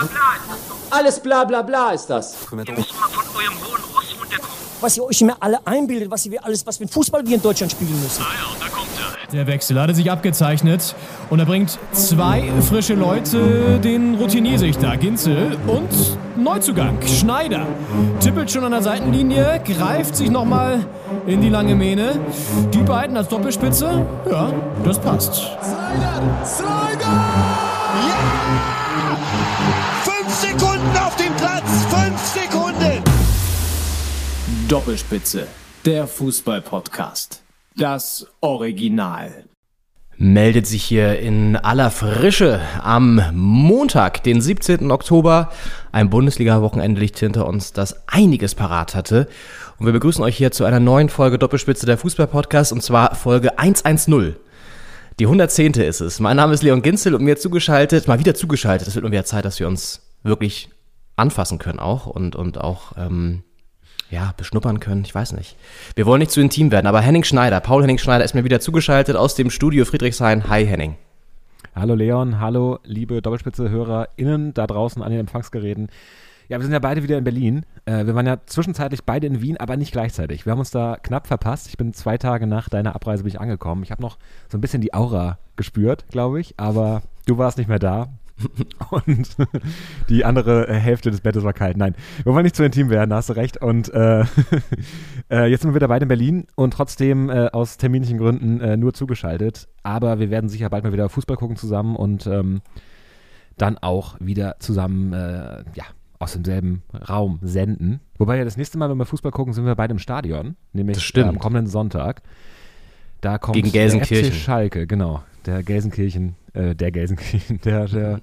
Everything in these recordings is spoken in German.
bla bla ist das doch. Alles bla bla bla ist das. Ihr müsst mal von eurem hohen Ross runterkommen. was ihr euch immer alle einbildet, was ihr alles, was für ein Fußball wir in Deutschland spielen müssen. Ah ja, und da kommt er. Der Wechsel hatte sich abgezeichnet und er bringt zwei frische Leute, den Routinier-Sichter Ginzel und Neuzugang Schneider. Tippelt schon an der Seitenlinie, greift sich nochmal in die lange Mähne. Die beiden als Doppelspitze, ja, das passt. Slider! Slider! Fünf Sekunden auf dem Platz! Fünf Sekunden! Doppelspitze, der Fußball-Podcast. Das Original. meldet sich hier in aller Frische am Montag, den 17. Oktober. Ein Bundesliga-Wochenende liegt hinter uns, das einiges parat hatte. Und wir begrüßen euch hier zu einer neuen Folge Doppelspitze der Fußball-Podcast und zwar Folge 110. Die 110. ist es. Mein Name ist Leon Ginzel und mir zugeschaltet, mal wieder zugeschaltet. Es wird mal wieder Zeit, dass wir uns wirklich anfassen können auch und, und auch ähm, ja, beschnuppern können, ich weiß nicht. Wir wollen nicht zu intim werden, aber Henning Schneider, Paul Henning Schneider ist mir wieder zugeschaltet aus dem Studio Friedrichshain. Hi Henning. Hallo Leon, hallo liebe Doppelspitze-HörerInnen da draußen an den Empfangsgeräten. Ja, wir sind ja beide wieder in Berlin. Äh, wir waren ja zwischenzeitlich beide in Wien, aber nicht gleichzeitig. Wir haben uns da knapp verpasst. Ich bin zwei Tage nach deiner Abreise bin ich angekommen. Ich habe noch so ein bisschen die Aura gespürt, glaube ich, aber du warst nicht mehr da. Und die andere äh, Hälfte des Bettes war kalt. Nein, wir wollen nicht zu intim werden, da hast du recht. Und äh, äh, jetzt sind wir wieder beide in Berlin und trotzdem äh, aus terminlichen Gründen äh, nur zugeschaltet. Aber wir werden sicher bald mal wieder Fußball gucken zusammen und ähm, dann auch wieder zusammen, äh, ja, aus demselben Raum senden. Wobei ja das nächste Mal, wenn wir Fußball gucken, sind wir beide im Stadion, nämlich Das stimmt. äh, am kommenden Sonntag. Da kommt Gegen der Gelsenkirchen. FC Schalke, genau. Der Gelsenkirchen, äh, der Gelsenkirchen, der, der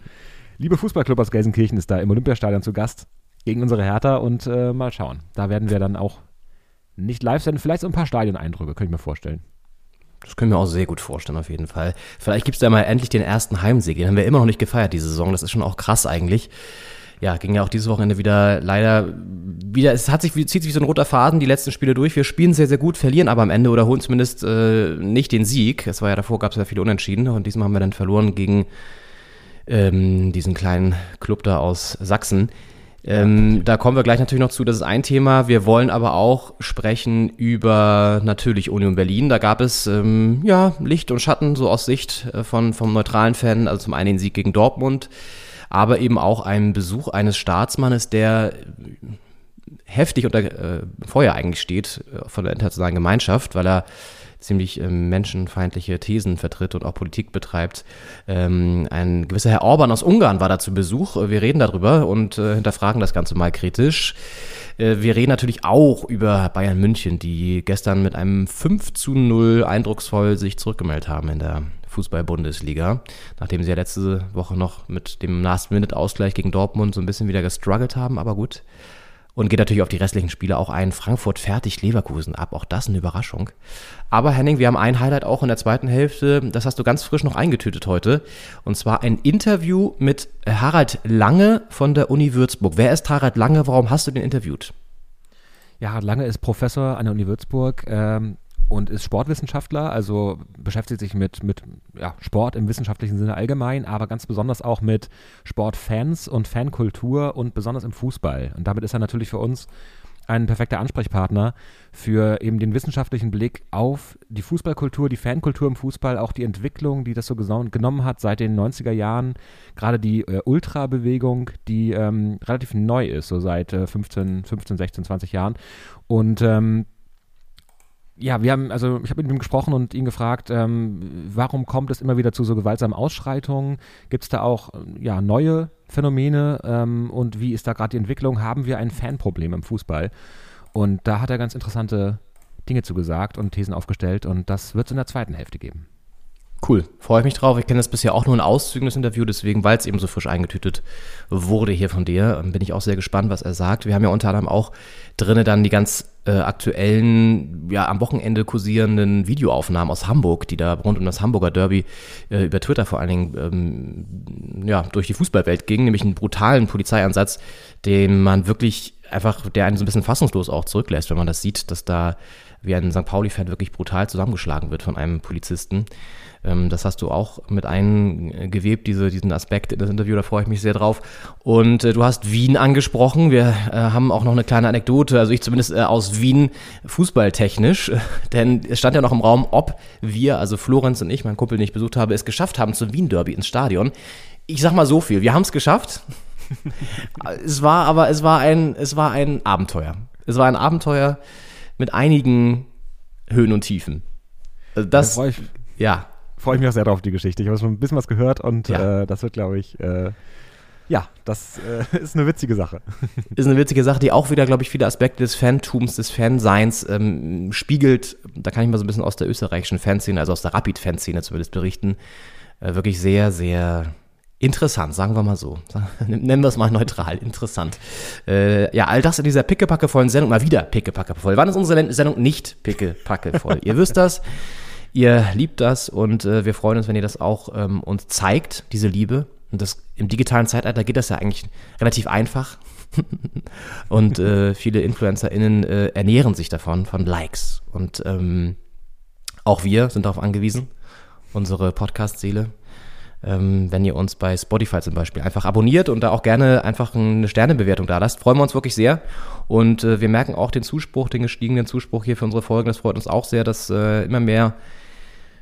liebe Fußballclub aus Gelsenkirchen ist da im Olympiastadion zu Gast gegen unsere Hertha und äh, mal schauen. Da werden wir dann auch nicht live senden, vielleicht so ein paar Stadioneindrücke, könnte ich mir vorstellen. Das können wir auch sehr gut vorstellen, auf jeden Fall. Vielleicht gibt's da mal endlich den ersten Heimsieg. Den haben wir immer noch nicht gefeiert, diese Saison. Das ist schon auch krass eigentlich. Ja, ging ja auch dieses Wochenende wieder leider wieder, es hat sich, zieht sich wie so ein roter Faden die letzten Spiele durch. Wir spielen sehr, sehr gut, verlieren aber am Ende oder holen zumindest äh, nicht den Sieg. Es war ja davor, gab es ja viele Unentschieden und diesmal haben wir dann verloren gegen ähm, diesen kleinen Club da aus Sachsen. Ähm, da kommen wir gleich natürlich noch zu, das ist ein Thema. Wir wollen aber auch sprechen über natürlich Union Berlin. Da gab es ähm, ja Licht und Schatten, so aus Sicht äh, von, vom neutralen Fan. Also zum einen den Sieg gegen Dortmund, aber eben auch einen Besuch eines Staatsmannes, der heftig unter äh, Feuer eigentlich steht äh, von der internationalen Gemeinschaft, weil er ziemlich ähm, menschenfeindliche Thesen vertritt und auch Politik betreibt. Ähm, ein gewisser Herr Orban aus Ungarn war da zu Besuch. Äh, Wir reden darüber und äh, hinterfragen das Ganze mal kritisch. Äh, wir reden natürlich auch über Bayern München, die gestern mit einem 5 zu 0 eindrucksvoll sich zurückgemeldet haben in der Fußball-Bundesliga, nachdem sie ja letzte Woche noch mit dem Last-Minute-Ausgleich gegen Dortmund so ein bisschen wieder gestruggelt haben, aber gut. Und geht natürlich auf die restlichen Spiele auch ein. Frankfurt fertigt Leverkusen ab. Auch das eine Überraschung. Aber Henning, wir haben ein Highlight auch in der zweiten Hälfte. Das hast du ganz frisch noch eingetütet heute. Und zwar ein Interview mit Harald Lange von der Uni Würzburg. Wer ist Harald Lange? Warum hast du den interviewt? Ja, Harald Lange ist Professor an der Uni Würzburg ähm, und ist Sportwissenschaftler, also beschäftigt sich mit, mit ja, Sport im wissenschaftlichen Sinne allgemein, aber ganz besonders auch mit Sportfans und Fankultur und besonders im Fußball. Und damit ist er natürlich für uns ein perfekter Ansprechpartner für eben den wissenschaftlichen Blick auf die Fußballkultur, die Fankultur im Fußball, auch die Entwicklung, die das so genommen hat seit den 90er Jahren. Gerade die äh, Ultra-Bewegung, die ähm, relativ neu ist, so seit äh, 15, 15, 16, 20 Jahren. Und ähm, ja, wir haben, also ich habe mit ihm gesprochen und ihn gefragt, ähm, warum kommt es immer wieder zu so gewaltsamen Ausschreitungen? Gibt es da auch ja, neue Phänomene ähm, und wie ist da gerade die Entwicklung? Haben wir ein Fanproblem im Fußball? Und da hat er ganz interessante Dinge zugesagt und Thesen aufgestellt und das wird es in der zweiten Hälfte geben. Cool, freue ich mich drauf. Ich kenne das bisher auch nur in Auszügen, das Interview, deswegen, weil es eben so frisch eingetütet wurde hier von dir, bin ich auch sehr gespannt, was er sagt. Wir haben ja unter anderem auch drinne dann die ganz äh, aktuellen, ja, am Wochenende kursierenden Videoaufnahmen aus Hamburg, die da rund um das Hamburger Derby äh, über Twitter vor allen Dingen ähm, ja, durch die Fußballwelt gingen, nämlich einen brutalen Polizeieinsatz, den man wirklich einfach, der einen so ein bisschen fassungslos auch zurücklässt, wenn man das sieht, dass da wie ein St. Pauli-Fan wirklich brutal zusammengeschlagen wird von einem Polizisten. Ähm, das hast du auch mit eingewebt, diese, diesen Aspekt in das Interview, da freue ich mich sehr drauf. Und äh, du hast Wien angesprochen. Wir äh, haben auch noch eine kleine Anekdote, also ich zumindest äh, aus Wien fußballtechnisch, denn es stand ja noch im Raum, ob wir, also Florenz und ich, mein Kumpel, den ich besucht habe, es geschafft haben zum Wien-Derby ins Stadion. Ich sag mal so viel, wir haben es geschafft. es war aber, es war ein, es war ein Abenteuer. Es war ein Abenteuer mit einigen Höhen und Tiefen. Also Da das, ja, freu ich mich auch sehr drauf, die Geschichte. Ich habe schon ein bisschen was gehört und Ja. äh, das wird, glaube ich, äh, ja, das äh, ist eine witzige Sache. ist eine witzige Sache, die auch wieder, glaube ich, viele Aspekte des Fantums, des Fanseins ähm, spiegelt. Da kann ich mal so ein bisschen aus der österreichischen Fanszene, also aus der Rapid-Fanszene zumindest berichten. Äh, wirklich sehr, sehr interessant, sagen wir mal so. Nennen wir es mal neutral, interessant. Äh, ja, all das in dieser pickepackevollen Sendung, mal wieder pickepackevoll. Wann ist unsere Sendung nicht pickepackevoll? ihr wisst das. Ihr liebt das und äh, wir freuen uns, wenn ihr das auch ähm, uns zeigt, diese Liebe. Und das im digitalen Zeitalter geht das ja eigentlich relativ einfach. und äh, viele InfluencerInnen äh, ernähren sich davon, von Likes. Und ähm, auch wir sind darauf angewiesen, unsere Podcast-Seele. Ähm, wenn ihr uns bei Spotify zum Beispiel einfach abonniert und da auch gerne einfach eine Sternebewertung da lasst, freuen wir uns wirklich sehr. Und äh, wir merken auch den Zuspruch, den gestiegenen Zuspruch hier für unsere Folgen. Das freut uns auch sehr, dass äh, immer mehr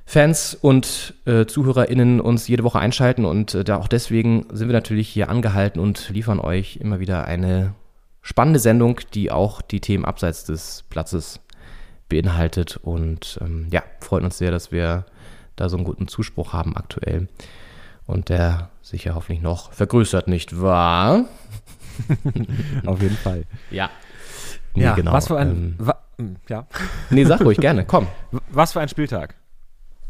Fans und äh, ZuhörerInnen uns jede Woche einschalten und äh, da auch deswegen sind wir natürlich hier angehalten und liefern euch immer wieder eine spannende Sendung, die auch die Themen abseits des Platzes beinhaltet und ähm, ja, freut uns sehr, dass wir da so einen guten Zuspruch haben aktuell und der sich ja hoffentlich noch vergrößert, nicht wahr? Auf jeden Fall. Ja. Nee, ja, genau. was für ein, ähm, wa, hm, ja. nee, sag ruhig gerne, komm. Was für ein Spieltag.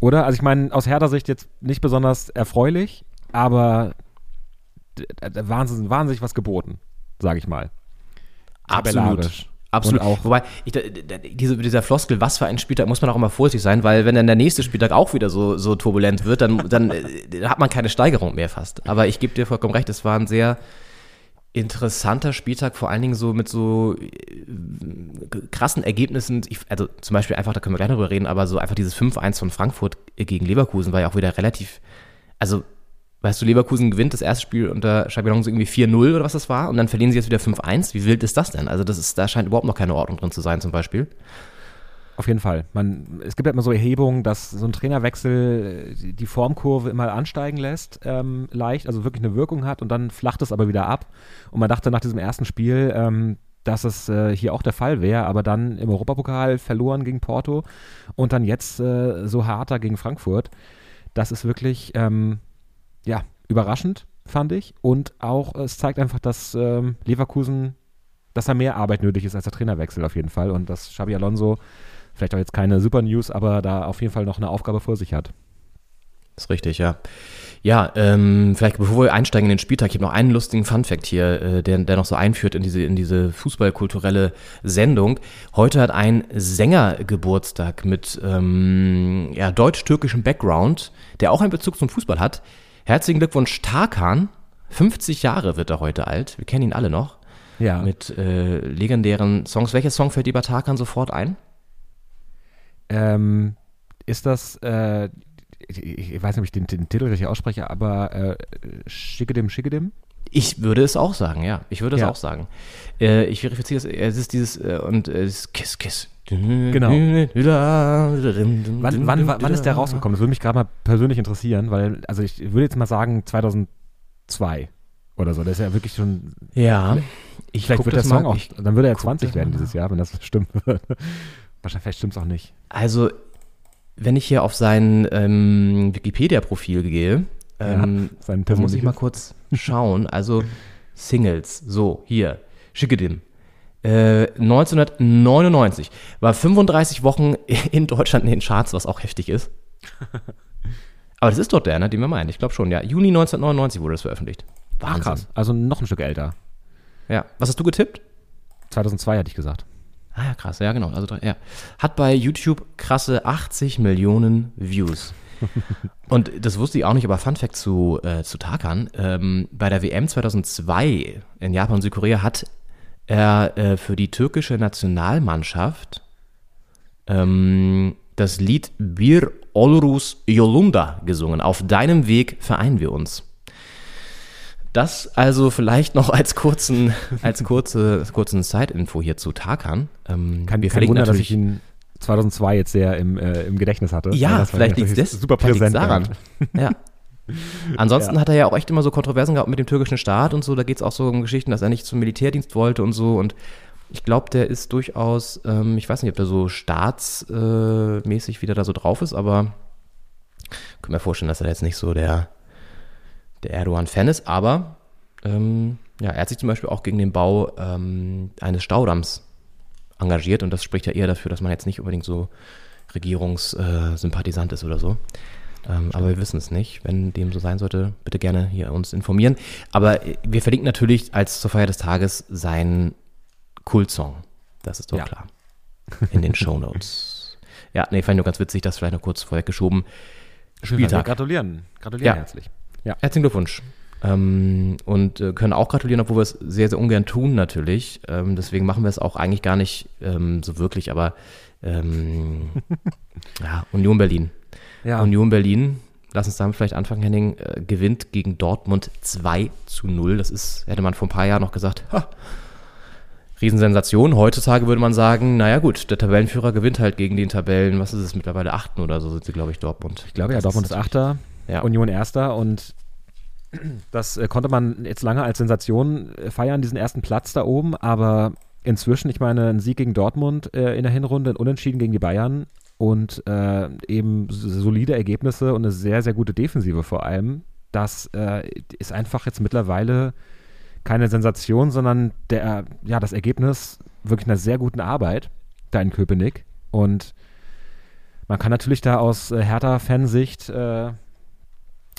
Oder? Also ich meine, aus Hertha Sicht jetzt nicht besonders erfreulich, aber d- wahnsinnig, was geboten, sage ich mal. Absolut. Absolut. Und auch- Wobei, ich, diese, dieser Floskel, was für ein Spieltag, muss man auch immer vorsichtig sein, weil wenn dann der nächste Spieltag auch wieder so, so turbulent wird, dann, dann äh, hat man keine Steigerung mehr fast. Aber ich gebe dir vollkommen recht, es war ein sehr interessanter Spieltag, vor allen Dingen so mit so äh, krassen Ergebnissen. Ich, also zum Beispiel einfach, da können wir gleich drüber reden, aber so einfach dieses 5-1 von Frankfurt gegen Leverkusen war ja auch wieder relativ, also Weißt du, Leverkusen gewinnt das erste Spiel unter Xabi Alonso irgendwie 4-0 oder was das war und dann verlieren sie jetzt wieder 5-1. Wie wild ist das denn? Also das ist, da scheint überhaupt noch keine Ordnung drin zu sein zum Beispiel. Auf jeden Fall. Man, es gibt halt immer so Erhebungen, dass so ein Trainerwechsel äh, die Formkurve immer ansteigen lässt, ähm, leicht, also wirklich eine Wirkung hat und dann flacht es aber wieder ab. Und man dachte nach diesem ersten Spiel, ähm, dass es äh, hier auch der Fall wäre, aber dann im Europapokal verloren gegen Porto und dann jetzt äh, so harter gegen Frankfurt. Das ist wirklich, ähm, ja, überraschend, fand ich. Und auch, es zeigt einfach, dass ähm, Leverkusen, dass da mehr Arbeit nötig ist als der Trainerwechsel auf jeden Fall und dass Xabi Alonso vielleicht auch jetzt keine Super News, aber da auf jeden Fall noch eine Aufgabe vor sich hat. Das ist richtig, ja. Ja, ähm, vielleicht bevor wir einsteigen in den Spieltag, ich habe noch einen lustigen Funfact hier, äh, der, der noch so einführt in diese, in diese fußballkulturelle Sendung. Heute hat ein Sänger Geburtstag mit ähm, ja, deutsch-türkischem Background, der auch einen Bezug zum Fußball hat. Herzlichen Glückwunsch, Tarkan. 50 Jahre wird er heute alt. Wir kennen ihn alle noch. Ja. Mit äh, legendären Songs. Welcher Song fällt dir bei Tarkan sofort ein? Ähm, ist das, äh, ich, weiß nicht, ob ich den, den Titel richtig ausspreche, aber äh, Schickedim Schickedim? Ich würde es auch sagen, ja. Ich würde es Ja. auch sagen. Äh, ich verifiziere es. Es ist dieses äh, und äh, das Kiss Kiss. Genau. Wann, Wann, wann, ist der rausgekommen? Das würde mich gerade mal persönlich interessieren, weil, also ich würde jetzt mal sagen 2002 oder so. Das ist ja wirklich schon, Ja. Ich vielleicht wird der das Song mal, auch, dann würde er guck 20 das werden dieses Jahr, wenn das stimmt. Wahrscheinlich stimmt es auch nicht. Also, wenn ich hier auf sein ähm, Wikipedia-Profil gehe, ähm, da muss ich mal kurz schauen. Also, Singles. So, hier. Schickedim. Äh, 1999 war 35 Wochen in Deutschland in den Charts, was auch heftig ist. Aber das ist doch der, ne, den wir meinen. Ich glaube schon, ja. Juni 1999 wurde das veröffentlicht. Wahnsinn. krass. Also noch ein Stück älter. Ja. Was hast du getippt? 2002 hatte ich gesagt. Ah ja, krass, ja genau. Also drei- ja. Hat bei YouTube krasse 80 Millionen Views. Und das wusste ich auch nicht, aber Fun Fact zu, äh, zu Tarkan. Ähm, bei der WM 2002 in Japan und Südkorea hat er äh, für die türkische Nationalmannschaft ähm, das Lied Bir Olurus Yolunda gesungen. Auf deinem Weg vereinen wir uns. Das also vielleicht noch als kurzen, als kurze, kurzen Side-Info hier zu Tarkan. Ähm, Kein, wir kein Wunder, dass ich ihn 2002 jetzt sehr im, äh, im Gedächtnis hatte. Ja, das war vielleicht liegt es super präsent. daran. Ja. Ansonsten hat er ja auch echt immer so Kontroversen gehabt mit dem türkischen Staat und so. Da geht es auch so um Geschichten, dass er nicht zum Militärdienst wollte und so. Und ich glaube, der ist durchaus, ähm, ich weiß nicht, ob der so staatsmäßig äh, wieder da so drauf ist, aber ich kann mir vorstellen, dass er jetzt nicht so der, der Erdogan-Fan ist. Aber ähm, ja, er hat sich zum Beispiel auch gegen den Bau ähm, eines Staudamms engagiert und das spricht ja eher dafür, dass man jetzt nicht unbedingt so Regierungssympathisant ist oder so. Ähm, aber wir wissen es nicht. Wenn dem so sein sollte, bitte gerne hier uns informieren. Aber äh, wir verlinken natürlich als zur Feier des Tages seinen Kultsong. Das ist doch Ja. klar. In den Shownotes. Ja, nee, fand ich nur ganz witzig, das vielleicht noch kurz vorweggeschoben. Wir Spieltag. gratulieren. Gratulieren Ja. herzlich. Herzlichen Glückwunsch. Ähm, und äh, können auch gratulieren, obwohl wir es sehr, sehr ungern tun natürlich. Ähm, deswegen machen wir es auch eigentlich gar nicht ähm, so wirklich, aber ähm, ja, Union Berlin. Ja, Union Berlin, lass uns damit vielleicht anfangen, Henning, äh, gewinnt gegen Dortmund 2 zu 0. Das ist, hätte man vor ein paar Jahren noch gesagt, ha, Riesensensation. Heutzutage würde man sagen, naja gut, der Tabellenführer gewinnt halt gegen den Tabellen, was ist es, mittlerweile Achten oder so sind sie, glaube ich, Dortmund. ich glaube ja, Das Dortmund ist Achter, Ja. Union Erster und das äh, konnte man jetzt lange als Sensation äh, feiern, diesen ersten Platz da oben, aber inzwischen, ich meine, ein Sieg gegen Dortmund äh, in der Hinrunde, ein Unentschieden gegen die Bayern und äh, eben solide Ergebnisse und eine sehr, sehr gute Defensive vor allem, das äh, ist einfach jetzt mittlerweile keine Sensation, sondern der, ja, das Ergebnis wirklich einer sehr guten Arbeit da in Köpenick und man kann natürlich da aus Hertha-Fansicht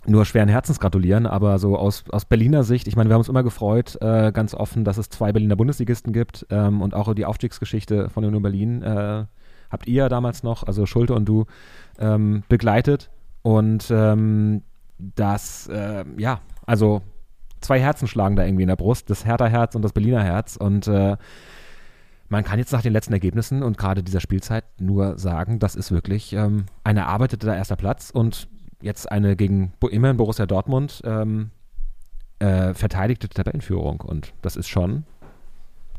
nur schweren Herzens gratulieren, aber so aus, aus Berliner Sicht, ich meine, wir haben uns immer gefreut, äh, ganz offen, dass es zwei Berliner Bundesligisten gibt ähm, und auch die Aufstiegsgeschichte von Union Berlin äh, habt ihr ja damals noch, also Schulte und du, ähm, begleitet. Und ähm, das, äh, ja, also zwei Herzen schlagen da irgendwie in der Brust, das Hertha-Herz und das Berliner Herz. Und äh, man kann jetzt nach den letzten Ergebnissen und gerade dieser Spielzeit nur sagen, das ist wirklich ähm, ein erarbeiteter erster Platz. Und jetzt eine gegen immerhin Borussia Dortmund ähm, äh, verteidigte Tabellenführung. Und das ist schon,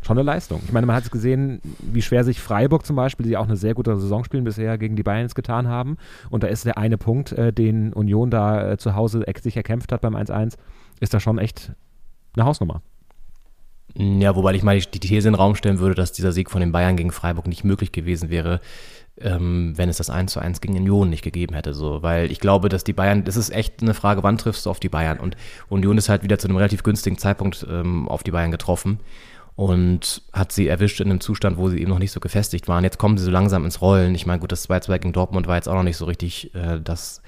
schon eine Leistung. Ich meine, man hat es gesehen, wie schwer sich Freiburg zum Beispiel, die auch eine sehr gute Saison spielen, bisher gegen die Bayern jetzt getan haben. Und da ist der eine Punkt, äh, den Union da äh, zu Hause sich erkämpft hat beim 1-1, ist da schon echt eine Hausnummer. Ja, wobei ich mal die These in den Raum stellen würde, dass dieser Sieg von den Bayern gegen Freiburg nicht möglich gewesen wäre, ähm, wenn es das 1 zu 1 gegen Union nicht gegeben hätte. So. Weil ich glaube, dass die Bayern, das ist echt eine Frage, wann triffst du auf die Bayern? Und Union ist halt wieder zu einem relativ günstigen Zeitpunkt ähm, auf die Bayern getroffen und hat sie erwischt in einem Zustand, wo sie eben noch nicht so gefestigt waren. Jetzt kommen sie so langsam ins Rollen. Ich meine, gut, das 2-2 gegen Dortmund war jetzt auch noch nicht so richtig äh, das,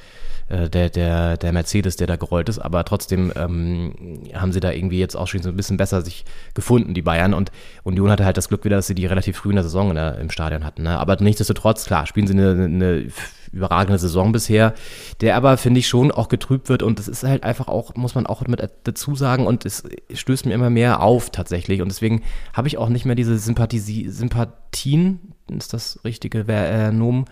äh, der, der, der Mercedes, der da gerollt ist, aber trotzdem ähm, haben sie da irgendwie jetzt auch schon so ein bisschen besser sich gefunden, die Bayern. Und Union hatte halt das Glück wieder, dass sie die relativ früh in der Saison in der, im Stadion hatten. Ne? Aber nichtsdestotrotz, klar, spielen sie eine, eine überragende Saison bisher, der aber, finde ich, schon auch getrübt wird. Und das ist halt einfach auch, muss man auch mit dazu sagen, und es stößt mir immer mehr auf tatsächlich. Und deswegen habe ich auch nicht mehr diese Sympathie, Sympathien, ist das richtige äh, Nomen,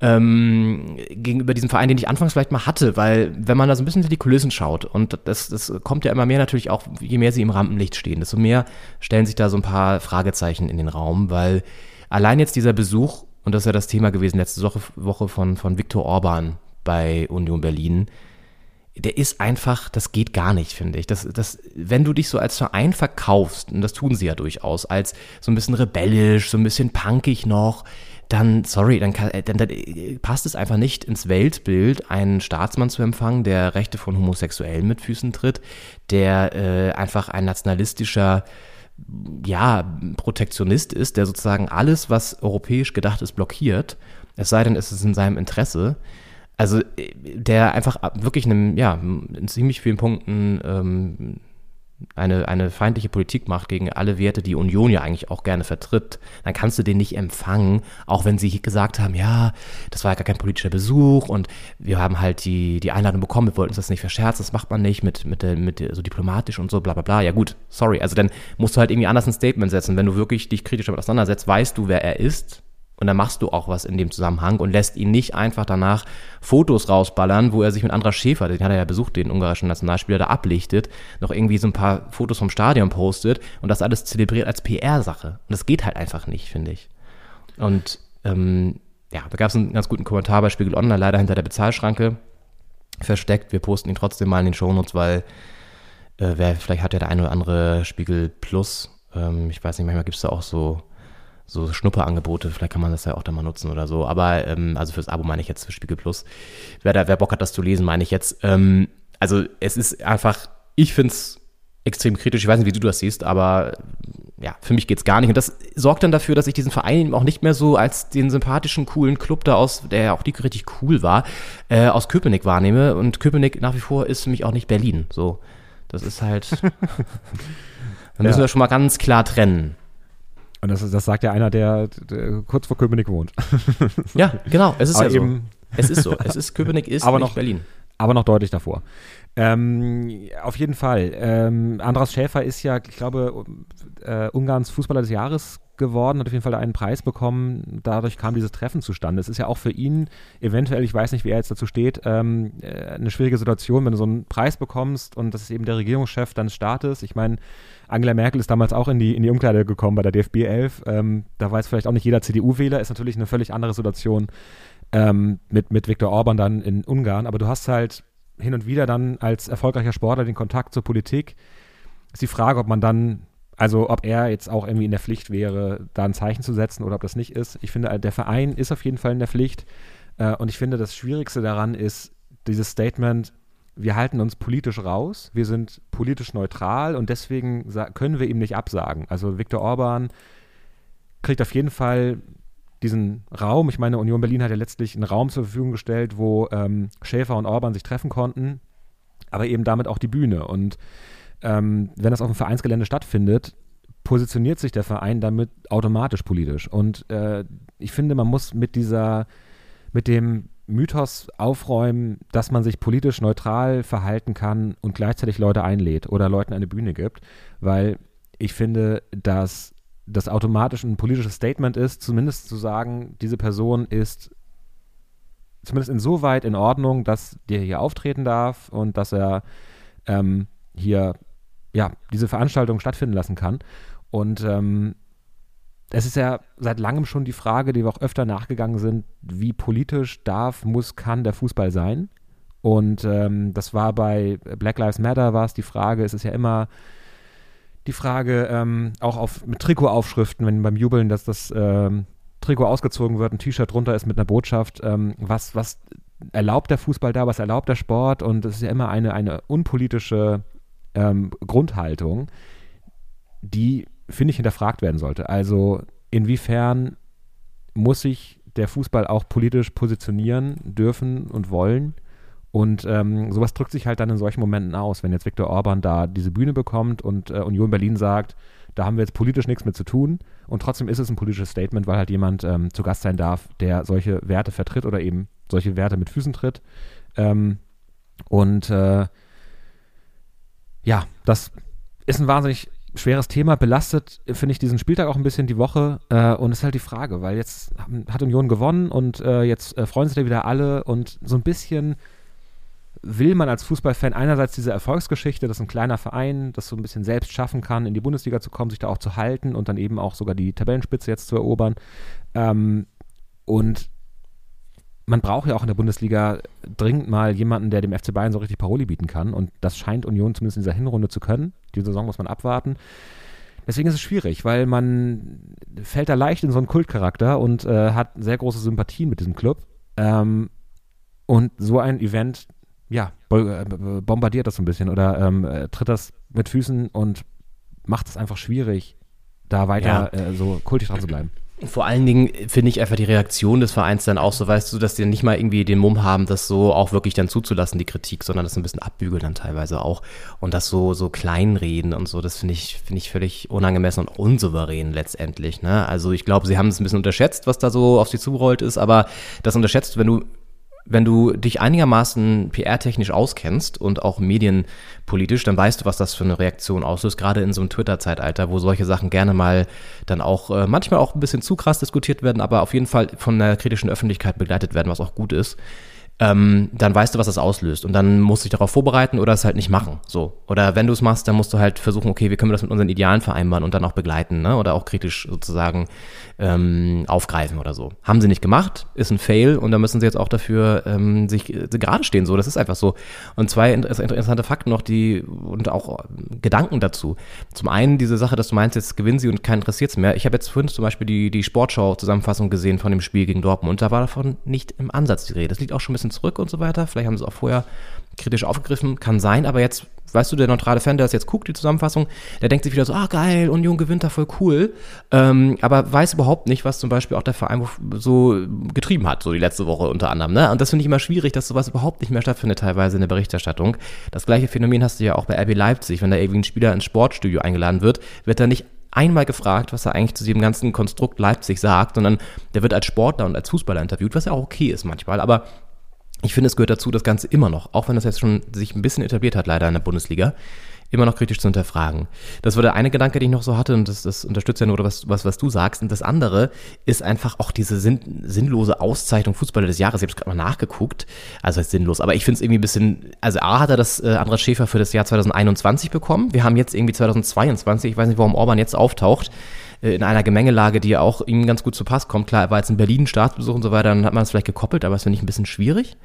ähm, gegenüber diesem Verein, den ich anfangs vielleicht mal hatte, weil wenn man da so ein bisschen hinter die Kulissen schaut und das, das kommt ja immer mehr natürlich auch, je mehr sie im Rampenlicht stehen, desto mehr stellen sich da so ein paar Fragezeichen in den Raum, weil allein jetzt dieser Besuch, und das ist ja das Thema gewesen letzte Woche, Woche von, von Viktor Orban bei Union Berlin, der ist einfach, das geht gar nicht, finde ich. Das, das, wenn du dich so als Verein verkaufst, und das tun sie ja durchaus, als so ein bisschen rebellisch, so ein bisschen punkig noch, dann, sorry, dann, kann, dann, dann passt es einfach nicht ins Weltbild, einen Staatsmann zu empfangen, der Rechte von Homosexuellen mit Füßen tritt, der äh, einfach ein nationalistischer ja, Protektionist ist, der sozusagen alles, was europäisch gedacht ist, blockiert, es sei denn, es ist in seinem Interesse. Also der einfach wirklich einem, ja, in ziemlich vielen Punkten ähm, eine, eine feindliche Politik macht gegen alle Werte, die Union ja eigentlich auch gerne vertritt, dann kannst du den nicht empfangen, auch wenn sie gesagt haben, ja, das war ja gar kein politischer Besuch und wir haben halt die, die Einladung bekommen, wir wollten uns das nicht verscherzen, das macht man nicht mit, mit, mit so diplomatisch und so, bla bla bla. Ja gut, sorry, also dann musst du halt irgendwie anders ein Statement setzen. Wenn du wirklich dich kritisch damit auseinandersetzt, weißt du, wer er ist und dann machst du auch was in dem Zusammenhang und lässt ihn nicht einfach danach Fotos rausballern, wo er sich mit Andras Schäfer, den hat er ja besucht, den ungarischen Nationalspieler, da ablichtet, noch irgendwie so ein paar Fotos vom Stadion postet und das alles zelebriert als PR-Sache. Und das geht halt einfach nicht, finde ich. Und ähm, ja, da gab es einen ganz guten Kommentar bei Spiegel Online, leider hinter der Bezahlschranke versteckt. Wir posten ihn trotzdem mal in den Shownotes, weil äh, wer, vielleicht hat ja der eine oder andere Spiegel Plus. Ähm, ich weiß nicht, manchmal gibt es da auch so so Schnupperangebote, vielleicht kann man das ja auch da mal nutzen oder so. Aber ähm, also fürs Abo meine ich jetzt für Spiegel Plus. Wer, da, wer Bock hat, das zu lesen, meine ich jetzt. Ähm, also es ist einfach, ich finde es extrem kritisch. Ich weiß nicht, wie du das siehst, aber ja, für mich geht es gar nicht. Und das sorgt dann dafür, dass ich diesen Verein auch nicht mehr so als den sympathischen, coolen Club da aus, der ja auch nicht richtig cool war, äh, aus Köpenick wahrnehme. Und Köpenick nach wie vor ist für mich auch nicht Berlin. So, das ist halt. dann müssen Ja. wir schon mal ganz klar trennen. Und das, das sagt ja einer, der, der kurz vor Köpenick wohnt. Ja, genau. Es ist Aber ja so. eben- Es ist so. Es ist Köpenick ist Aber noch- Berlin. aber noch deutlich davor. Ähm, auf jeden Fall. Ähm, Andras Schäfer ist ja, ich glaube, äh, Ungarns Fußballer des Jahres geworden, hat auf jeden Fall einen Preis bekommen. Dadurch kam dieses Treffen zustande. Es ist ja auch für ihn eventuell, ich weiß nicht, wie er jetzt dazu steht, ähm, äh, eine schwierige Situation, wenn du so einen Preis bekommst und das ist eben der Regierungschef deines Staates. Ich meine, Angela Merkel ist damals auch in die, in die Umkleide gekommen bei der DFB 11. Ähm, da weiß vielleicht auch nicht jeder CDU-Wähler, ist natürlich eine völlig andere Situation ähm, mit, mit Viktor Orban dann in Ungarn. Aber du hast halt hin und wieder dann als erfolgreicher Sportler den Kontakt zur Politik. Ist die Frage, ob man dann, also ob er jetzt auch irgendwie in der Pflicht wäre, da ein Zeichen zu setzen oder ob das nicht ist. Ich finde, der Verein ist auf jeden Fall in der Pflicht. Äh, und ich finde, das Schwierigste daran ist dieses Statement, wir halten uns politisch raus, wir sind politisch neutral und deswegen können wir ihm nicht absagen. Also Viktor Orban kriegt auf jeden Fall diesen Raum. Ich meine, Union Berlin hat ja letztlich einen Raum zur Verfügung gestellt, wo ähm, Schäfer und Orban sich treffen konnten, aber eben damit auch die Bühne. Und ähm, wenn das auf dem Vereinsgelände stattfindet, positioniert sich der Verein damit automatisch politisch. Und äh, ich finde, man muss mit dieser, mit dem Mythos aufräumen, dass man sich politisch neutral verhalten kann und gleichzeitig Leute einlädt oder Leuten eine Bühne gibt, weil ich finde, dass das automatisch ein politisches Statement ist, zumindest zu sagen, diese Person ist zumindest insoweit in Ordnung, dass der hier auftreten darf und dass er ähm, hier ja diese Veranstaltung stattfinden lassen kann. Und ähm, es ist ja seit langem schon die Frage, die wir auch öfter nachgegangen sind, wie politisch darf, muss, kann der Fußball sein? Und ähm, das war bei Black Lives Matter war es die Frage, es ist ja immer die Frage, ähm, auch auf, mit Trikotaufschriften, wenn beim Jubeln, dass das ähm, Trikot ausgezogen wird, ein T-Shirt drunter ist mit einer Botschaft, ähm, was, was erlaubt der Fußball da, was erlaubt der Sport? Und es ist ja immer eine, eine unpolitische ähm, Grundhaltung, die, finde ich, hinterfragt werden sollte. Also inwiefern muss sich der Fußball auch politisch positionieren dürfen und wollen? Und ähm, sowas drückt sich halt dann in solchen Momenten aus, wenn jetzt Viktor Orban da diese Bühne bekommt und äh, Union Berlin sagt, da haben wir jetzt politisch nichts mit zu tun und trotzdem ist es ein politisches Statement, weil halt jemand ähm, zu Gast sein darf, der solche Werte vertritt oder eben solche Werte mit Füßen tritt. Ähm, und äh, ja, das ist ein wahnsinnig schweres Thema, belastet, finde ich, diesen Spieltag auch ein bisschen die Woche. Äh, und es ist halt die Frage, weil jetzt hat Union gewonnen und äh, jetzt äh, freuen sich da wieder alle und so ein bisschen will man als Fußballfan einerseits diese Erfolgsgeschichte, dass ein kleiner Verein das so ein bisschen selbst schaffen kann, in die Bundesliga zu kommen, sich da auch zu halten und dann eben auch sogar die Tabellenspitze jetzt zu erobern. Ähm, und man braucht ja auch in der Bundesliga dringend mal jemanden, der dem FC Bayern so richtig Paroli bieten kann. Und das scheint Union zumindest in dieser Hinrunde zu können. Die Saison muss man abwarten. Deswegen ist es schwierig, weil man fällt da leicht in so einen Kultcharakter und äh, hat sehr große Sympathien mit diesem Club. Ähm, und so ein Event, ja, äh, bombardiert das so ein bisschen oder ähm, äh, tritt das mit Füßen und macht es einfach schwierig, da weiter äh, so kultig dran zu bleiben. Vor allen Dingen finde ich einfach die Reaktion des Vereins dann auch so, weißt du, dass die nicht mal irgendwie den Mumm haben, das so auch wirklich dann zuzulassen, die Kritik, sondern das ein bisschen abbügeln dann teilweise auch. Und das so, so kleinreden und so, das finde ich, finde ich völlig unangemessen und unsouverän letztendlich. Ne? Also ich glaube, sie haben es ein bisschen unterschätzt, was da so auf sie zurollt ist, aber das unterschätzt, wenn du wenn du dich einigermaßen PR-technisch auskennst und auch medienpolitisch, dann weißt du, was das für eine Reaktion auslöst, gerade in so einem Twitter-Zeitalter, wo solche Sachen gerne mal dann auch äh, manchmal auch ein bisschen zu krass diskutiert werden, aber auf jeden Fall von der kritischen Öffentlichkeit begleitet werden, was auch gut ist ähm, dann weißt du, was das auslöst. Und dann musst du dich darauf vorbereiten oder es halt nicht machen. So. Oder wenn du es machst, dann musst du halt versuchen, okay, wie können wir das mit unseren Idealen vereinbaren und dann auch begleiten, ne? Oder auch kritisch sozusagen ähm, aufgreifen oder so. Haben sie nicht gemacht, ist ein Fail und da müssen sie jetzt auch dafür ähm, sich äh, gerade stehen. So, das ist einfach so. Und zwei interessante Fakten noch, die und auch Gedanken dazu. Zum einen diese Sache, dass du meinst, jetzt gewinnen sie und keinen interessiert es mehr. Ich habe jetzt vorhin zum Beispiel die, die Sportschau-Zusammenfassung gesehen von dem Spiel gegen Dortmund und da war davon nicht im Ansatz die Rede. Das liegt auch schon ein bisschen bisschen zurück und so weiter. Vielleicht haben sie es auch vorher kritisch aufgegriffen, kann sein, aber jetzt, weißt du, der neutrale Fan, der das jetzt guckt, die Zusammenfassung, der denkt sich wieder so, ah geil, Union gewinnt da voll cool, ähm, aber weiß überhaupt nicht, was zum Beispiel auch der Verein so getrieben hat, so die letzte Woche unter anderem. Ne? Und das finde ich immer schwierig, dass sowas überhaupt nicht mehr stattfindet, teilweise in der Berichterstattung. Das gleiche Phänomen hast du ja auch bei RB Leipzig, wenn da irgendwie ein Spieler ins Sportstudio eingeladen wird, wird da nicht einmal gefragt, was er eigentlich zu diesem ganzen Konstrukt Leipzig sagt, sondern der wird als Sportler und als Fußballer interviewt, was ja auch okay ist manchmal, aber ich finde, es gehört dazu, das Ganze immer noch, auch wenn das jetzt schon sich ein bisschen etabliert hat, leider in der Bundesliga, immer noch kritisch zu hinterfragen. Das war der eine Gedanke, den ich noch so hatte, und das, das unterstützt ja nur was, was, was du sagst. Und das andere ist einfach auch diese sinn, sinnlose Auszeichnung Fußballer des Jahres. Ich habe es gerade mal nachgeguckt. Also ist sinnlos. Aber ich finde es irgendwie ein bisschen, also A hat er das äh, Andras Schäfer für das Jahr 2021 bekommen. Wir haben jetzt irgendwie 2022. Ich weiß nicht, warum Orban jetzt auftaucht. Äh, in einer Gemengelage, die auch ihm ganz gut zu Pass kommt. Klar, er war jetzt in Berlin Staatsbesuch und so weiter, dann hat man es vielleicht gekoppelt, aber das finde ich ein bisschen schwierig.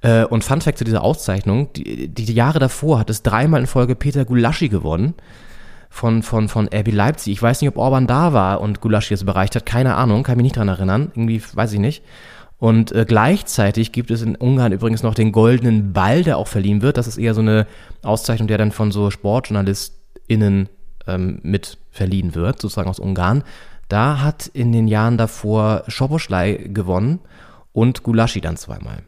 Äh, und Fun Fact zu dieser Auszeichnung, die, die Jahre davor hat es dreimal in Folge Peter Gulaschi gewonnen von, von, von RB Leipzig. Ich weiß nicht, ob Orban da war und Gulaschi es bereicht hat, keine Ahnung, kann mich nicht dran erinnern, irgendwie weiß ich nicht. Und äh, gleichzeitig gibt es in Ungarn übrigens noch den Goldenen Ball, der auch verliehen wird. Das ist eher so eine Auszeichnung, der dann von so SportjournalistInnen ähm, mit verliehen wird, sozusagen aus Ungarn. Da hat in den Jahren davor Schoboschlei gewonnen und Gulaschi dann zweimal.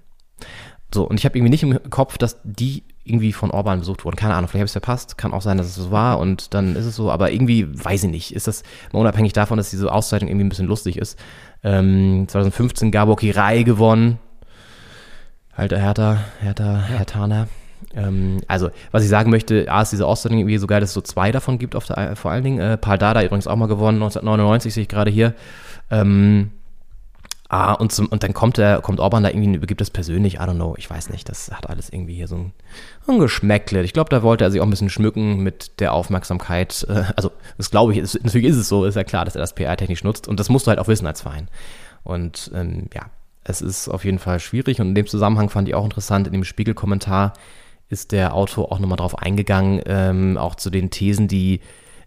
So, und ich habe irgendwie nicht im Kopf, dass die irgendwie von Orban besucht wurden. Keine Ahnung, vielleicht habe ich es verpasst. Kann auch sein, dass es so war und dann ist es so, aber irgendwie weiß ich nicht. Ist das mal unabhängig davon, dass diese Auszeichnung irgendwie ein bisschen lustig ist. Ähm, 2015 Gabor Kirai gewonnen. Alter Hertha, Hertha, ja. Hertaner. Ähm, also, was ich sagen möchte, A ist diese Auszeichnung irgendwie so geil, dass es so zwei davon gibt, auf der, vor allen Dingen. Äh, Paul Dada übrigens auch mal gewonnen, 1999 sehe ich gerade hier. Ähm, Ah, und, zum, und dann kommt der, kommt Orban da irgendwie und übergibt das persönlich, I don't know, ich weiß nicht, das hat alles irgendwie hier so ein, ein Geschmäckle. Ich glaube, da wollte er sich auch ein bisschen schmücken mit der Aufmerksamkeit. Äh, also, das glaube ich, ist, natürlich ist es so, ist ja klar, dass er das PR-technisch nutzt und das musst du halt auch wissen als Verein. Und ähm, ja, es ist auf jeden Fall schwierig und in dem Zusammenhang fand ich auch interessant, in dem Spiegelkommentar ist der Autor auch nochmal drauf eingegangen, ähm, auch zu den Thesen, die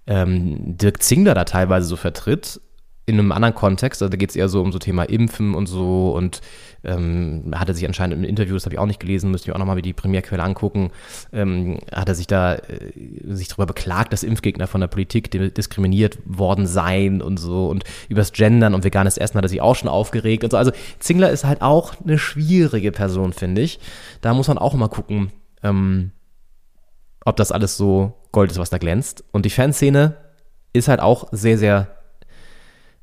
ähm, Dirk Zingler da teilweise so vertritt, in einem anderen Kontext. Also da geht es eher so um so Thema Impfen und so und ähm, hat er sich anscheinend im Interview, das habe ich auch nicht gelesen, müsste ich auch nochmal die Primärquelle angucken, ähm, hat er sich da äh, sich darüber beklagt, dass Impfgegner von der Politik diskriminiert worden seien und so und übers Gendern und veganes Essen hat er sich auch schon aufgeregt und so. Also Zingler ist halt auch eine schwierige Person, finde ich. Da muss man auch mal gucken, ähm, ob das alles so Gold ist, was da glänzt. Und die Fanszene ist halt auch sehr, sehr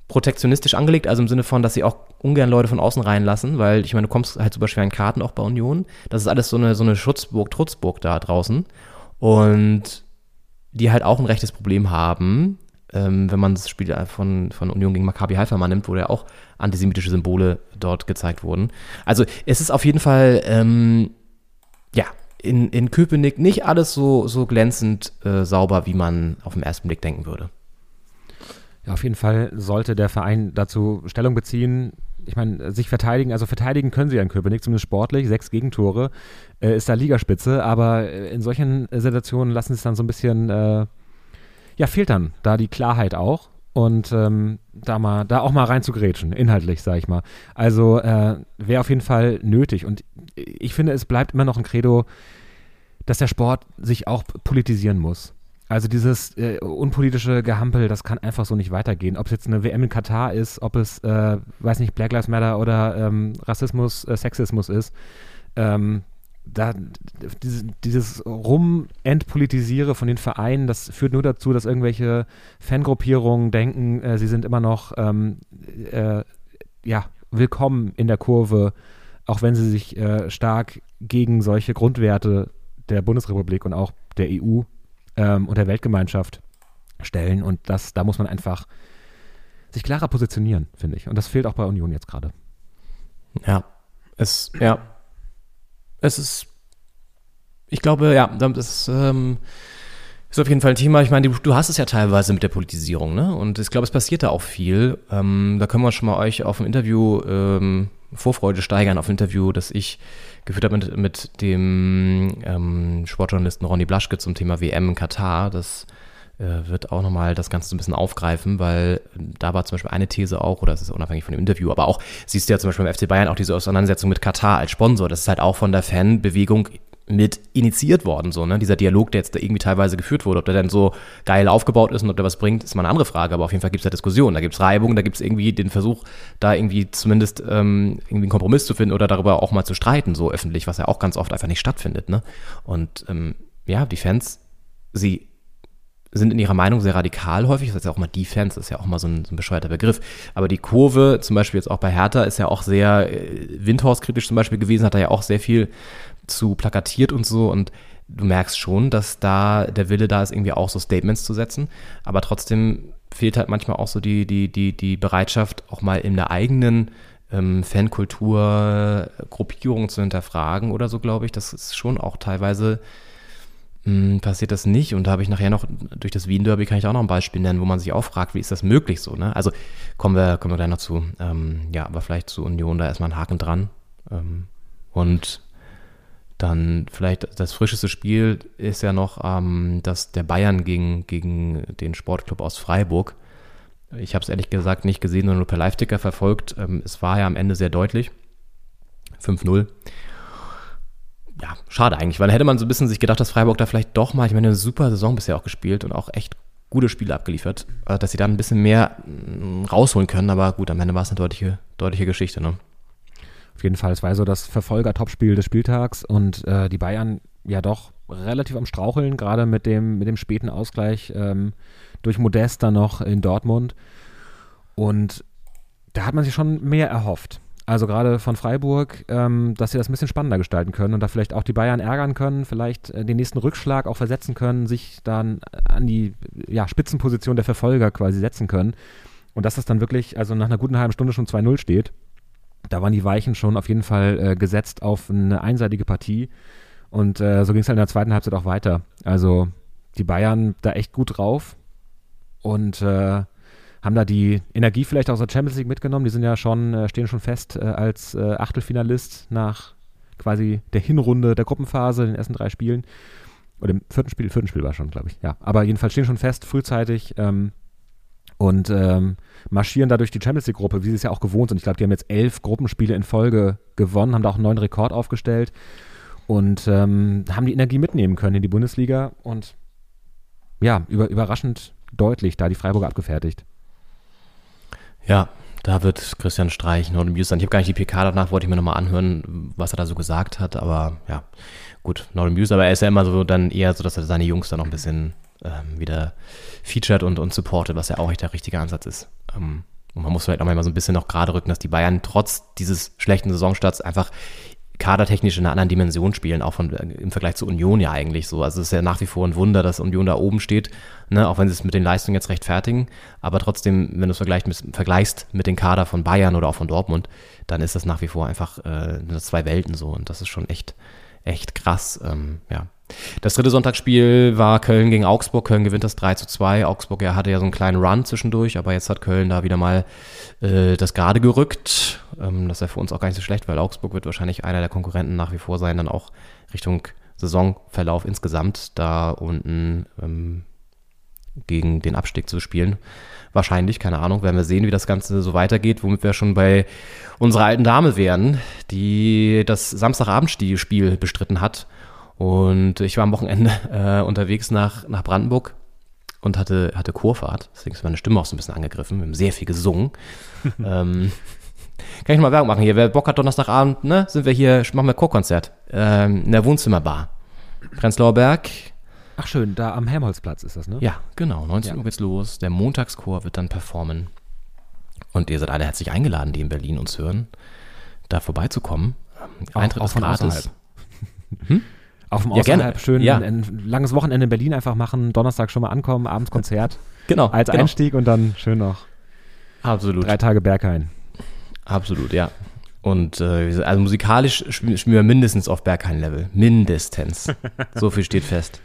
protektionistisch angelegt, also im Sinne von, dass sie auch ungern Leute von außen reinlassen, weil ich meine, du kommst halt super schwer in Karten auch bei Union. Das ist alles so eine, so eine Schutzburg, Trutzburg da draußen. Und die halt auch ein rechtes Problem haben, ähm, wenn man das Spiel von, von Union gegen Maccabi Haifa mal nimmt, wo ja auch antisemitische Symbole dort gezeigt wurden. Also es ist auf jeden Fall, ähm, in, in Köpenick nicht alles so, so glänzend äh, sauber, wie man auf den ersten Blick denken würde. Ja, auf jeden Fall sollte der Verein dazu Stellung beziehen. Ich meine, sich verteidigen, also verteidigen können sie ja in Köpenick, zumindest sportlich, sechs Gegentore, äh, ist da Ligaspitze, aber äh, in solchen Situationen lassen sie es dann so ein bisschen, äh, ja, fehlt dann da die Klarheit auch und ähm, da mal, da auch mal rein zu grätschen, inhaltlich, sag ich mal. Also äh, wäre auf jeden Fall nötig und ich finde, es bleibt immer noch ein Credo, dass der Sport sich auch politisieren muss. Also dieses äh, unpolitische Gehampel, das kann einfach so nicht weitergehen. Ob es jetzt eine WM in Katar ist, ob es, äh, weiß nicht, Black Lives Matter oder ähm, Rassismus, äh, Sexismus ist. Ähm, da, dieses, dieses Rum-Entpolitisiere von den Vereinen, das führt nur dazu, dass irgendwelche Fangruppierungen denken, äh, sie sind immer noch ähm, äh, ja, willkommen in der Kurve, auch wenn sie sich äh, stark gegen solche Grundwerte der Bundesrepublik und auch der EU ähm, und der Weltgemeinschaft stellen. Und das, da muss man einfach sich klarer positionieren, finde ich. Und das fehlt auch bei Union jetzt gerade. Ja, es, ja, es ist, ich glaube, ja, das ähm, ist auf jeden Fall ein Thema. Ich meine, du, du, hast es ja teilweise mit der Politisierung, ne? Und ich glaube, es passiert da auch viel. Ähm, da können wir schon mal euch auf ein Interview ähm, Vorfreude steigern, auf ein Interview, das ich geführt habe mit, mit dem ähm, Sportjournalisten Ronny Blaschke zum Thema WM in Katar. Das wird auch nochmal das Ganze so ein bisschen aufgreifen, weil da war zum Beispiel eine These auch, oder es ist unabhängig von dem Interview, aber auch, siehst du ja zum Beispiel beim FC Bayern auch diese Auseinandersetzung mit Katar als Sponsor. Das ist halt auch von der Fanbewegung mit initiiert worden, so, ne? Dieser Dialog, der jetzt da irgendwie teilweise geführt wurde, ob der dann so geil aufgebaut ist und ob der was bringt, ist mal eine andere Frage, aber auf jeden Fall gibt es da Diskussionen, da gibt es Reibung, da gibt es irgendwie den Versuch, da irgendwie zumindest ähm, irgendwie einen Kompromiss zu finden oder darüber auch mal zu streiten, so öffentlich, was ja auch ganz oft einfach nicht stattfindet, ne? Und ähm, ja, die Fans, sie sind in ihrer Meinung sehr radikal häufig. Das ist ja auch mal Defense, das ist ja auch mal so ein, so ein bescheuerter Begriff. Aber die Kurve, zum Beispiel jetzt auch bei Hertha, ist ja auch sehr äh, Windhorst-kritisch zum Beispiel gewesen, hat da ja auch sehr viel zu plakatiert und so. Und du merkst schon, dass da der Wille da ist, irgendwie auch so Statements zu setzen. Aber trotzdem fehlt halt manchmal auch so die, die, die, die Bereitschaft, auch mal in der eigenen ähm, Fankultur Gruppierung zu hinterfragen oder so, glaube ich. Das ist schon auch teilweise passiert das nicht. Und da habe ich nachher noch, durch das Wien-Derby kann ich auch noch ein Beispiel nennen, wo man sich auch fragt, wie ist das möglich so, ne? Also kommen wir, kommen wir gleich noch zu. Ähm, ja, aber vielleicht zu Union, da erstmal ein Haken dran. Ähm, und dann vielleicht das frischeste Spiel ist ja noch ähm, das der Bayern gegen, gegen den Sportclub aus Freiburg. Ich habe es ehrlich gesagt nicht gesehen, sondern nur per Live-Ticker verfolgt. Ähm, es war ja am Ende sehr deutlich. 5-0 ja, schade eigentlich, weil hätte man so ein bisschen sich gedacht, dass Freiburg da vielleicht doch mal, ich meine, eine super Saison bisher auch gespielt und auch echt gute Spiele abgeliefert, äh, dass sie da ein bisschen mehr mm, rausholen können, aber gut, am Ende war es eine deutliche, deutliche Geschichte, ne? Auf jeden Fall, es war so das Verfolger-Topspiel des Spieltags und äh, die Bayern ja doch relativ am Straucheln, gerade mit dem, mit dem späten Ausgleich ähm, durch Modest dann noch in Dortmund. Und da hat man sich schon mehr erhofft. Also gerade von Freiburg, ähm, dass sie das ein bisschen spannender gestalten können und da vielleicht auch die Bayern ärgern können, vielleicht äh, den nächsten Rückschlag auch versetzen können, sich dann an die ja, Spitzenposition der Verfolger quasi setzen können. Und dass das dann wirklich, also nach einer guten halben Stunde schon 2-0 steht, da waren die Weichen schon auf jeden Fall äh, gesetzt auf eine einseitige Partie. Und äh, so ging es halt in der zweiten Halbzeit auch weiter. Also die Bayern da echt gut drauf. Und äh, haben da die Energie vielleicht aus der Champions League mitgenommen. Die sind ja schon, äh, stehen schon fest äh, als äh, Achtelfinalist nach quasi der Hinrunde der Gruppenphase, den ersten drei Spielen. Oder im vierten Spiel, vierten Spiel war schon, glaube ich. Ja, aber jedenfalls stehen schon fest, frühzeitig. Ähm, und ähm, marschieren da durch die Champions League-Gruppe, wie sie es ja auch gewohnt sind. Ich glaube, die haben jetzt elf Gruppenspiele in Folge gewonnen, haben da auch einen neuen Rekord aufgestellt und ähm, haben die Energie mitnehmen können in die Bundesliga und ja, über, überraschend deutlich da die Freiburger abgefertigt. Ja, da wird Christian Streich noch News sein. Ich habe gar nicht die PK danach, wollte ich mir nochmal anhören, was er da so gesagt hat. Aber ja, gut, Not News. Aber er ist ja immer so dann eher so, dass er seine Jungs dann noch ein bisschen ähm, wieder featured und, und supportet, was ja auch echt der richtige Ansatz ist. Ähm, und man muss vielleicht auch mal so ein bisschen noch gerade rücken, dass die Bayern trotz dieses schlechten Saisonstarts einfach kadertechnisch in einer anderen Dimension spielen, auch von, im Vergleich zu Union ja eigentlich so. Also es ist ja nach wie vor ein Wunder, dass Union da oben steht, ne, auch wenn sie es mit den Leistungen jetzt rechtfertigen. Aber trotzdem, wenn du es vergleichst mit, vergleichst mit den Kader von Bayern oder auch von Dortmund, dann ist das nach wie vor einfach äh, zwei Welten so. Und das ist schon echt, echt krass. Ähm, ja. Das dritte Sonntagsspiel war Köln gegen Augsburg. Köln gewinnt das 3 zu 2. Augsburg ja, hatte ja so einen kleinen Run zwischendurch, aber jetzt hat Köln da wieder mal äh, das gerade gerückt. Ähm, das ist ja für uns auch gar nicht so schlecht, weil Augsburg wird wahrscheinlich einer der Konkurrenten nach wie vor sein, dann auch Richtung Saisonverlauf insgesamt da unten ähm, gegen den Abstieg zu spielen. Wahrscheinlich, keine Ahnung, werden wir sehen, wie das Ganze so weitergeht, womit wir schon bei unserer alten Dame wären, die das Samstagabendspiel bestritten hat und ich war am Wochenende äh, unterwegs nach, nach Brandenburg und hatte, hatte Kurfahrt. Deswegen ist meine Stimme auch so ein bisschen angegriffen. Wir haben sehr viel gesungen. ähm, kann ich mal Werbung machen hier? Wer Bock hat, Donnerstagabend, ne, sind wir hier, machen wir Chorkonzert ähm, in der Wohnzimmerbar. Prenzlauer Berg. Ach schön, da am Helmholtzplatz ist das, ne? Ja, genau. 19 Ja. Uhr geht's los. Der Montagschor wird dann performen. Und ihr seid alle herzlich eingeladen, die in Berlin uns hören, da vorbeizukommen. Ähm, Auch- Eintritt auch ist gratis. außerhalb. Auf dem Ja, gerne. Außerhalb schön Ja. ein langes Wochenende in Berlin einfach machen, Donnerstag schon mal ankommen, abends Konzert Genau. als genau. Einstieg und dann schön noch Absolut. drei Tage Berghain. Absolut, ja. Und äh, also musikalisch spielen wir mindestens auf Berghain-Level. Mindestens. so viel steht fest.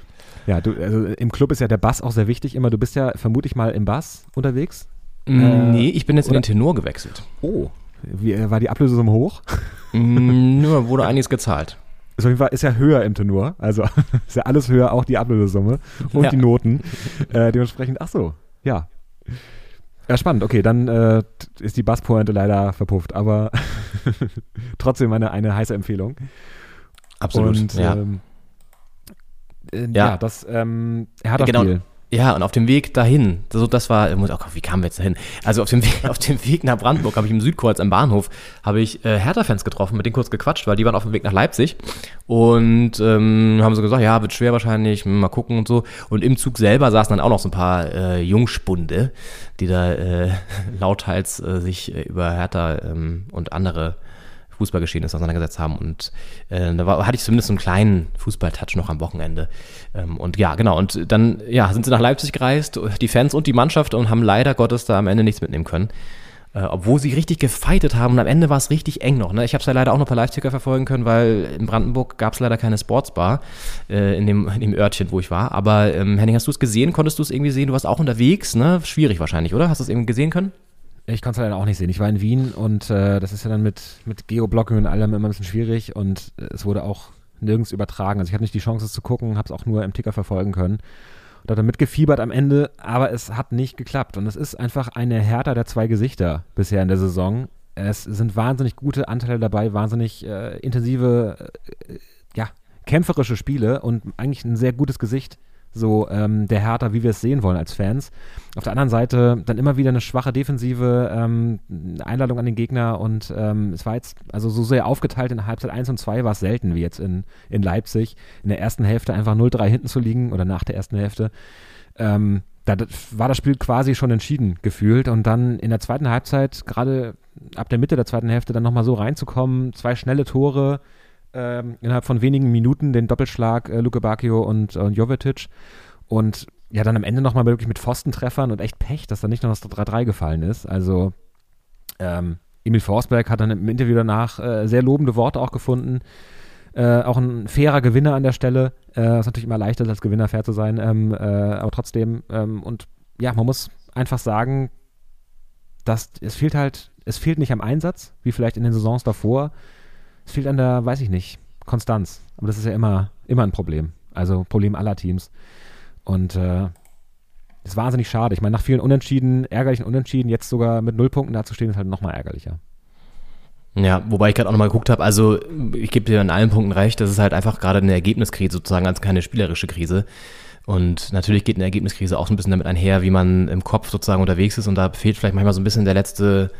Ja, du, also im Club ist ja der Bass auch sehr wichtig immer. Du bist ja vermutlich mal im Bass unterwegs. Mm, nee, ich bin jetzt in oder- den Tenor gewechselt. Oh. Wie, äh, war die Ablösesumme hoch? Mm, Nur wurde einiges gezahlt. Ist, auf jeden Fall, ist ja höher im Tenor. Also ist ja alles höher, auch die Ablösesumme und Ja. die Noten. Äh, dementsprechend, ach so, ja. Ja, spannend. Okay, dann äh, ist die Basspointe leider verpufft, aber trotzdem eine, eine heiße Empfehlung. Absolut. Und ja. ähm, äh, ja. Ja. das ähm, Hertha Genau. Spiel. Ja, und auf dem Weg dahin, so das war, oh Gott, wie kamen wir jetzt dahin? Also auf dem Weg, auf dem Weg nach Brandenburg habe ich im Südkreuz am Bahnhof, habe ich äh, Hertha-Fans getroffen, mit denen kurz gequatscht, weil die waren auf dem Weg nach Leipzig und ähm, haben so gesagt, ja, wird schwer wahrscheinlich, mal gucken und so. Und im Zug selber saßen dann auch noch so ein paar äh, Jungspunde, die da äh, lauthals äh, sich äh, über Hertha ähm, und andere Fußballgeschehnisse auseinandergesetzt haben. Und äh, da war, hatte ich zumindest einen kleinen Fußballtouch noch am Wochenende. Ähm, und ja, genau. Und dann ja, sind sie nach Leipzig gereist, die Fans und die Mannschaft, und haben leider Gottes da am Ende nichts mitnehmen können. Äh, obwohl sie richtig gefeitet haben und am Ende war es richtig eng noch. Ne? Ich habe es ja leider auch noch per Live-Ticker verfolgen können, weil in Brandenburg gab es leider keine Sportsbar äh, in, dem, in dem Örtchen, wo ich war. Aber ähm, Henning, hast du es gesehen? Konntest du es irgendwie sehen? Du warst auch unterwegs, ne? Schwierig wahrscheinlich, oder? Hast du es irgendwie gesehen können? Ich konnte es leider auch nicht sehen. Ich war in Wien und äh, das ist ja dann mit, mit Geoblocking und allem immer ein bisschen schwierig und äh, es wurde auch nirgends übertragen. Also ich hatte nicht die Chance, es zu gucken, habe es auch nur im Ticker verfolgen können. Und hat dann mitgefiebert am Ende, aber es hat nicht geklappt. Und es ist einfach eine Hertha der zwei Gesichter bisher in der Saison. Es sind wahnsinnig gute Anteile dabei, wahnsinnig äh, intensive, äh, ja, kämpferische Spiele und eigentlich ein sehr gutes Gesicht so ähm, der Hertha, wie wir es sehen wollen als Fans. Auf der anderen Seite dann immer wieder eine schwache Defensive, ähm, Einladung an den Gegner und ähm, es war jetzt, also so sehr aufgeteilt in Halbzeit 1 und 2 war es selten wie jetzt in, in Leipzig. In der ersten Hälfte einfach 0-3 hinten zu liegen oder nach der ersten Hälfte. Ähm, da war das Spiel quasi schon entschieden gefühlt und dann in der zweiten Halbzeit, gerade ab der Mitte der zweiten Hälfte, dann nochmal so reinzukommen, zwei schnelle Tore, ähm, innerhalb von wenigen Minuten den Doppelschlag äh, Luke Bacchio und, und Jovetic und ja, dann am Ende nochmal wirklich mit Pfostentreffern und echt Pech, dass da nicht noch das 3-3 gefallen ist. Also ähm, Emil Forsberg hat dann im Interview danach äh, sehr lobende Worte auch gefunden. Äh, auch ein fairer Gewinner an der Stelle. Äh, ist natürlich immer leichter, als Gewinner fair zu sein, ähm, äh, aber trotzdem. Ähm, und ja, man muss einfach sagen, dass es fehlt halt, es fehlt nicht am Einsatz, wie vielleicht in den Saisons davor. Es fehlt an der, weiß ich nicht, Konstanz. Aber das ist ja immer, immer ein Problem. Also Problem aller Teams. Und äh, ist wahnsinnig schade. Ich meine, nach vielen Unentschieden, ärgerlichen Unentschieden, jetzt sogar mit null Punkten dazustehen, ist halt nochmal ärgerlicher. Ja, wobei ich gerade auch nochmal geguckt habe, also ich gebe dir in allen Punkten recht, das ist halt einfach gerade eine Ergebniskrise sozusagen als keine spielerische Krise. Und natürlich geht eine Ergebniskrise auch so ein bisschen damit einher, wie man im Kopf sozusagen unterwegs ist und da fehlt vielleicht manchmal so ein bisschen der letzte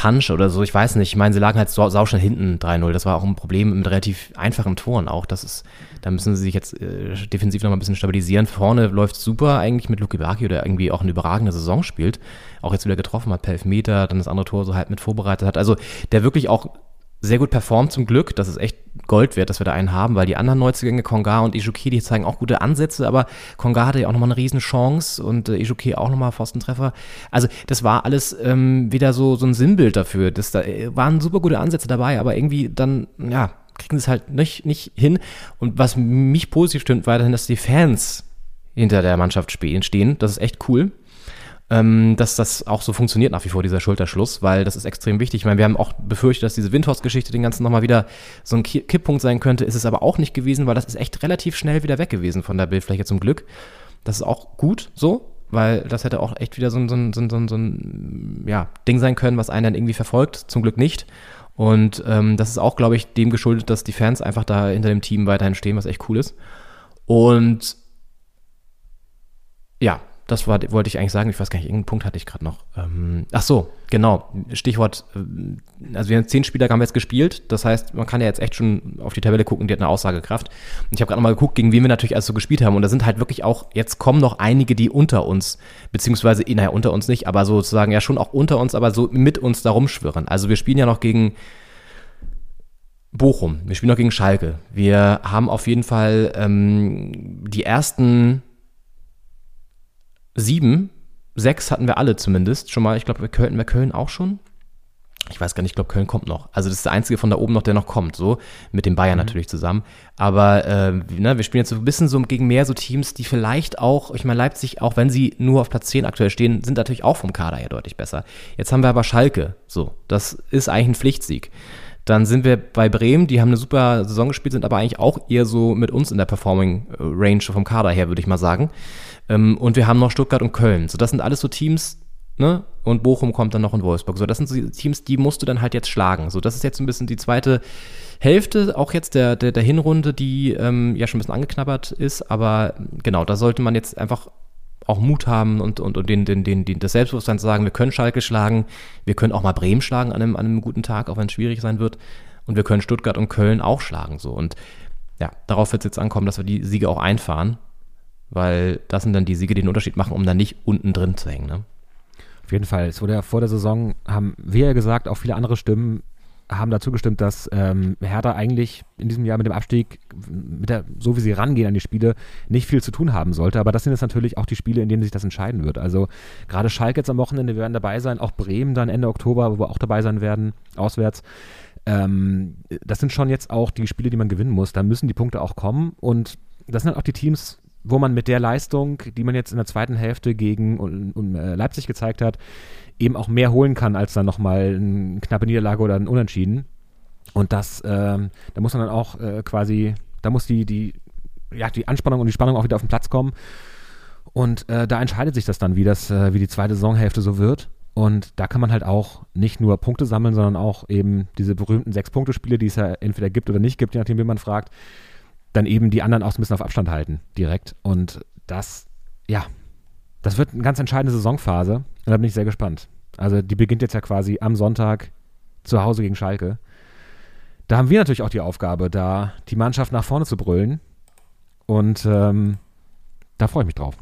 Punch oder so, ich weiß nicht. Ich meine, sie lagen halt sau, sau schnell hinten 3-0. Das war auch ein Problem mit relativ einfachen Toren auch. Das ist, da müssen sie sich jetzt äh, defensiv nochmal ein bisschen stabilisieren. Vorne läuft super eigentlich mit Luki Baki, der irgendwie auch eine überragende Saison spielt. Auch jetzt wieder getroffen hat per Elfmeter, dann das andere Tor so halt mit vorbereitet hat. Also der wirklich auch sehr gut performt zum Glück. Das ist echt Gold wert, dass wir da einen haben, weil die anderen Neuzugänge, Konga und Ijuki, die zeigen auch gute Ansätze, aber Konga hatte ja auch nochmal eine riesen Chance und äh, Ijuki auch nochmal Pfostentreffer. Also das war alles ähm, wieder so, so ein Sinnbild dafür. Das, da äh, waren super gute Ansätze dabei, aber irgendwie dann, ja, kriegen sie es halt nicht, nicht hin. Und was mich positiv stimmt weiterhin, dass die Fans hinter der Mannschaft stehen. Das ist echt cool ähm, dass das auch so funktioniert nach wie vor, dieser Schulterschluss, weil das ist extrem wichtig. Ich meine, wir haben auch befürchtet, dass diese Windhorst-Geschichte den ganzen nochmal wieder so ein Ki- Kipppunkt sein könnte, ist es aber auch nicht gewesen, weil das ist echt relativ schnell wieder weg gewesen von der Bildfläche zum Glück. Das ist auch gut so, weil das hätte auch echt wieder so ein, so ein, so ein, so ein, so ein ja, Ding sein können, was einen dann irgendwie verfolgt, zum Glück nicht. Und ähm, das ist auch, glaube ich, dem geschuldet, dass die Fans einfach da hinter dem Team weiterhin stehen, was echt cool ist. Und ja, das war, wollte ich eigentlich sagen. Ich weiß gar nicht, irgendeinen Punkt hatte ich gerade noch. Ähm, ach so, genau. Stichwort, äh, also wir haben zehn Spieler haben wir jetzt gespielt. Das heißt, man kann ja jetzt echt schon auf die Tabelle gucken, die hat eine Aussagekraft. Und ich habe gerade nochmal geguckt, gegen wen wir natürlich alles so gespielt haben. Und da sind halt wirklich auch, jetzt kommen noch einige, die unter uns, beziehungsweise, naja, unter uns nicht, aber sozusagen ja schon auch unter uns, aber so mit uns da rumschwirren. Also wir spielen ja noch gegen Bochum, wir spielen noch gegen Schalke. Wir haben auf jeden Fall ähm, die ersten sieben, sechs hatten wir alle zumindest schon mal. Ich glaube, wir Köln, wir Köln auch schon. Ich weiß gar nicht, ich glaube, Köln kommt noch. Also das ist der einzige von da oben noch, der noch kommt, so mit den Bayern mhm. natürlich zusammen. Aber äh, ne, wir spielen jetzt so ein bisschen so gegen mehr so Teams, die vielleicht auch, ich meine, Leipzig, auch wenn sie nur auf Platz 10 aktuell stehen, sind natürlich auch vom Kader her deutlich besser. Jetzt haben wir aber Schalke, so. Das ist eigentlich ein Pflichtsieg. Dann sind wir bei Bremen, die haben eine super Saison gespielt, sind aber eigentlich auch eher so mit uns in der Performing Range vom Kader her, würde ich mal sagen. Ähm, und wir haben noch Stuttgart und Köln. So, das sind alles so Teams, ne? Und Bochum kommt dann noch in Wolfsburg. So, das sind so die Teams, die musst du dann halt jetzt schlagen. So, das ist jetzt ein bisschen die zweite Hälfte, auch jetzt der, der, der Hinrunde, die ähm, ja schon ein bisschen angeknabbert ist. Aber genau, da sollte man jetzt einfach auch Mut haben und, und, und den, den, den, den, das Selbstbewusstsein zu sagen, wir können Schalke schlagen, wir können auch mal Bremen schlagen an einem, an einem guten Tag, auch wenn es schwierig sein wird. Und wir können Stuttgart und Köln auch schlagen. So. Und ja, darauf wird es jetzt ankommen, dass wir die Siege auch einfahren. Weil das sind dann die Siege, die den Unterschied machen, um dann nicht unten drin zu hängen. Ne? Auf jeden Fall. Es wurde ja vor der Saison, haben wir ja gesagt, auch viele andere Stimmen haben dazu gestimmt, dass ähm, Hertha eigentlich in diesem Jahr mit dem Abstieg, mit der, so wie sie rangehen an die Spiele, nicht viel zu tun haben sollte. Aber das sind jetzt natürlich auch die Spiele, in denen sich das entscheiden wird. Also gerade Schalke jetzt am Wochenende werden dabei sein, auch Bremen dann Ende Oktober, wo wir auch dabei sein werden, auswärts. Ähm, das sind schon jetzt auch die Spiele, die man gewinnen muss. Da müssen die Punkte auch kommen. Und das sind auch die Teams, wo man mit der Leistung, die man jetzt in der zweiten Hälfte gegen um, um, äh, Leipzig gezeigt hat, eben auch mehr holen kann, als dann nochmal eine knappe Niederlage oder ein Unentschieden. Und das, ähm, da muss man dann auch äh, quasi, da muss die, die, ja, die Anspannung und die Spannung auch wieder auf den Platz kommen. Und äh, da entscheidet sich das dann, wie das, äh, wie die zweite Saisonhälfte so wird. Und da kann man halt auch nicht nur Punkte sammeln, sondern auch eben diese berühmten Sechs-Punkte-Spiele, die es ja entweder gibt oder nicht gibt, je nachdem, wie man fragt, dann eben die anderen auch so ein bisschen auf Abstand halten, direkt. Und das, ja, das wird eine ganz entscheidende Saisonphase. Und da bin ich sehr gespannt. Also die beginnt jetzt ja quasi am Sonntag zu Hause gegen Schalke. Da haben wir natürlich auch die Aufgabe, da die Mannschaft nach vorne zu brüllen. Und ähm, da freue ich mich drauf.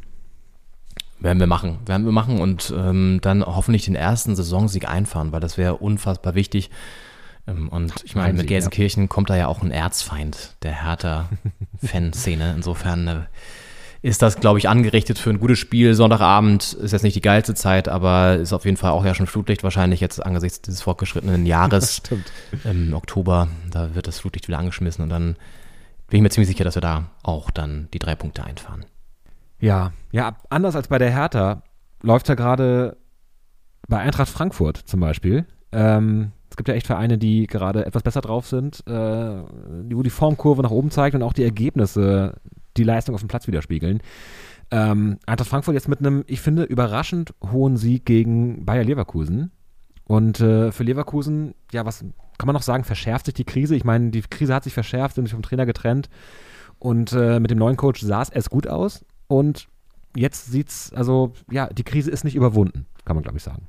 Werden wir machen, werden wir machen und ähm, dann hoffentlich den ersten Saisonsieg einfahren, weil das wäre unfassbar wichtig. Ähm, und ich meine, mit Gelsenkirchen ja. kommt da ja auch ein Erzfeind der Hertha-Fanszene. Insofern äh, ist das, glaube ich, angerichtet für ein gutes Spiel. Sonntagabend ist jetzt nicht die geilste Zeit, aber ist auf jeden Fall auch ja schon Flutlicht wahrscheinlich jetzt angesichts dieses fortgeschrittenen Jahres im Oktober. Da wird das Flutlicht wieder angeschmissen und dann bin ich mir ziemlich sicher, dass wir da auch dann die drei Punkte einfahren. Ja, ja, anders als bei der Hertha läuft ja gerade bei Eintracht Frankfurt zum Beispiel. Ähm, es gibt ja echt Vereine, die gerade etwas besser drauf sind, äh, wo die Formkurve nach oben zeigt und auch die Ergebnisse die Leistung auf dem Platz widerspiegeln. Ähm, Eintracht Frankfurt jetzt mit einem, ich finde, überraschend hohen Sieg gegen Bayer Leverkusen. Und äh, für Leverkusen, ja, was kann man noch sagen, verschärft sich die Krise. Ich meine, die Krise hat sich verschärft, sind sich vom Trainer getrennt. Und äh, mit dem neuen Coach sah es erst gut aus. Und jetzt sieht's, also, ja, die Krise ist nicht überwunden, kann man, glaube ich, sagen.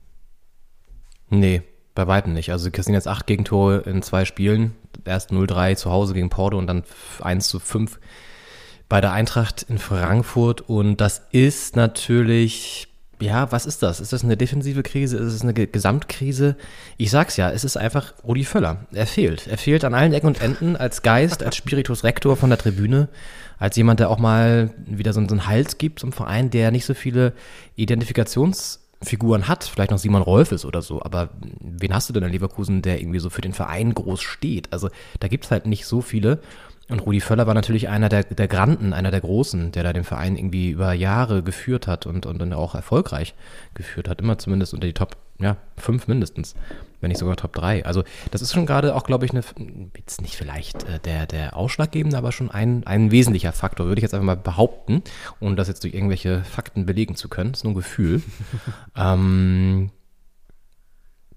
Nee, bei weitem nicht. Also sie kassieren jetzt acht Gegentore in zwei Spielen. Erst 0-3 zu Hause gegen Porto und dann 1 zu 5 bei der Eintracht in Frankfurt. Und das ist natürlich, ja, was ist das? Ist das eine defensive Krise? Ist es eine Gesamtkrise? Ich sag's ja, es ist einfach Rudi Völler. Er fehlt. Er fehlt an allen Ecken und Enden als Geist, als Spiritus Rector von der Tribüne, als jemand, der auch mal wieder so einen Hals gibt zum Verein, der nicht so viele Identifikations- Figuren hat, vielleicht noch Simon Rolfes oder so, aber wen hast du denn in Leverkusen, der irgendwie so für den Verein groß steht? Also da gibt es halt nicht so viele. Und Rudi Völler war natürlich einer der, der Granden, einer der Großen, der da den Verein irgendwie über Jahre geführt hat und, und dann auch erfolgreich geführt hat. Immer zumindest unter die Top ja, fünf mindestens, wenn nicht sogar Top 3. Also das ist schon gerade auch, glaube ich, eine, jetzt nicht vielleicht äh, der, der ausschlaggebende, aber schon ein, ein wesentlicher Faktor, würde ich jetzt einfach mal behaupten, ohne das jetzt durch irgendwelche Fakten belegen zu können. Das ist nur ein Gefühl. ähm,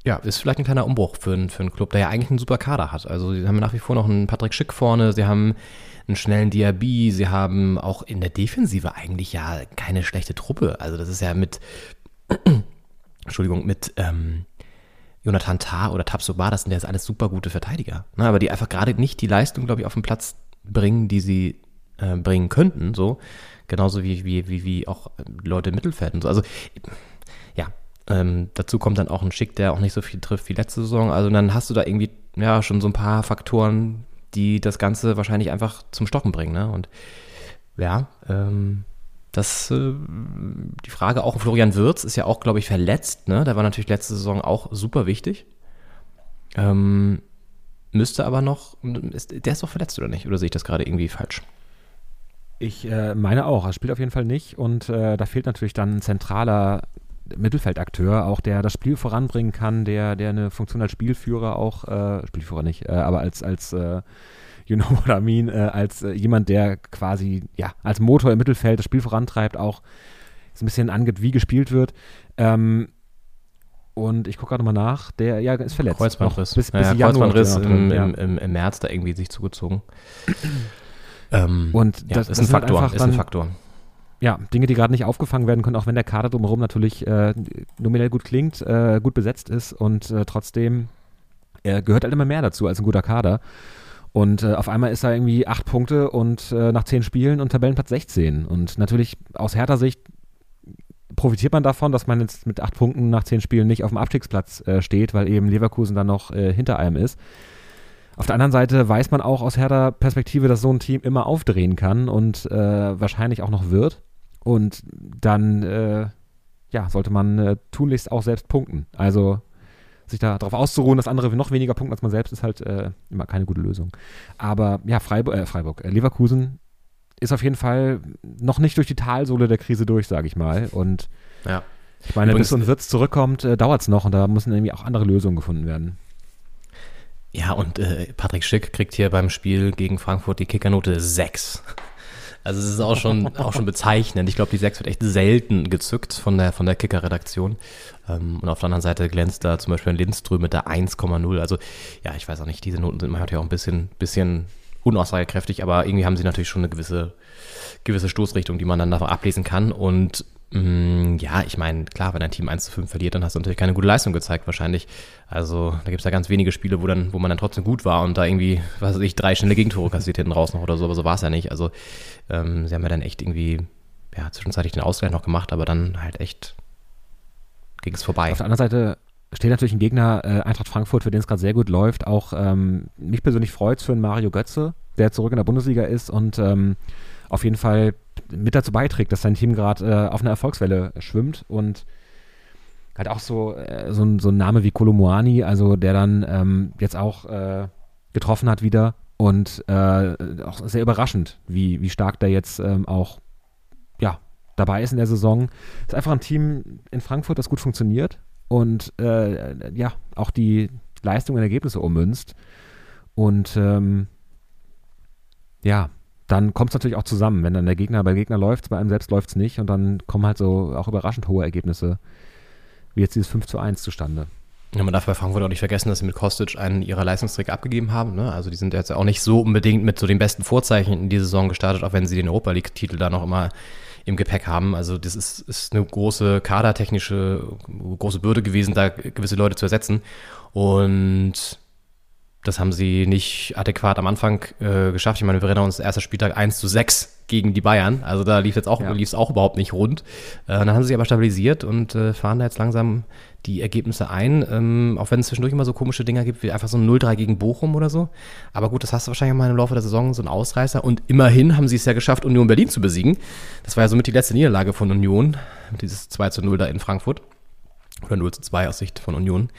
ja, ist vielleicht ein kleiner Umbruch für, einen- für einen Club, der ja eigentlich einen super Kader hat. Also sie haben nach wie vor noch einen Patrick Schick vorne, sie haben einen schnellen Diaby, sie haben auch in der Defensive eigentlich ja keine schlechte Truppe. Also das ist ja mit, Entschuldigung, mit ähm, Jonathan Tah oder Tabsoba, das sind ja jetzt alles super gute Verteidiger. Ne, aber die einfach gerade nicht die Leistung, glaube ich, auf den Platz bringen, die sie äh, bringen könnten. So. Genauso wie, wie, wie, wie auch äh, Leute im Mittelfeld und so. Also ja, ähm, dazu kommt dann auch ein Schick, der auch nicht so viel trifft wie letzte Saison. Also dann hast du da irgendwie ja schon so ein paar Faktoren, die das Ganze wahrscheinlich einfach zum Stocken bringen. Ne? Und ja, ähm, das, äh, die Frage auch, Florian Wirz ist ja auch, glaube ich, verletzt. Ne? Der war natürlich letzte Saison auch super wichtig. Ähm, müsste aber noch, ist, der ist doch verletzt oder nicht? Oder sehe ich das gerade irgendwie falsch? Ich äh, meine auch, er spielt auf jeden Fall nicht und äh, da fehlt natürlich dann ein zentraler Mittelfeldakteur, auch der das Spiel voranbringen kann, der, der eine Funktion als Spielführer auch, äh, Spielführer nicht, äh, aber als, als äh, you know what I mean, äh, als äh, jemand, der quasi, ja, als Motor im Mittelfeld das Spiel vorantreibt, auch so ein bisschen angeht, wie gespielt wird. Ähm, und ich gucke gerade mal nach, der ja ist verletzt. Kreuzbandriss. Noch Bis, bis ja, Kreuzbandriss er im, ja. im, im, im März da irgendwie sich zugezogen. ähm, Und ja, das- ist das ein halt Faktor. einfach Ist ein dann- Faktor. ja, Dinge, die gerade nicht aufgefangen werden können, auch wenn der Kader drumherum natürlich äh, nominell gut klingt, äh, gut besetzt ist und äh, trotzdem äh, gehört halt immer mehr dazu als ein guter Kader. Und äh, auf einmal ist er irgendwie acht Punkte und äh, nach zehn Spielen und Tabellenplatz 16. Und natürlich aus härter Sicht profitiert man davon, dass man jetzt mit acht Punkten nach zehn Spielen nicht auf dem Abstiegsplatz äh, steht, weil eben Leverkusen dann noch äh, hinter einem ist. Auf der anderen Seite weiß man auch aus härter Perspektive, dass so ein Team immer aufdrehen kann und äh, wahrscheinlich auch noch wird. Und dann äh, ja, sollte man tunlichst auch selbst punkten. Also sich da darauf auszuruhen, dass andere noch weniger punkten als man selbst, ist halt äh, immer keine gute Lösung. Aber ja, Freiburg, äh, Freiburg, äh, Leverkusen ist auf jeden Fall noch nicht durch die Talsohle der Krise durch, sage ich mal. Und Ja. ich meine, Übrigens- bis ein Wirtz zurückkommt, äh, dauert es noch und da müssen irgendwie auch andere Lösungen gefunden werden. Ja, und äh, Patrick Schick kriegt hier beim Spiel gegen Frankfurt die Kickernote 6. Also es ist auch schon, auch schon bezeichnend. Ich glaube, die 6 wird echt selten gezückt von der, von der Kicker-Redaktion. Ähm, und auf der anderen Seite glänzt da zum Beispiel ein Lindström mit der 1,0. Also ja, ich weiß auch nicht, diese Noten sind manchmal auch ein bisschen, bisschen unaussagekräftig, aber irgendwie haben sie natürlich schon eine gewisse, gewisse Stoßrichtung, die man dann davon ablesen kann. Und ja, ich meine, klar, wenn ein Team 1 zu 5 verliert, dann hast du natürlich keine gute Leistung gezeigt, wahrscheinlich. Also da gibt es ja ganz wenige Spiele, wo, dann, wo man dann trotzdem gut war und da irgendwie, was weiß ich, drei schnelle Gegentore kassiert hinten raus noch oder so, aber so war es ja nicht. Also ähm, sie haben ja dann echt irgendwie, ja, zwischenzeitlich den Ausgleich noch gemacht, aber dann halt echt ging es vorbei. Auf der anderen Seite steht natürlich ein Gegner, äh, Eintracht Frankfurt, für den es gerade sehr gut läuft. Auch ähm, mich persönlich freut es für einen Mario Götze, der zurück in der Bundesliga ist und ähm, auf jeden Fall mit dazu beiträgt, dass sein Team gerade äh, auf einer Erfolgswelle schwimmt und halt auch so, äh, so, so ein Name wie Kolomoani, also der dann ähm, jetzt auch äh, getroffen hat wieder und äh, auch sehr überraschend, wie, wie stark der jetzt ähm, auch ja, dabei ist in der Saison. Ist einfach ein Team in Frankfurt, das gut funktioniert und äh, ja, auch die Leistung und Ergebnisse ummünzt. Und ähm, ja, dann kommt es natürlich auch zusammen. Wenn dann der Gegner bei Gegner läuft, bei einem selbst läuft es nicht und dann kommen halt so auch überraschend hohe Ergebnisse, wie jetzt dieses 5 zu 1 zustande. Ja, man darf bei Frankfurt auch nicht vergessen, dass sie mit Kostic einen ihrer Leistungsträger abgegeben haben. Ne? Also die sind jetzt auch nicht so unbedingt mit so den besten Vorzeichen in die Saison gestartet, auch wenn sie den Europa League-Titel da noch immer im Gepäck haben. Also das ist, ist eine große kadertechnische, große Bürde gewesen, da gewisse Leute zu ersetzen. Und das haben sie nicht adäquat am Anfang äh, geschafft. Ich meine, wir erinnern uns, erster Spieltag 1 zu 6 gegen die Bayern. Also da lief jetzt auch, Ja. lief es auch überhaupt nicht rund. Äh, dann haben sie sich aber stabilisiert und äh, fahren da jetzt langsam die Ergebnisse ein. Ähm, auch wenn es zwischendurch immer so komische Dinger gibt, wie einfach so ein 0-3 gegen Bochum oder so. Aber gut, das hast du wahrscheinlich mal im Laufe der Saison, so ein Ausreißer. Und immerhin haben sie es ja geschafft, Union Berlin zu besiegen. Das war ja somit die letzte Niederlage von Union. Dieses 2 zu 0 da in Frankfurt. Oder 0 zu 2 aus Sicht von Union.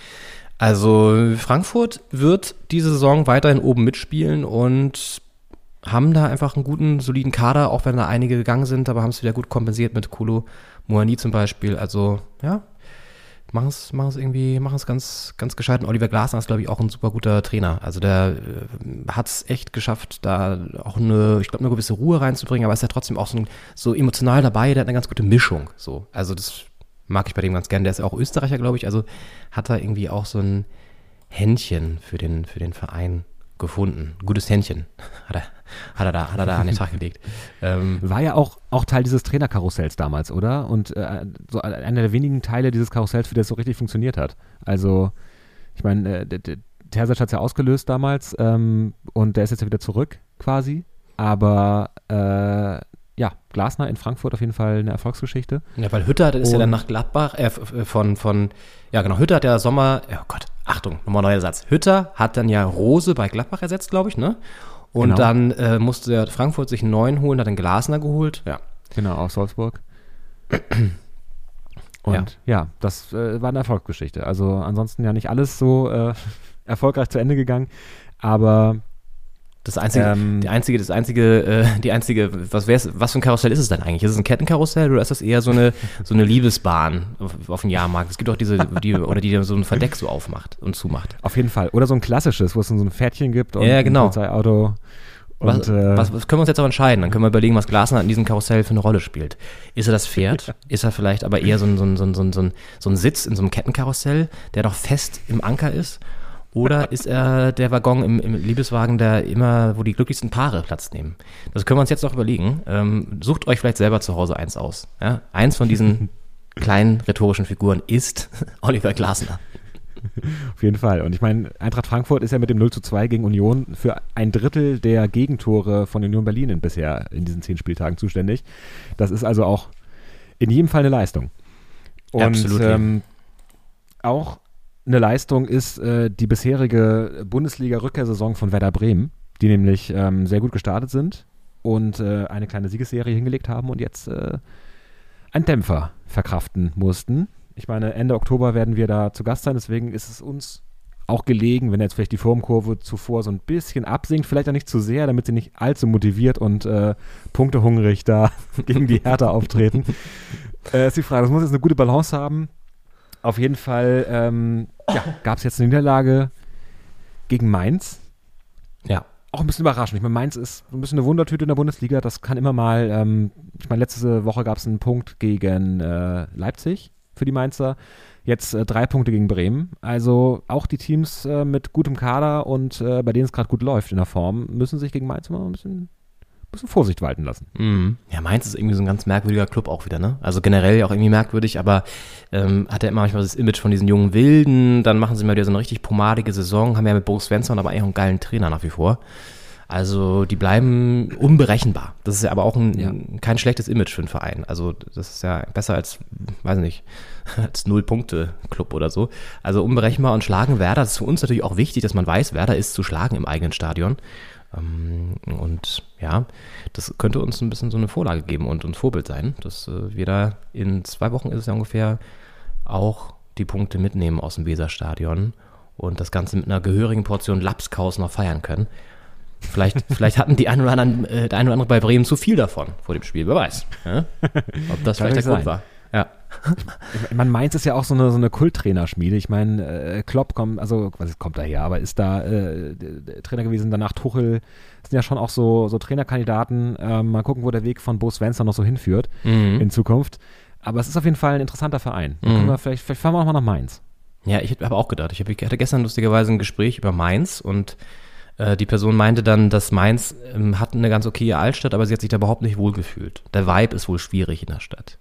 Also Frankfurt wird diese Saison weiterhin oben mitspielen und haben da einfach einen guten, soliden Kader, auch wenn da einige gegangen sind, aber haben es wieder gut kompensiert mit Kolo Moani zum Beispiel. Also ja, machen es machen irgendwie, machen es ganz, ganz gescheit. Und Oliver Glasner ist, glaube ich, auch ein super guter Trainer. Also der äh, hat es echt geschafft, da auch eine, ich glaube, eine gewisse Ruhe reinzubringen, aber ist ja trotzdem auch so, ein- so emotional dabei, der hat eine ganz gute Mischung. So. Also das mag ich bei dem ganz gern. Der ist auch Österreicher, glaube ich. Also hat er irgendwie auch so ein Händchen für den, für den Verein gefunden. Gutes Händchen hat er, hat er, da, hat er da an den Tag gelegt. Ähm, War ja auch, auch Teil dieses Trainerkarussells damals, oder? Und äh, so einer der wenigen Teile dieses Karussells, für das so richtig funktioniert hat. Also, ich meine, äh, Terzic hat es ja ausgelöst damals ähm, und der ist jetzt ja wieder zurück quasi. Aber äh, ja, Glasner in Frankfurt auf jeden Fall eine Erfolgsgeschichte. Ja, weil Hütter ist ja Und- dann nach Gladbach, äh, von, von, ja genau, Hütter hat ja Sommer, oh Gott, Achtung, nochmal neuer Satz. Hütter hat dann ja Rose bei Gladbach ersetzt, glaube ich, ne? Und Genau. dann äh, musste Frankfurt sich einen neuen holen, hat den Glasner geholt. Ja. Genau, aus Salzburg. Und ja, das äh, war eine Erfolgsgeschichte. Also ansonsten ja nicht alles so äh, erfolgreich zu Ende gegangen, aber Das einzige, Ähm, die einzige, das einzige, äh, die einzige, was wär's, was für ein Karussell ist es denn eigentlich? Ist es ein Kettenkarussell oder ist das eher so eine, so eine Liebesbahn auf, auf dem Jahrmarkt? Es gibt auch diese, die, oder die so ein Verdeck so aufmacht und zumacht. auf jeden Fall. Oder so ein klassisches, wo es so ein Pferdchen gibt und Ja, genau. ein Polizeiauto. Was, Und, äh, was, was können wir uns jetzt aber entscheiden? Dann können wir überlegen, was Glasner in diesem Karussell für eine Rolle spielt. Ist er das Pferd? ist er vielleicht aber eher so, ein, so, ein, so, ein, so, ein, so ein Sitz in so einem Kettenkarussell, der doch fest im Anker ist? Oder ist er der Waggon im, im Liebeswagen, der immer, wo die glücklichsten Paare Platz nehmen? Das können wir uns jetzt noch überlegen. Ähm, sucht euch vielleicht selber zu Hause eins aus. Ja? Eins von diesen kleinen rhetorischen Figuren ist Oliver Glasner. Auf jeden Fall. Und ich meine, Eintracht Frankfurt ist ja mit dem 0 zu 2 gegen Union für ein Drittel der Gegentore von Union Berlin in bisher in diesen zehn Spieltagen zuständig. Das ist also auch in jedem Fall eine Leistung. Und absolut. ähm, auch eine Leistung ist äh, die bisherige Bundesliga-Rückkehrsaison von Werder Bremen, die nämlich ähm, sehr gut gestartet sind und äh, eine kleine Siegesserie hingelegt haben und jetzt äh, einen Dämpfer verkraften mussten. Ich meine, Ende Oktober werden wir da zu Gast sein, deswegen ist es uns auch gelegen, wenn jetzt vielleicht die Formkurve zuvor so ein bisschen absinkt, vielleicht auch nicht zu sehr, damit sie nicht allzu motiviert und äh, punktehungrig da gegen die Hertha auftreten. Äh, ist die Frage, das muss jetzt eine gute Balance haben. Auf jeden Fall ähm, ja, gab es jetzt eine Niederlage gegen Mainz. Ja. Auch ein bisschen überraschend. Ich meine, Mainz ist ein bisschen eine Wundertüte in der Bundesliga. Das kann immer mal, ähm, ich meine, letzte Woche gab es einen Punkt gegen äh, Leipzig für die Mainzer. Jetzt äh, drei Punkte gegen Bremen. Also auch die Teams äh, mit gutem Kader und äh, bei denen es gerade gut läuft in der Form, müssen sich gegen Mainz immer ein bisschen, bisschen Vorsicht walten lassen. Mhm. Ja, Mainz ist irgendwie so ein ganz merkwürdiger Club auch wieder, ne? Also generell auch irgendwie merkwürdig, aber ähm, hat er immer manchmal das Image von diesen jungen Wilden, dann machen sie mal wieder so eine richtig pomadige Saison, haben ja mit Boris Svensson aber eigentlich auch einen geilen Trainer nach wie vor. Also die bleiben unberechenbar. Das ist ja aber auch ein, Ja. kein schlechtes Image für einen Verein. Also das ist ja besser als, weiß nicht, als Null-Punkte-Club oder so. Also unberechenbar und schlagen Werder. Das ist für uns natürlich auch wichtig, dass man weiß, Werder ist zu schlagen im eigenen Stadion. Ähm, und ja, das könnte uns ein bisschen so eine Vorlage geben und ein Vorbild sein, dass äh, wir da in zwei Wochen ist es ja ungefähr auch die Punkte mitnehmen aus dem Weserstadion und das Ganze mit einer gehörigen Portion Lapskaus noch feiern können. Vielleicht, vielleicht hatten die ein oder anderen, äh, der ein oder andere bei Bremen zu viel davon vor dem Spiel, wer weiß. Ja? Ob das Kann vielleicht der nicht Grund sein. war. Ich meine, Mainz ist ja auch so eine, so eine Kulttrainerschmiede. Ich meine, äh, Klopp kommt, also was kommt daher, aber ist da äh, Trainer gewesen, danach Tuchel, Das sind ja schon auch so, so Trainerkandidaten. Ähm, mal gucken, wo der Weg von Bo Svensson noch so hinführt Mhm. in Zukunft. Aber es ist auf jeden Fall ein interessanter Verein. Können wir vielleicht, vielleicht fahren wir auch mal nach Mainz. Ja, ich habe auch gedacht. Ich, hab, ich hatte gestern lustigerweise ein Gespräch über Mainz und äh, die Person meinte dann, dass Mainz ähm, hat eine ganz okaye Altstadt, aber sie hat sich da überhaupt nicht wohlgefühlt. Der Vibe ist wohl schwierig in der Stadt.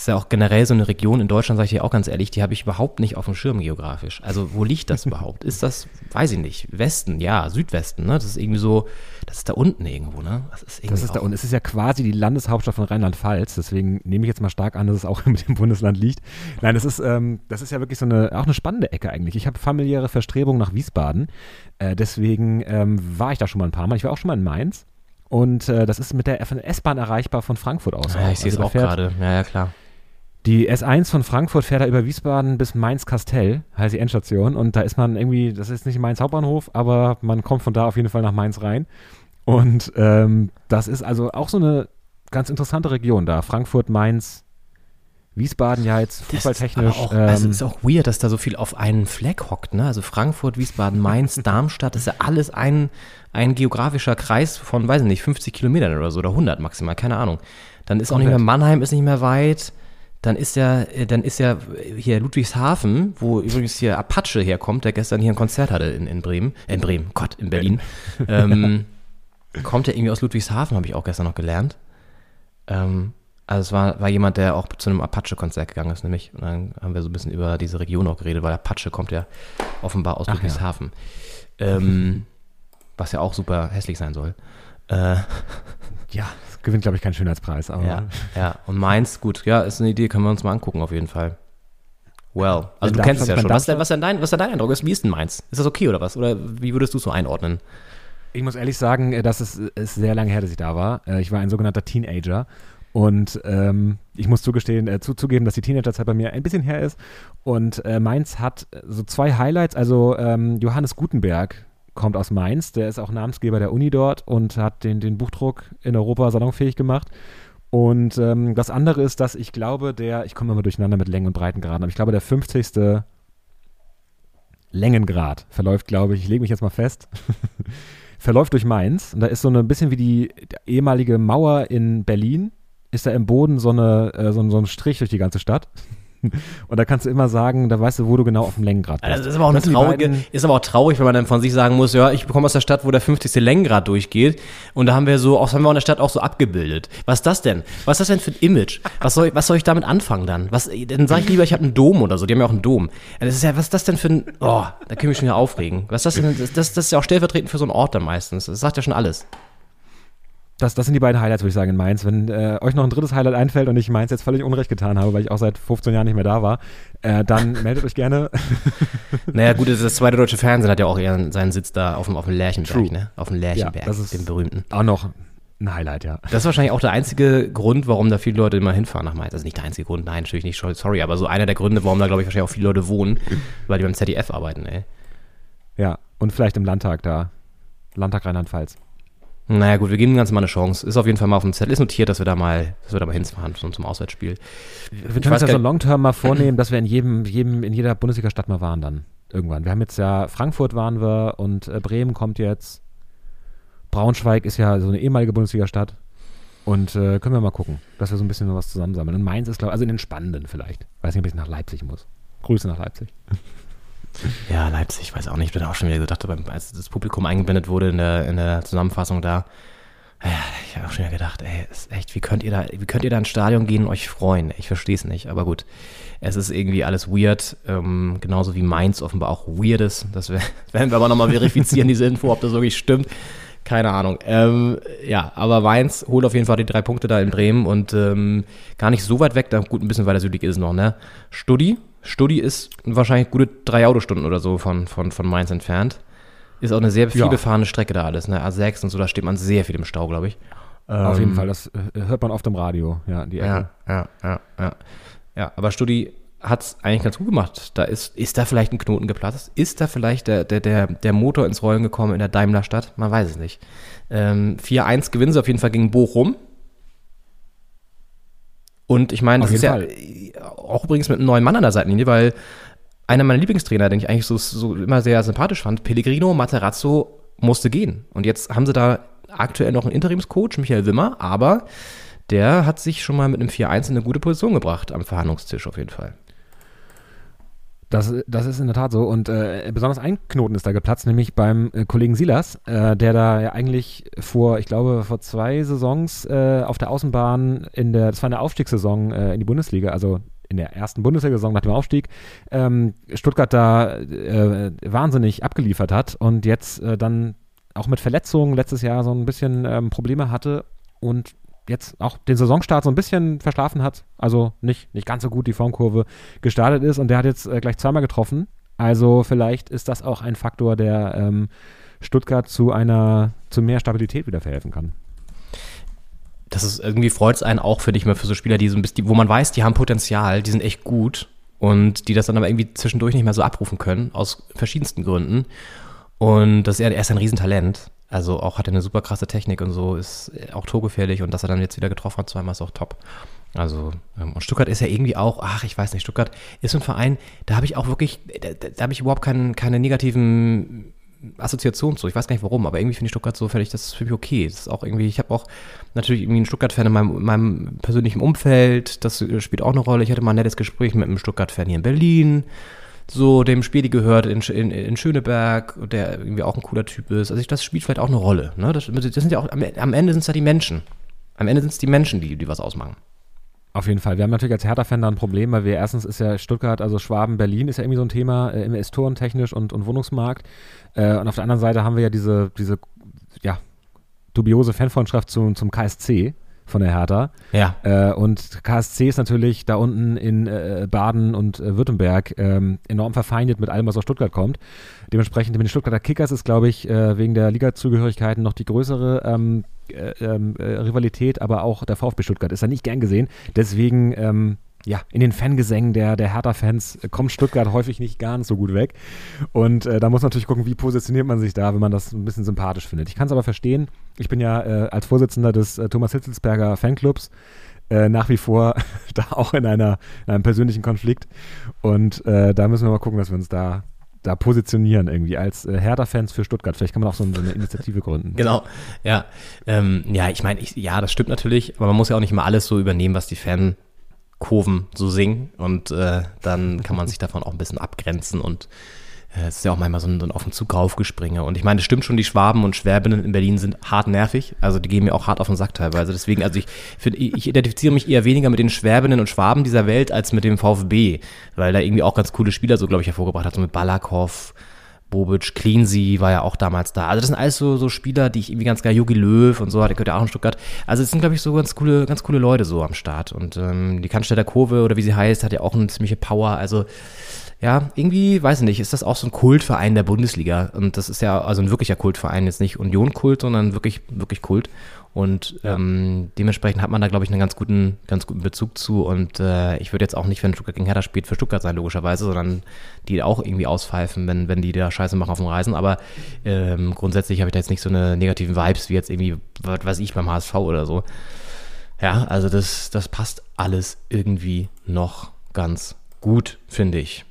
Ist ja auch generell so eine Region in Deutschland, sage ich dir auch ganz ehrlich, die habe ich überhaupt nicht auf dem Schirm geografisch. Also wo liegt das überhaupt? Ist das, weiß ich nicht, Westen, ja, Südwesten, ne? Das ist irgendwie so, das ist da unten irgendwo, ne? Das ist, irgendwie Das ist da, und es ist ja quasi die Landeshauptstadt von Rheinland-Pfalz, deswegen nehme ich jetzt mal stark an, dass es auch mit dem Bundesland liegt. Nein, das ist, ähm, das ist ja wirklich so eine, auch eine spannende Ecke eigentlich. Ich habe familiäre Verstrebungen nach Wiesbaden, äh, deswegen ähm, war ich da schon mal ein paar Mal. Ich war auch schon mal in Mainz und äh, das ist mit der S-Bahn erreichbar von Frankfurt aus. Ja, ich sehe es Also auch gerade. Ja, ja, klar. Die S1 von Frankfurt fährt da über Wiesbaden bis Mainz-Kastell, heißt die Endstation. Und da ist man irgendwie, das ist nicht Mainz Hauptbahnhof, aber man kommt von da auf jeden Fall nach Mainz rein. Und ähm, das ist also auch so eine ganz interessante Region da. Frankfurt, Mainz, Wiesbaden ja jetzt fußballtechnisch. Auch, also ähm, ist auch weird, dass da so viel auf einen Fleck hockt, ne? Also Frankfurt, Wiesbaden, Mainz, Darmstadt, das ist ja alles ein, ein geografischer Kreis von, weiß ich nicht, 50 Kilometern oder so oder 100 maximal, keine Ahnung. Dann ist auch nicht mehr. Mannheim, ist nicht mehr weit. Dann ist ja, äh, dann ist ja hier Ludwigshafen, wo übrigens hier Apache herkommt, der gestern hier ein Konzert hatte in, in Bremen, äh, in Bremen, Gott, in Berlin. ähm, kommt ja irgendwie aus Ludwigshafen, habe ich auch gestern noch gelernt. Ähm, also es war, war jemand, der auch zu einem Apache-Konzert gegangen ist, nämlich. Und dann haben wir so ein bisschen über diese Region auch geredet, weil Apache kommt ja offenbar aus Ach, Ludwigshafen. Ähm, was ja auch super hässlich sein soll. Äh, Ja, gewinnt, glaube ich, keinen Schönheitspreis, aber ja, ja. Und Mainz, gut, ja, ist eine Idee, können wir uns mal angucken auf jeden Fall. Well, also du kennst es ja schon. Was, ist was, ist denn dein, was ist denn dein Eindruck? Wie ist denn Mainz? Ist das okay oder was? Oder wie würdest du es so einordnen? Ich muss ehrlich sagen, äh, das ist, ist sehr lange her, dass ich da war. Äh, Ich war ein sogenannter Teenager. Und ähm, ich muss zugestehen, äh, zu, zugeben, dass die Teenagerzeit bei mir ein bisschen her ist. Und äh, Mainz hat äh, so zwei Highlights. Also ähm, Johannes Gutenberg kommt aus Mainz. Der ist auch Namensgeber der Uni dort und hat den, den Buchdruck in Europa salonfähig gemacht. Und ähm, das andere ist, dass ich glaube, der, ich komme immer durcheinander mit Längen- und Breitengraden, aber ich glaube, der 50. Längengrad verläuft, glaube ich, ich lege mich jetzt mal fest, verläuft durch Mainz. Und da ist so eine bisschen wie die ehemalige Mauer in Berlin, ist da im Boden so, eine, äh, so, ein- so ein Strich durch die ganze Stadt. Und da kannst du immer sagen, da weißt du, wo du genau auf dem Längengrad bist. Also das ist aber auch die traurige, ist aber auch traurig, wenn man dann von sich sagen muss, ja, ich komme aus der Stadt, wo der 50. Längengrad durchgeht und da haben wir so, auch haben wir in der Stadt auch so abgebildet. Was ist das denn? Was ist das denn für ein Image? Was soll, was soll ich damit anfangen dann? Was, dann sage ich lieber, ich habe einen Dom oder so, die haben ja auch einen Dom. Ja, Das ist ja, was ist das denn für ein, oh, da können wir mich schon wieder aufregen. Was ist das denn, das, das, das ist ja auch stellvertretend für so einen Ort dann meistens. Das sagt ja schon alles. Das, das sind die beiden Highlights, würde ich sagen, in Mainz. Wenn äh, euch noch ein drittes Highlight einfällt und ich Mainz jetzt völlig unrecht getan habe, weil ich auch seit 15 Jahren nicht mehr da war, äh, dann meldet euch gerne. Naja, gut, das, zweite deutsche Fernsehen hat ja auch eher seinen Sitz da auf dem, auf dem Lerchenberg, True. ne? Auf dem Lerchenberg, das ist- dem berühmten. auch noch ein Highlight, ja. Das ist wahrscheinlich auch der einzige Grund, warum da viele Leute immer hinfahren nach Mainz. Also nicht der einzige Grund, nein, natürlich nicht, sorry, aber so einer der Gründe, warum da, glaube ich, wahrscheinlich auch viele Leute wohnen, weil die beim ZDF arbeiten, ey. Ja, und vielleicht im Landtag da. Landtag Rheinland-Pfalz. Naja, gut, wir geben dem Ganzen mal eine Chance. Ist auf jeden Fall mal auf dem Zettel. Ist notiert, dass wir da mal, dass wir da mal hinfahren zum, zum Auswärtsspiel. Wir Ich können uns ja so Long-Term mal vornehmen, dass wir in jedem, jedem, in jeder Bundesliga-Stadt mal waren dann. Irgendwann. Wir haben jetzt ja, Frankfurt waren wir und äh, Bremen kommt jetzt. Braunschweig ist ja so eine ehemalige Bundesliga-Stadt. Und äh, können wir mal gucken, dass wir so ein bisschen was zusammensammeln. Und Mainz ist, glaube ich, also in den Spannenden vielleicht. Weiß nicht, ob ich nach Leipzig muss. Grüße nach Leipzig. Ja, Leipzig, weiß auch nicht, ich bin auch schon wieder gedacht, als das Publikum eingeblendet wurde in der, in der Zusammenfassung da. Ja, ich habe auch schon wieder gedacht, ey, ist echt, wie könnt ihr da, wie könnt ihr da ins Stadion gehen und euch freuen? Ich verstehe es nicht, aber gut. Es ist irgendwie alles weird, ähm, genauso wie Mainz offenbar auch weird ist. Das werden wir aber nochmal verifizieren, diese Info, ob das wirklich stimmt. Keine Ahnung. Ähm, ja, aber Mainz holt auf jeden Fall die drei Punkte da in Bremen und ähm, gar nicht so weit weg. Da, gut, ein bisschen weiter südlich ist noch, ne? Studi. Studi ist wahrscheinlich gute drei Autostunden oder so von, von, von Mainz entfernt. Ist auch eine sehr viel Ja. befahrene Strecke da alles, ne? A6 und so, da steht man sehr viel im Stau, glaube ich. Auf jeden Ähm, Fall, das äh, hört man oft im Radio, ja, die Ecke. Ja, ja, ja, ja. Ja, aber Studi hat es eigentlich ganz gut gemacht. Da ist, ist da vielleicht ein Knoten geplatzt? Ist da vielleicht der, der, der, der Motor ins Rollen gekommen in der Daimler-Stadt? Man weiß es nicht. Ähm, 4-1 gewinnen sie auf jeden Fall gegen Bochum. Und ich meine, das ist ja jeden äh, auch übrigens mit einem neuen Mann an der Seitenlinie, weil einer meiner Lieblingstrainer, den ich eigentlich so, so immer sehr sympathisch fand, Pellegrino Materazzo, musste gehen. Und jetzt haben sie da aktuell noch einen Interimscoach, Michael Wimmer, aber der hat sich schon mal mit einem 4-1 in eine gute Position gebracht am Verhandlungstisch auf jeden Fall. Das, das ist in der Tat so. Und äh, besonders ein Knoten ist da geplatzt, nämlich beim äh, Kollegen Silas, äh, der da ja eigentlich vor, ich glaube, vor zwei Saisons äh, auf der Außenbahn in der, das war eine Aufstiegssaison äh, in die Bundesliga, also in der ersten Bundesliga-Saison nach dem Aufstieg, ähm, Stuttgart da äh, wahnsinnig abgeliefert hat und jetzt dann auch mit Verletzungen letztes Jahr so ein bisschen ähm, Probleme hatte und jetzt auch den Saisonstart so ein bisschen verschlafen hat. Also nicht, nicht ganz so gut die Formkurve gestartet ist und der hat jetzt äh, gleich zweimal getroffen. Also vielleicht ist das auch ein Faktor, der ähm, Stuttgart zu einer, zu mehr Stabilität wieder verhelfen kann. Das ist irgendwie freut es einen auch, finde ich mal, für so Spieler, die so ein bisschen, wo man weiß, die haben Potenzial, die sind echt gut und die das dann aber irgendwie zwischendurch nicht mehr so abrufen können, aus verschiedensten Gründen. Und das ist er, er ist ein Riesentalent. Also auch hat er eine super krasse Technik und so, ist auch torgefährlich und dass er dann jetzt wieder getroffen hat, zweimal ist auch top. Also, ähm, und Stuttgart ist ja irgendwie auch, ach, ich weiß nicht, Stuttgart ist ein Verein, da habe ich auch wirklich, da, da, habe ich überhaupt keinen, keine negativen Assoziation zu. Ich weiß gar nicht warum, aber irgendwie finde ich Stuttgart so völlig, das ist für mich okay. Das ist auch irgendwie, ich habe auch natürlich irgendwie einen Stuttgart-Fan in meinem, in meinem persönlichen Umfeld, das spielt auch eine Rolle. Ich hatte mal ein nettes Gespräch mit einem Stuttgart-Fan hier in Berlin, so dem Spiel, die gehört in, in, in Schöneberg, der irgendwie auch ein cooler Typ ist. Also ich, das spielt vielleicht auch eine Rolle. Ne? Das, das sind ja auch, am, am Ende sind es ja die Menschen. Am Ende sind es die Menschen, die, die was ausmachen. Auf jeden Fall. Wir haben natürlich als Hertha-Fan da ein Problem, weil wir erstens ist ja Stuttgart, also Schwaben, Berlin ist ja irgendwie so ein Thema, äh, Investoren technisch und, und Wohnungsmarkt. Äh, und auf der anderen Seite haben wir ja diese, diese ja, dubiose Fanfreundschaft zu, zum KSC von der Hertha. Ja. Äh, und KSC ist natürlich da unten in äh, Baden und äh, Württemberg ähm, enorm verfeindet mit allem, was aus Stuttgart kommt. Dementsprechend mit den Stuttgarter Kickers ist, glaube ich, äh, wegen der Ligazugehörigkeiten noch die größere ähm, äh, ähm, äh, Rivalität, aber auch der VfB Stuttgart ist da nicht gern gesehen. Deswegen ähm, ja, in den Fangesängen der, der Hertha-Fans kommt Stuttgart häufig nicht ganz so gut weg. Und äh, da muss man natürlich gucken, wie positioniert man sich da, wenn man das ein bisschen sympathisch findet. Ich kann es aber verstehen. Ich bin ja äh, als Vorsitzender des äh, Thomas Hitzelsberger Fanclubs äh, nach wie vor da auch in, einer, in einem persönlichen Konflikt. Und äh, da müssen wir mal gucken, dass wir uns da da positionieren irgendwie als äh, Hertha-Fans für Stuttgart. Vielleicht kann man auch so, eine Initiative gründen. Genau, ja. Ähm, ja, ich meine, ja, das stimmt natürlich, aber man muss ja auch nicht mal alles so übernehmen, was die Fankurven so singen. Und äh, dann kann man sich davon auch ein bisschen abgrenzen und äh, es ist ja auch manchmal so ein, so ein auf den Zug raufgespringe. Und ich meine, das stimmt schon, die Schwaben und Schwäbinnen in Berlin sind hart nervig. Also die gehen mir auch hart auf den Sack teilweise. Deswegen, also ich finde, ich identifiziere mich eher weniger mit den Schwäbinnen und Schwaben dieser Welt als mit dem VfB, weil da irgendwie auch ganz coole Spieler so, glaube ich, hervorgebracht hat, so mit Balakow, Bobic, Cleansey war ja auch damals da. Also das sind alles so, so Spieler, die ich irgendwie ganz geil, Jogi Löw und so, der gehört ja auch in Stuttgart. Also es sind, glaube ich, so ganz coole, ganz coole Leute so am Start. Und ähm, die Cannstätter Kurve oder wie sie heißt, hat ja auch eine ziemliche Power. Also ja, irgendwie, weiß ich nicht, ist das auch so ein Kultverein der Bundesliga. Und das ist ja also ein wirklicher Kultverein, jetzt nicht Union-Kult, sondern wirklich, wirklich Kult. Und ähm, dementsprechend hat man da, glaube ich, einen ganz guten, ganz guten Bezug zu. Und äh, ich würde jetzt auch nicht, wenn Stuttgart gegen Hertha spielt, für Stuttgart sein, logischerweise, sondern die auch irgendwie auspfeifen, wenn, wenn die da Scheiße machen auf dem Reisen. Aber ähm, grundsätzlich habe ich da jetzt nicht so eine negativen Vibes wie jetzt irgendwie, was weiß ich, beim HSV oder so. Ja, also das, das passt alles irgendwie noch ganz gut, finde ich.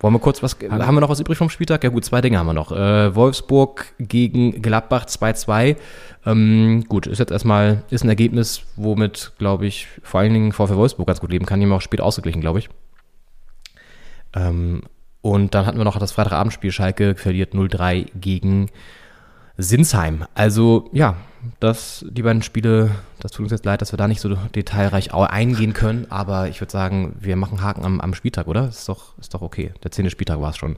Wollen wir kurz was, haben, wir noch was übrig vom Spieltag? Ja gut, zwei Dinge haben wir noch. Äh, Wolfsburg gegen Gladbach 2-2. Ähm, gut, ist jetzt erstmal, ist ein Ergebnis, womit, glaube ich, vor allen Dingen VfL Wolfsburg ganz gut leben kann. Die haben auch spät ausgeglichen, glaube ich. Ähm, und dann hatten wir noch das Freitagabendspiel. Schalke verliert 0-3 gegen Sinsheim. Also ja, das, die beiden Spiele, das tut uns jetzt leid, dass wir da nicht so detailreich eingehen können, aber ich würde sagen, wir machen Haken am, am Spieltag, oder? Ist doch, ist doch okay. Der zehnte Spieltag war es schon.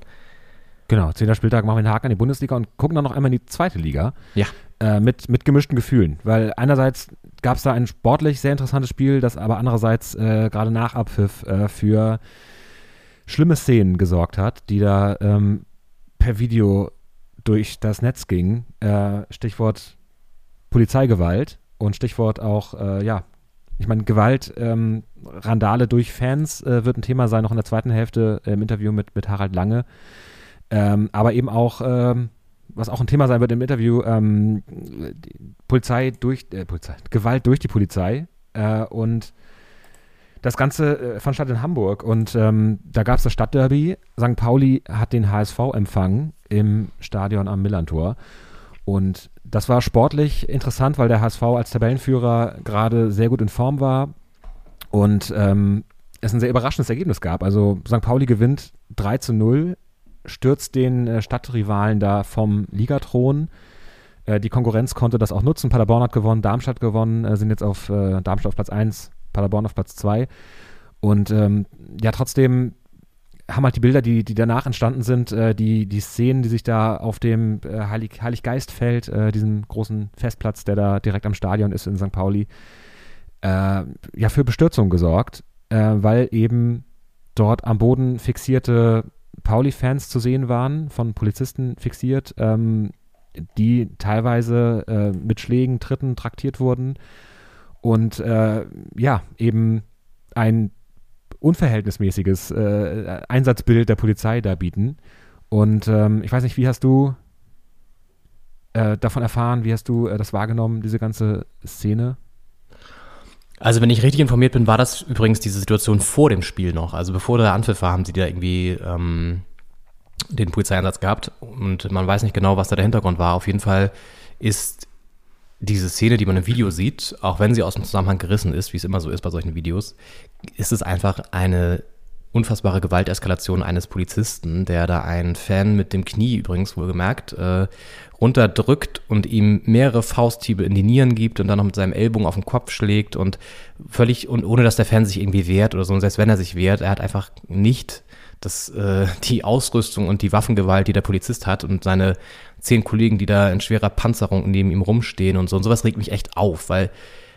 Genau, zehnter Spieltag machen wir einen Haken an die Bundesliga und gucken dann noch einmal in die zweite Liga. Ja. Äh, mit, mit gemischten Gefühlen, weil einerseits gab es da ein sportlich sehr interessantes Spiel, das aber andererseits äh, gerade nach Abpfiff äh, für schlimme Szenen gesorgt hat, die da ähm, per Video durch das Netz ging. Äh, Stichwort Polizeigewalt und Stichwort auch, äh, ja, ich meine, Gewalt, ähm, Randale durch Fans äh, wird ein Thema sein, noch in der zweiten Hälfte im Interview mit, mit Harald Lange. Ähm, aber eben auch, ähm, was auch ein Thema sein wird im Interview, ähm, Polizei durch, äh, Polizei, Gewalt durch die Polizei äh, und das Ganze äh, fand statt in Hamburg und ähm, da gab es das Stadtderby. St. Pauli hat den HSV empfangen im Stadion am Millantor. Und das war sportlich interessant, weil der HSV als Tabellenführer gerade sehr gut in Form war und ähm, es ein sehr überraschendes Ergebnis gab. Also St. Pauli gewinnt 3 zu 0, stürzt den äh, Stadtrivalen da vom Ligathron. Äh, die Konkurrenz konnte das auch nutzen. Paderborn hat gewonnen, Darmstadt gewonnen, äh, sind jetzt auf äh, Darmstadt auf Platz 1, Paderborn auf Platz 2. Und ähm, ja, trotzdem haben halt die Bilder, die, die danach entstanden sind, äh, die, die Szenen, die sich da auf dem äh, Heilig, Heiliggeistfeld, äh, diesem großen Festplatz, der da direkt am Stadion ist in St. Pauli, äh, ja, für Bestürzung gesorgt, äh, weil eben dort am Boden fixierte Pauli-Fans zu sehen waren, von Polizisten fixiert, ähm, die teilweise äh, mit Schlägen, Tritten traktiert wurden und ja, eben ein unverhältnismäßiges äh, Einsatzbild der Polizei da bieten. Und ähm, ich weiß nicht, wie hast du äh, davon erfahren, wie hast du äh, das wahrgenommen, diese ganze Szene? Also wenn ich richtig informiert bin, war das übrigens diese Situation vor dem Spiel noch. Also bevor der Anpfiff war, haben sie da irgendwie ähm, den Polizeieinsatz gehabt und man weiß nicht genau, was da der Hintergrund war. Auf jeden Fall ist diese Szene, die man im Video sieht, auch wenn sie aus dem Zusammenhang gerissen ist, wie es immer so ist bei solchen Videos, ist es einfach eine unfassbare Gewalteskalation eines Polizisten, der da einen Fan mit dem Knie übrigens wohlgemerkt äh, runterdrückt und ihm mehrere Fausthiebe in die Nieren gibt und dann noch mit seinem Ellbogen auf den Kopf schlägt und völlig und ohne dass der Fan sich irgendwie wehrt oder so und selbst wenn er sich wehrt, er hat einfach nicht das, äh, die Ausrüstung und die Waffengewalt, die der Polizist hat und seine zehn Kollegen, die da in schwerer Panzerung neben ihm rumstehen und so und sowas regt mich echt auf, weil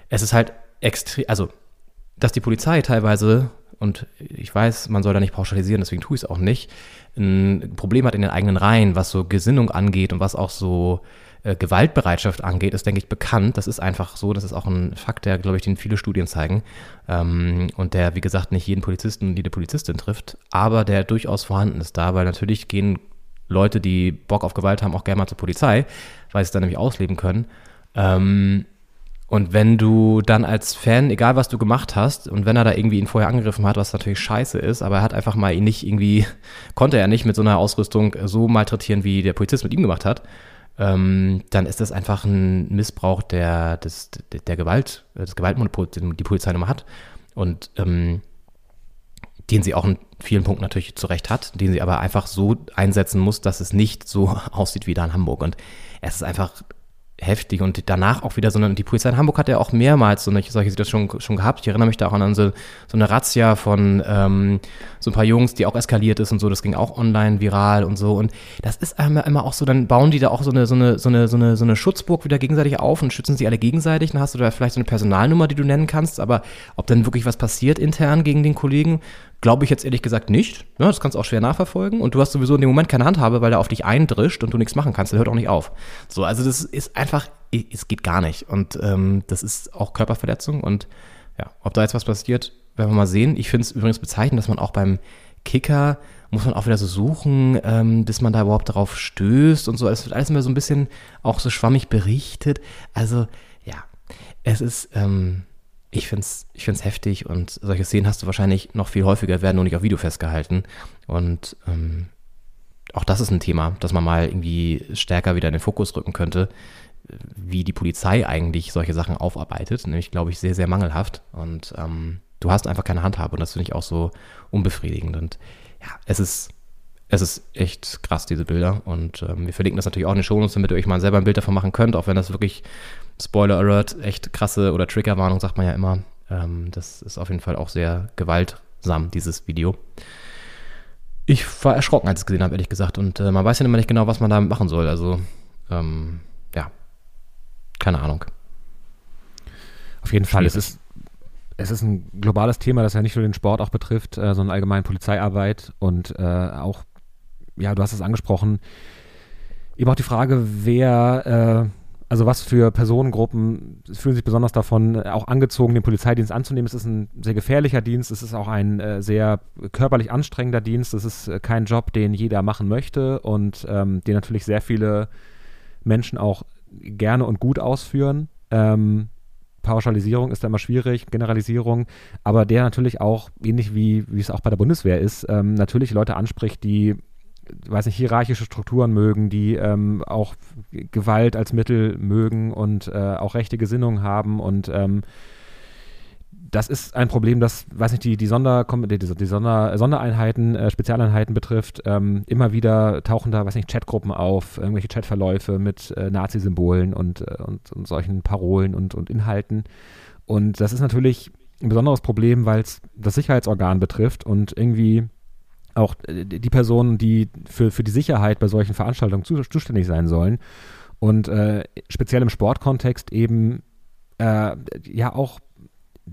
es ist halt extrem, also dass die Polizei teilweise und ich weiß, man soll da nicht pauschalisieren, deswegen tue ich es auch nicht, ein Problem hat in den eigenen Reihen, was so Gesinnung angeht und was auch so äh, Gewaltbereitschaft angeht, ist, denke ich, bekannt. Das ist einfach so, das ist auch ein Fakt, der, glaube ich, den viele Studien zeigen ähm, und der, wie gesagt, nicht jeden Polizisten und jede Polizistin trifft, aber der durchaus vorhanden ist da, weil natürlich gehen Leute, die Bock auf Gewalt haben, auch gerne mal zur Polizei, weil sie es dann nämlich ausleben können. Ähm, und wenn du dann als Fan, egal was du gemacht hast, und wenn er da irgendwie ihn vorher angegriffen hat, was natürlich scheiße ist, aber er hat einfach mal ihn nicht irgendwie, konnte er nicht mit so einer Ausrüstung so malträtieren, wie der Polizist mit ihm gemacht hat, ähm, dann ist das einfach ein Missbrauch der, des, der Gewalt, des Gewaltmonopols, den die Polizei nochmal hat. Und ähm, den sie auch in vielen Punkten natürlich zu Recht hat, den sie aber einfach so einsetzen muss, dass es nicht so aussieht wie da in Hamburg. Und es ist einfach heftig und danach auch wieder so die Polizei in Hamburg hat ja auch mehrmals so eine, solche Situationen schon, schon gehabt. Ich erinnere mich da auch an so, so eine Razzia von ähm, so ein paar Jungs, die auch eskaliert ist und so, das ging auch online viral und so und das ist immer, immer auch so, dann bauen die da auch so eine, so eine, so eine, so eine, so eine Schutzburg wieder gegenseitig auf und schützen sie alle gegenseitig, dann hast du da vielleicht so eine Personalnummer, die du nennen kannst, aber ob dann wirklich was passiert intern gegen den Kollegen, Glaube ich jetzt ehrlich gesagt nicht. Ja, das kannst du auch schwer nachverfolgen. Und du hast sowieso in dem Moment keine Handhabe, weil er auf dich eindrischt und du nichts machen kannst. Der hört auch nicht auf. So, also das ist einfach, es geht gar nicht. Und ähm, das ist auch Körperverletzung. Und ja, ob da jetzt was passiert, werden wir mal sehen. Ich finde es übrigens bezeichnend, dass man auch beim Kicker muss man auch wieder so suchen, ähm, bis man da überhaupt darauf stößt und so. Es wird alles immer so ein bisschen auch so schwammig berichtet. Also ja, es ist, ähm, ich finde es ich find's heftig und solche Szenen hast du wahrscheinlich noch viel häufiger, werden nur nicht auf Video festgehalten. Und ähm, auch das ist ein Thema, das man mal irgendwie stärker wieder in den Fokus rücken könnte, wie die Polizei eigentlich solche Sachen aufarbeitet. Nämlich, glaube ich, sehr, sehr mangelhaft. Und ähm, du hast einfach keine Handhabe und das finde ich auch so unbefriedigend. Und ja, es ist, es ist echt krass, diese Bilder. Und ähm, wir verlinken das natürlich auch in den Shownotes, damit ihr euch mal selber ein Bild davon machen könnt, auch wenn das wirklich Spoiler Alert, echt krasse oder Triggerwarnung, sagt man ja immer. Ähm, das ist auf jeden Fall auch sehr gewaltsam, dieses Video. Ich war erschrocken, als ich es gesehen habe, ehrlich gesagt. Und äh, man weiß ja immer nicht genau, was man da machen soll. Also, ähm, keine Ahnung. Auf jeden Fall, es ist, es ist ein globales Thema, das ja nicht nur den Sport auch betrifft, äh, sondern allgemein Polizeiarbeit und äh, auch, ja, du hast es angesprochen, eben auch die Frage, wer äh, also was für Personengruppen fühlen sich besonders davon äh, auch angezogen, den Polizeidienst anzunehmen. Es ist ein sehr gefährlicher Dienst, es ist auch ein äh, sehr körperlich anstrengender Dienst, es ist äh, kein Job, den jeder machen möchte und ähm, den natürlich sehr viele Menschen auch gerne und gut ausführen. Ähm, Pauschalisierung ist da immer schwierig, Generalisierung, aber der natürlich auch, ähnlich wie, wie es auch bei der Bundeswehr ist, ähm, natürlich Leute anspricht, die weiß nicht, hierarchische Strukturen mögen, die ähm, auch Gewalt als Mittel mögen und äh, auch rechte Gesinnung haben und ähm, das ist ein Problem, das, weiß nicht, die, die, Sonder, die, die Sonder, Sondereinheiten, äh, Spezialeinheiten betrifft. Ähm, immer wieder tauchen da, weiß nicht, Chatgruppen auf, irgendwelche Chatverläufe mit äh, Nazi-Symbolen und, äh, und, und, solchen Parolen und, und Inhalten. Und das ist natürlich ein besonderes Problem, weil es das Sicherheitsorgan betrifft und irgendwie auch äh, die Personen, die für, für die Sicherheit bei solchen Veranstaltungen zu, zuständig sein sollen. Und äh, speziell im Sportkontext eben äh, ja auch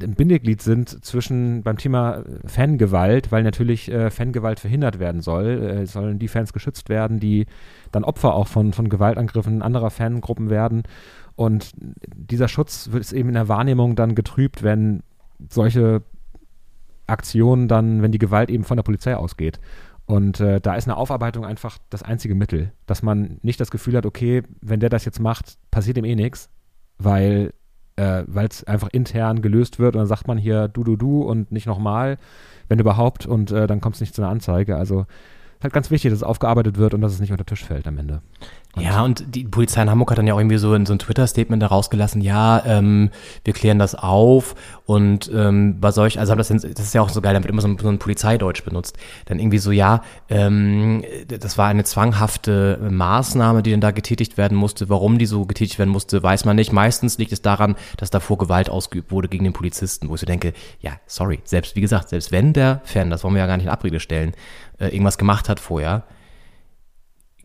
ein Bindeglied sind zwischen beim Thema Fangewalt, weil natürlich äh, Fangewalt verhindert werden soll, äh, sollen die Fans geschützt werden, die dann Opfer auch von, von Gewaltangriffen anderer Fangruppen werden. Und dieser Schutz wird eben in der Wahrnehmung dann getrübt, wenn solche Aktionen dann, wenn die Gewalt eben von der Polizei ausgeht. Und äh, da ist eine Aufarbeitung einfach das einzige Mittel, dass man nicht das Gefühl hat, okay, wenn der das jetzt macht, passiert ihm eh nichts, weil äh, es einfach intern gelöst wird und dann sagt man hier du, du, du und nicht nochmal, wenn überhaupt, und äh, dann kommt es nicht zu einer Anzeige. Also halt ganz wichtig, dass es aufgearbeitet wird und dass es nicht unter Tisch fällt am Ende. Ja, und die Polizei in Hamburg hat dann ja auch irgendwie so, in, so ein Twitter-Statement da rausgelassen, ja, ähm, wir klären das auf und ähm, bei solch, also haben das, das ist ja auch so geil, dann wird immer so ein, so ein Polizeideutsch benutzt. Dann irgendwie so, ja, ähm, das war eine zwanghafte Maßnahme, die dann da getätigt werden musste. Warum die so getätigt werden musste, weiß man nicht. Meistens liegt es daran, dass davor Gewalt ausgeübt wurde gegen den Polizisten, wo ich so denke, ja, sorry, selbst, wie gesagt, selbst wenn der Fan, das wollen wir ja gar nicht in Abrede stellen, äh, irgendwas gemacht hat vorher,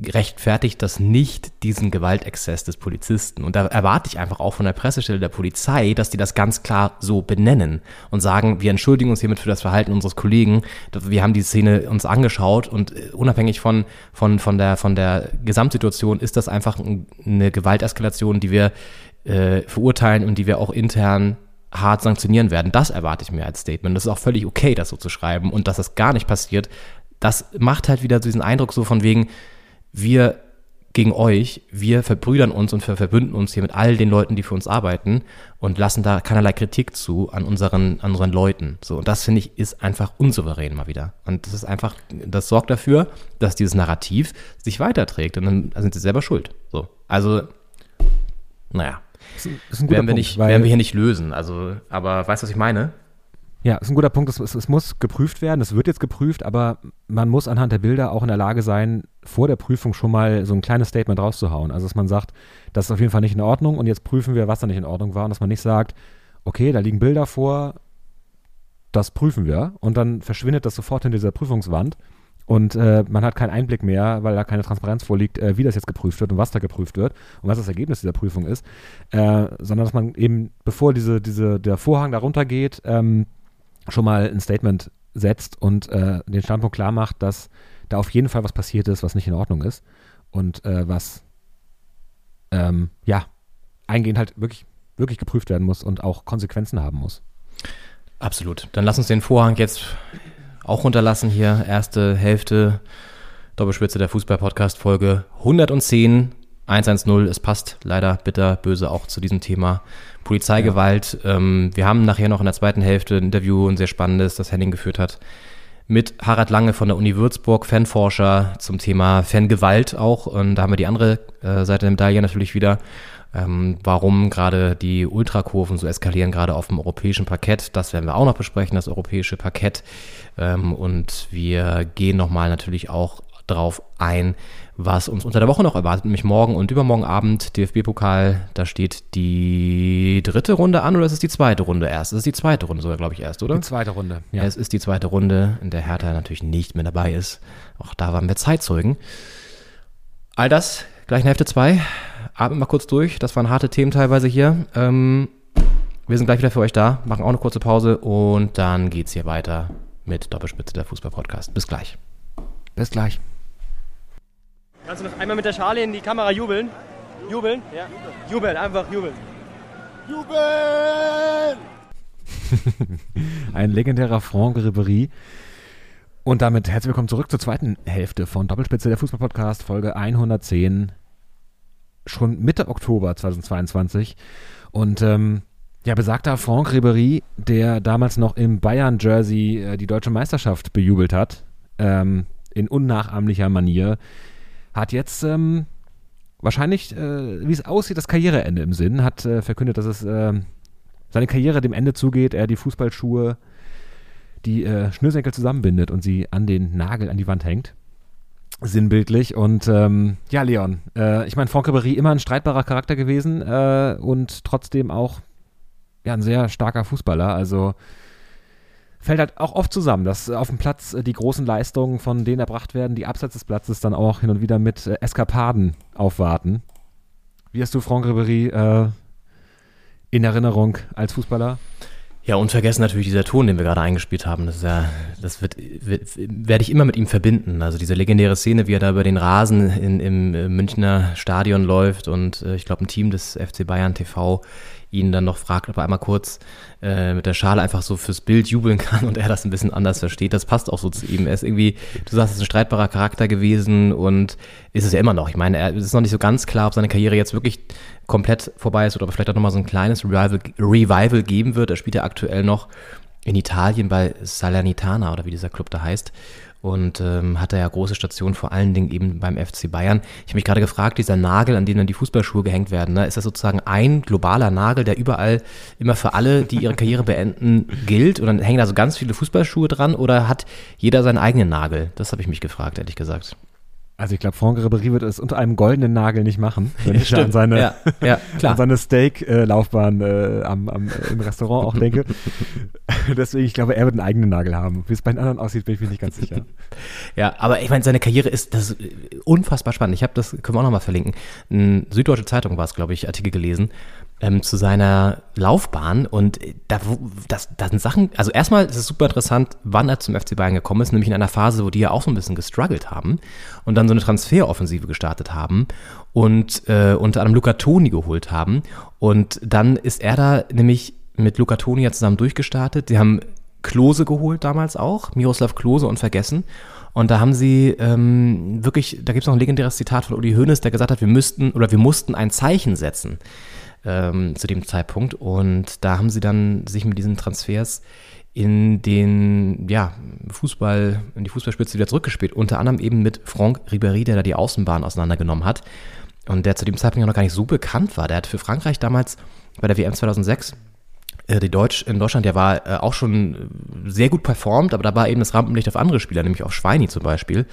rechtfertigt das nicht diesen Gewaltexzess des Polizisten. Und da erwarte ich einfach auch von der Pressestelle der Polizei, dass die das ganz klar so benennen und sagen, wir entschuldigen uns hiermit für das Verhalten unseres Kollegen. Wir haben die Szene uns angeschaut und äh, unabhängig von, von, von, der, von der Gesamtsituation ist das einfach eine Gewalteskalation, die wir äh, verurteilen und die wir auch intern hart sanktionieren werden. Das erwarte ich mir als Statement. Das ist auch völlig okay, das so zu schreiben und dass das gar nicht passiert. Das macht halt wieder diesen Eindruck so von wegen, wir gegen euch, wir verbrüdern uns und verbünden uns hier mit all den Leuten, die für uns arbeiten und lassen da keinerlei Kritik zu an unseren, an unseren Leuten. So, und das finde ich ist einfach unsouverän mal wieder. Und das ist einfach, das sorgt dafür, dass dieses Narrativ sich weiterträgt und dann sind sie selber schuld. So, also, naja. Das ist, das ist ein guter werden wir, Punkt, nicht, werden wir hier nicht lösen. Also, aber weißt du, was ich meine? Ja, ist ein guter Punkt. Es, es, es muss geprüft werden. Es wird jetzt geprüft, aber man muss anhand der Bilder auch in der Lage sein, vor der Prüfung schon mal so ein kleines Statement rauszuhauen. Also, dass man sagt, das ist auf jeden Fall nicht in Ordnung und jetzt prüfen wir, was da nicht in Ordnung war. Und dass man nicht sagt, okay, da liegen Bilder vor, das prüfen wir. Und dann verschwindet das sofort hinter dieser Prüfungswand. Und äh, man hat keinen Einblick mehr, weil da keine Transparenz vorliegt, äh, wie das jetzt geprüft wird und was da geprüft wird und was das Ergebnis dieser Prüfung ist. Äh, sondern dass man eben, bevor diese, diese, der Vorhang darunter geht, ähm, schon mal ein Statement setzt und äh, den Standpunkt klar macht, dass da auf jeden Fall was passiert ist, was nicht in Ordnung ist und äh, was ähm, ja eingehend halt wirklich, wirklich geprüft werden muss und auch Konsequenzen haben muss. Absolut. Dann lass uns den Vorhang jetzt auch runterlassen hier. Erste Hälfte, Doppelspitze der Fußball-Podcast, Folge 110, 110. Es passt leider bitter böse auch zu diesem Thema Polizeigewalt. Ähm, wir haben nachher noch in der zweiten Hälfte ein Interview, ein sehr spannendes, das Henning geführt hat, mit Harald Lange von der Uni Würzburg, Fanforscher zum Thema Fangewalt auch. Und da haben wir die andere äh, Seite der Medaille natürlich wieder. Ähm, warum gerade die Ultrakurven so eskalieren, gerade auf dem europäischen Parkett. Das werden wir auch noch besprechen, das europäische Parkett. Ähm, und wir gehen nochmal natürlich auch drauf ein, was uns unter der Woche noch erwartet, nämlich morgen und übermorgen Abend DFB-Pokal. Da steht die dritte Runde an oder ist es die zweite Runde erst? Es ist die zweite Runde sogar, glaube ich, erst, oder? Die zweite Runde. Ja. Es ist die zweite Runde, in der Hertha natürlich nicht mehr dabei ist. Auch da waren wir Zeitzeugen. All das, gleich in Hälfte 2. Atmen mal kurz durch. Das waren harte Themen teilweise hier. Ähm, wir sind gleich wieder für euch da, machen auch eine kurze Pause und dann geht's hier weiter mit Doppelspitze der Fußball-Podcast. Bis gleich. Bis gleich. Kannst du noch einmal mit der Schale in die Kamera jubeln? Jubeln? Ja. Jubeln, einfach jubeln. Jubel! Ein legendärer Franck Ribéry. Und damit herzlich willkommen zurück zur zweiten Hälfte von Doppelspitze der Fußball-Podcast, Folge 110. Schon Mitte Oktober 2022. Und ähm, ja, besagter Franck Ribéry, der damals noch im Bayern-Jersey äh, die deutsche Meisterschaft bejubelt hat, ähm, in unnachahmlicher Manier, hat jetzt ähm, wahrscheinlich, äh, wie es aussieht, das Karriereende im Sinn, hat äh, verkündet, dass es äh, seine Karriere dem Ende zugeht, er die Fußballschuhe, die äh, Schnürsenkel zusammenbindet und sie an den Nagel an die Wand hängt. Sinnbildlich. Und ähm, ja, Leon, äh, ich meine, Franck Ribéry immer ein streitbarer Charakter gewesen äh, und trotzdem auch ja, ein sehr starker Fußballer. Also fällt halt auch oft zusammen, dass auf dem Platz äh, die großen Leistungen, von denen erbracht werden, die abseits des Platzes dann auch hin und wieder mit äh, Eskapaden aufwarten. Wie hast du Franck Ribéry äh, in Erinnerung als Fußballer? Ja, unvergessen natürlich dieser Ton, den wir gerade eingespielt haben. Das ist ja, das wird, wird werde ich immer mit ihm verbinden. Also diese legendäre Szene, wie er da über den Rasen in, im äh, Münchner Stadion läuft und äh, ich glaube ein Team des FC Bayern TV ihn dann noch fragt, ob er einmal kurz äh, mit der Schale einfach so fürs Bild jubeln kann und er das ein bisschen anders versteht. Das passt auch so zu ihm. Er ist irgendwie, du sagst, es ist ein streitbarer Charakter gewesen und ist es ja immer noch. Ich meine, er es ist noch nicht so ganz klar, ob seine Karriere jetzt wirklich komplett vorbei ist oder ob er vielleicht auch nochmal so ein kleines Revival, Revival geben wird. Er spielt ja aktuell noch in Italien bei Salernitana oder wie dieser Club da heißt und ähm, hatte ja große Stationen, vor allen Dingen eben beim FC Bayern. Ich habe mich gerade gefragt, dieser Nagel, an dem dann die Fußballschuhe gehängt werden, ne, ist das sozusagen ein globaler Nagel, der überall immer für alle, die ihre Karriere beenden, gilt? Und dann hängen da so ganz viele Fußballschuhe dran oder hat jeder seinen eigenen Nagel? Das habe ich mich gefragt, ehrlich gesagt. Also ich glaube, Franck Ribéry wird es unter einem goldenen Nagel nicht machen, wenn ich da an seine, Ja, ja, an seine Steak-Laufbahn äh, am, am, im Restaurant auch denke. Deswegen, ich glaube, er wird einen eigenen Nagel haben. Wie es bei den anderen aussieht, bin ich mir nicht ganz sicher. Ja, aber ich meine, seine Karriere ist das ist unfassbar spannend. Ich habe das, können wir auch nochmal verlinken. Eine Süddeutsche Zeitung war es, glaube ich, Artikel gelesen ähm, zu seiner Laufbahn und da, das, das sind Sachen, also erstmal ist es super interessant, wann er zum FC Bayern gekommen ist, nämlich in einer Phase, wo die ja auch so ein bisschen gestruggelt haben und dann so eine Transferoffensive gestartet haben und äh, unter anderem Luca Toni geholt haben und dann ist er da nämlich mit Luca Toni ja zusammen durchgestartet. Sie haben Klose geholt damals auch, Miroslav Klose unvergessen. Und da haben sie ähm, wirklich, da gibt es noch ein legendäres Zitat von Uli Hoeneß, der gesagt hat, wir müssten oder wir mussten ein Zeichen setzen ähm, zu dem Zeitpunkt. Und da haben sie dann sich mit diesen Transfers in den ja, Fußball, in die Fußballspitze wieder zurückgespielt. Unter anderem eben mit Franck Ribéry, der da die Außenbahn auseinandergenommen hat. Und der zu dem Zeitpunkt ja noch gar nicht so bekannt war. Der hat für Frankreich damals bei der WM 2006 äh, die Deutsch in Deutschland, der war äh, auch schon äh, sehr gut performt, aber da war eben das Rampenlicht auf andere Spieler, nämlich auf Schweini zum Beispiel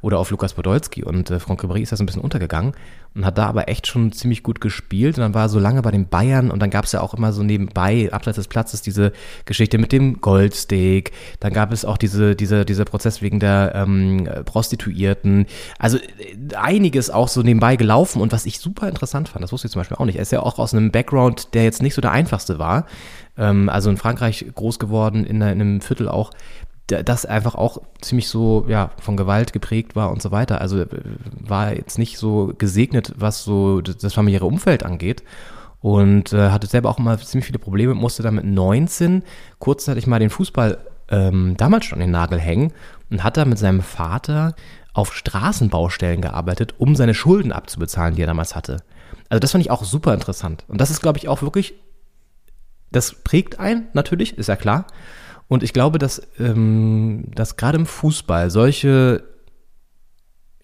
oder auf Lukas Podolski und äh, Franck Ribéry ist da so ein bisschen untergegangen und hat da aber echt schon ziemlich gut gespielt. Und dann war er so lange bei den Bayern und dann gab es ja auch immer so nebenbei, abseits des Platzes, diese Geschichte mit dem Goldsteak, dann gab es auch diese, diese, dieser Prozess wegen der ähm, Prostituierten, also äh, einiges auch so nebenbei gelaufen. Und was ich super interessant fand, das wusste ich zum Beispiel auch nicht, er ist ja auch aus einem Background, der jetzt nicht so der einfachste war, ähm, also in Frankreich groß geworden, in, einem Viertel auch, das einfach auch ziemlich so ja von Gewalt geprägt war und so weiter. Also äh, war jetzt nicht so gesegnet, was so das familiäre Umfeld angeht. Und äh, hatte selber auch immer ziemlich viele Probleme, musste dann mit 19 kurzzeitig mal den Fußball ähm, damals schon an den Nagel hängen und hat da mit seinem Vater auf Straßenbaustellen gearbeitet, um seine Schulden abzubezahlen, die er damals hatte. Also das fand ich auch super interessant. Und das ist, glaube ich, auch wirklich das prägt ein, natürlich, ist ja klar. Und ich glaube, dass, ähm, dass gerade im Fußball solche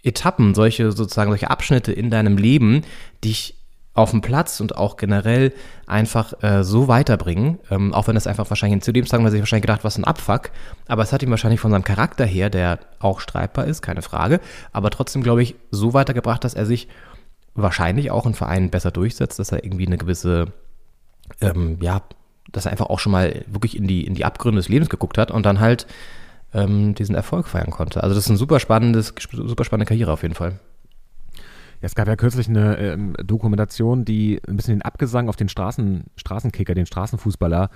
Etappen, solche sozusagen solche Abschnitte in deinem Leben dich auf dem Platz und auch generell einfach äh, so weiterbringen, ähm, auch wenn das einfach wahrscheinlich, zu dem Zeitpunkt hat sich wahrscheinlich gedacht, was ein Abfuck, aber es hat ihn wahrscheinlich von seinem Charakter her, der auch streitbar ist, keine Frage, aber trotzdem, glaube ich, so weitergebracht, dass er sich wahrscheinlich auch in Vereinen besser durchsetzt, dass er irgendwie eine gewisse ähm, ja, dass er einfach auch schon mal wirklich in die, in die Abgründe des Lebens geguckt hat und dann halt ähm, diesen Erfolg feiern konnte. Also das ist ein super spannendes, super spannende Karriere auf jeden Fall. Ja, es gab ja kürzlich eine ähm, Dokumentation, die ein bisschen den Abgesang auf den Straßen, Straßenkicker, den Straßenfußballer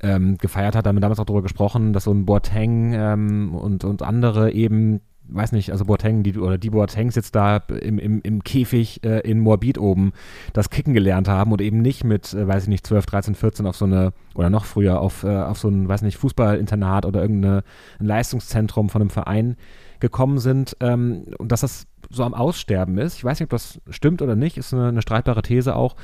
ähm, gefeiert hat. Da haben wir damals auch darüber gesprochen, dass so ein Boateng ähm, und, und andere eben, weiß nicht, also Boateng die, oder die Boatengs jetzt da im, im, im Käfig äh, in Moabit oben das Kicken gelernt haben und eben nicht mit, äh, weiß ich nicht, 12, 13, 14 auf so eine, oder noch früher auf, äh, auf so ein, weiß nicht, Fußballinternat oder irgendein Leistungszentrum von einem Verein gekommen sind ähm, und dass das so am Aussterben ist. Ich weiß nicht, ob das stimmt oder nicht, ist eine, eine streitbare These auch.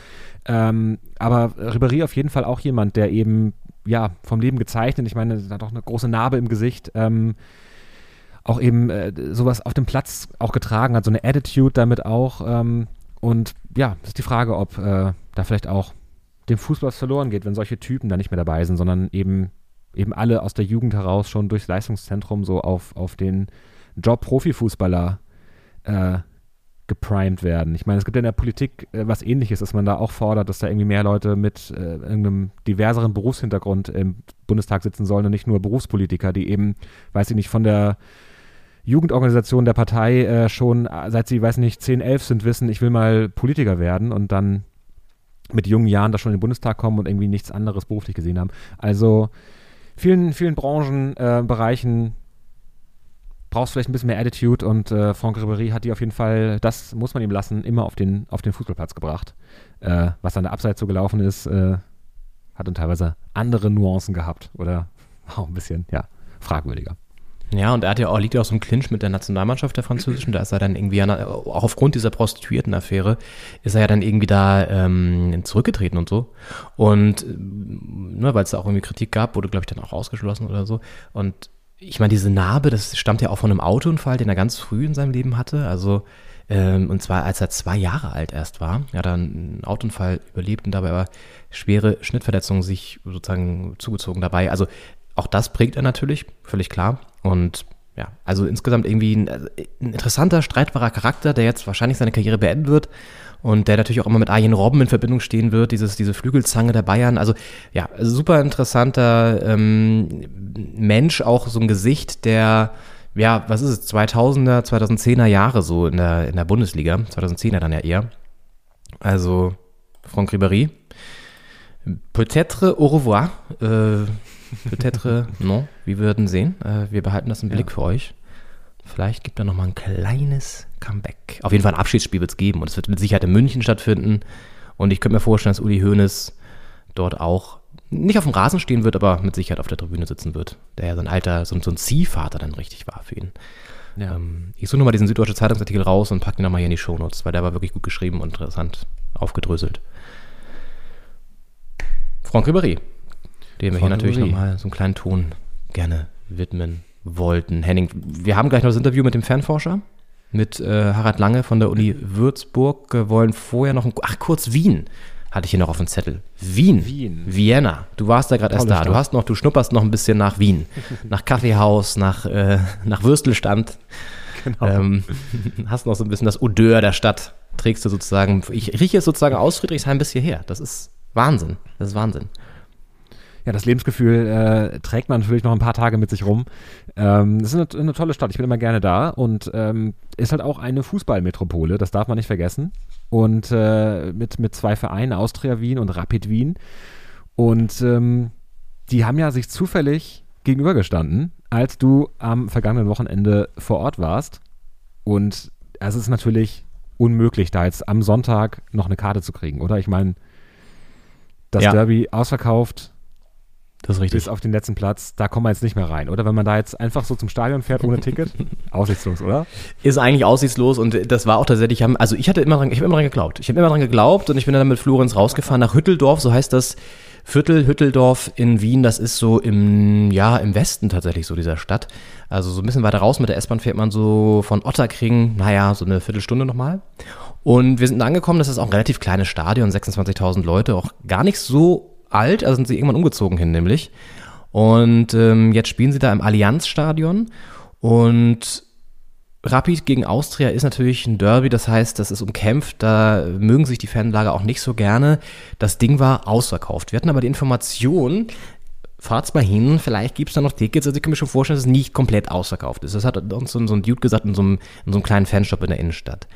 Ähm, aber Ribéry auf jeden Fall auch jemand, der eben ja vom Leben gezeichnet, ich meine, er hat auch eine große Narbe im Gesicht, ähm, auch eben äh, sowas auf dem Platz auch getragen hat, so eine Attitude damit auch. Ähm, und ja, ist die Frage, ob äh, da vielleicht auch dem Fußball verloren geht, wenn solche Typen da nicht mehr dabei sind, sondern eben eben alle aus der Jugend heraus schon durchs Leistungszentrum so auf, auf den Job Profifußballer äh, geprimed werden. Ich meine, es gibt ja in der Politik äh, was ähnliches, dass man da auch fordert, dass da irgendwie mehr Leute mit äh, irgendeinem diverseren Berufshintergrund im Bundestag sitzen sollen und nicht nur Berufspolitiker, die eben, weiß ich nicht, von der Jugendorganisation der Partei äh, schon, äh, seit sie, weiß nicht, 10, 11 sind, wissen, ich will mal Politiker werden und dann mit jungen Jahren da schon in den Bundestag kommen und irgendwie nichts anderes beruflich gesehen haben. Also vielen, vielen Branchen, äh, Bereichen brauchst vielleicht ein bisschen mehr Attitude und äh, Franck Ribéry hat die auf jeden Fall, das muss man ihm lassen, immer auf den, auf den Fußballplatz gebracht. Äh, was an der Abseits so gelaufen ist, äh, hat dann teilweise andere Nuancen gehabt oder auch ein bisschen, ja, fragwürdiger. Ja, und er hat ja auch, liegt ja auch so im Clinch mit der Nationalmannschaft der Französischen. Da ist er dann irgendwie, auch aufgrund dieser Prostituierten-Affäre, ist er ja dann irgendwie da ähm, zurückgetreten und so. Und ähm, ne, weil es da auch irgendwie Kritik gab, wurde, glaube ich, dann auch ausgeschlossen oder so. Und ich meine, diese Narbe, das stammt ja auch von einem Autounfall, den er ganz früh in seinem Leben hatte. Also, ähm, und zwar als er zwei Jahre alt erst war. Er hat dann einen Autounfall überlebt und dabei aber schwere Schnittverletzungen sich sozusagen zugezogen dabei. Also auch das prägt er natürlich, völlig klar. Und ja, also insgesamt irgendwie ein, also ein interessanter, streitbarer Charakter, der jetzt wahrscheinlich seine Karriere beenden wird und der natürlich auch immer mit Arjen Robben in Verbindung stehen wird, dieses, diese Flügelzange der Bayern. Also ja, super interessanter ähm, Mensch, auch so ein Gesicht, der ja, was ist es, 2000er, 2010er Jahre so in der, in der Bundesliga, 2010er dann ja eher. Also Franck Ribéry. Peut-être au revoir. Äh, Peut-être non. Wir würden sehen. Äh, wir behalten das im Blick für euch. Vielleicht gibt er noch mal ein kleines Comeback. Auf jeden Fall ein Abschiedsspiel wird es geben und es wird mit Sicherheit in München stattfinden. Und ich könnte mir vorstellen, dass Uli Hoeneß dort auch nicht auf dem Rasen stehen wird, aber mit Sicherheit auf der Tribüne sitzen wird. Der ja so ein alter, so, so ein Ziehvater dann richtig war für ihn. Ja. Ähm, ich suche nur mal diesen Süddeutsche Zeitungsartikel raus und packe den nochmal hier in die Shownotes, weil der war wirklich gut geschrieben und interessant aufgedröselt. Franck Ribéry, dem wir hier Franck natürlich nochmal so einen kleinen Ton gerne widmen wollten. Henning, wir haben gleich noch das Interview mit dem Fanforscher, mit äh, Harald Lange von der Uni Würzburg. Wir wollen vorher noch ein, ach kurz Wien hatte ich hier noch auf dem Zettel. Wien. Wien. Vienna. Du warst da gerade erst da. Du hast noch, du schnupperst noch ein bisschen nach Wien. nach Kaffeehaus, nach, äh, nach Würstelstand. Genau. Ähm, hast noch so ein bisschen das Odeur der Stadt. Trägst du sozusagen. Ich rieche es sozusagen aus Friedrichshain bis hierher. Das ist Wahnsinn. Das ist Wahnsinn. Ja, das Lebensgefühl äh, trägt man natürlich noch ein paar Tage mit sich rum. Ähm, das ist eine, eine tolle Stadt. Ich bin immer gerne da und ähm, ist halt auch eine Fußballmetropole. Das darf man nicht vergessen. Und äh, mit, mit zwei Vereinen, Austria Wien und Rapid Wien. Und ähm, die haben ja sich zufällig gegenübergestanden, als du am vergangenen Wochenende vor Ort warst. Und es ist natürlich unmöglich, da jetzt am Sonntag noch eine Karte zu kriegen, oder? Ich meine, das Ja. Derby ausverkauft, Das ist richtig. bis auf den letzten Platz, da kommen wir jetzt nicht mehr rein, oder? Wenn man da jetzt einfach so zum Stadion fährt ohne Ticket, aussichtslos, oder? ist eigentlich aussichtslos und das war auch tatsächlich, also ich hatte immer dran, ich habe immer dran geglaubt. Ich habe immer dran geglaubt und ich bin dann mit Florenz rausgefahren nach Hütteldorf, so heißt das Viertel Hütteldorf in Wien, das ist so im, ja, im Westen tatsächlich so dieser Stadt. Also so ein bisschen weiter raus mit der S-Bahn fährt man so von Otterkring, naja, so eine Viertelstunde nochmal. Und wir sind angekommen, das ist auch ein relativ kleines Stadion, 26.000 Leute, auch gar nicht so alt, also sind sie irgendwann umgezogen hin nämlich. Und ähm, jetzt spielen sie da im Allianzstadion und Rapid gegen Austria ist natürlich ein Derby, das heißt, das ist umkämpft, da mögen sich die Fanlager auch nicht so gerne. Das Ding war ausverkauft. Wir hatten aber die Information, fahrt's mal hin, vielleicht gibt's da noch Tickets. Also ich kann mir schon vorstellen, dass es nicht komplett ausverkauft ist. Das hat uns so, ein Dude gesagt in so, einem, in so einem kleinen Fanshop in der Innenstadt.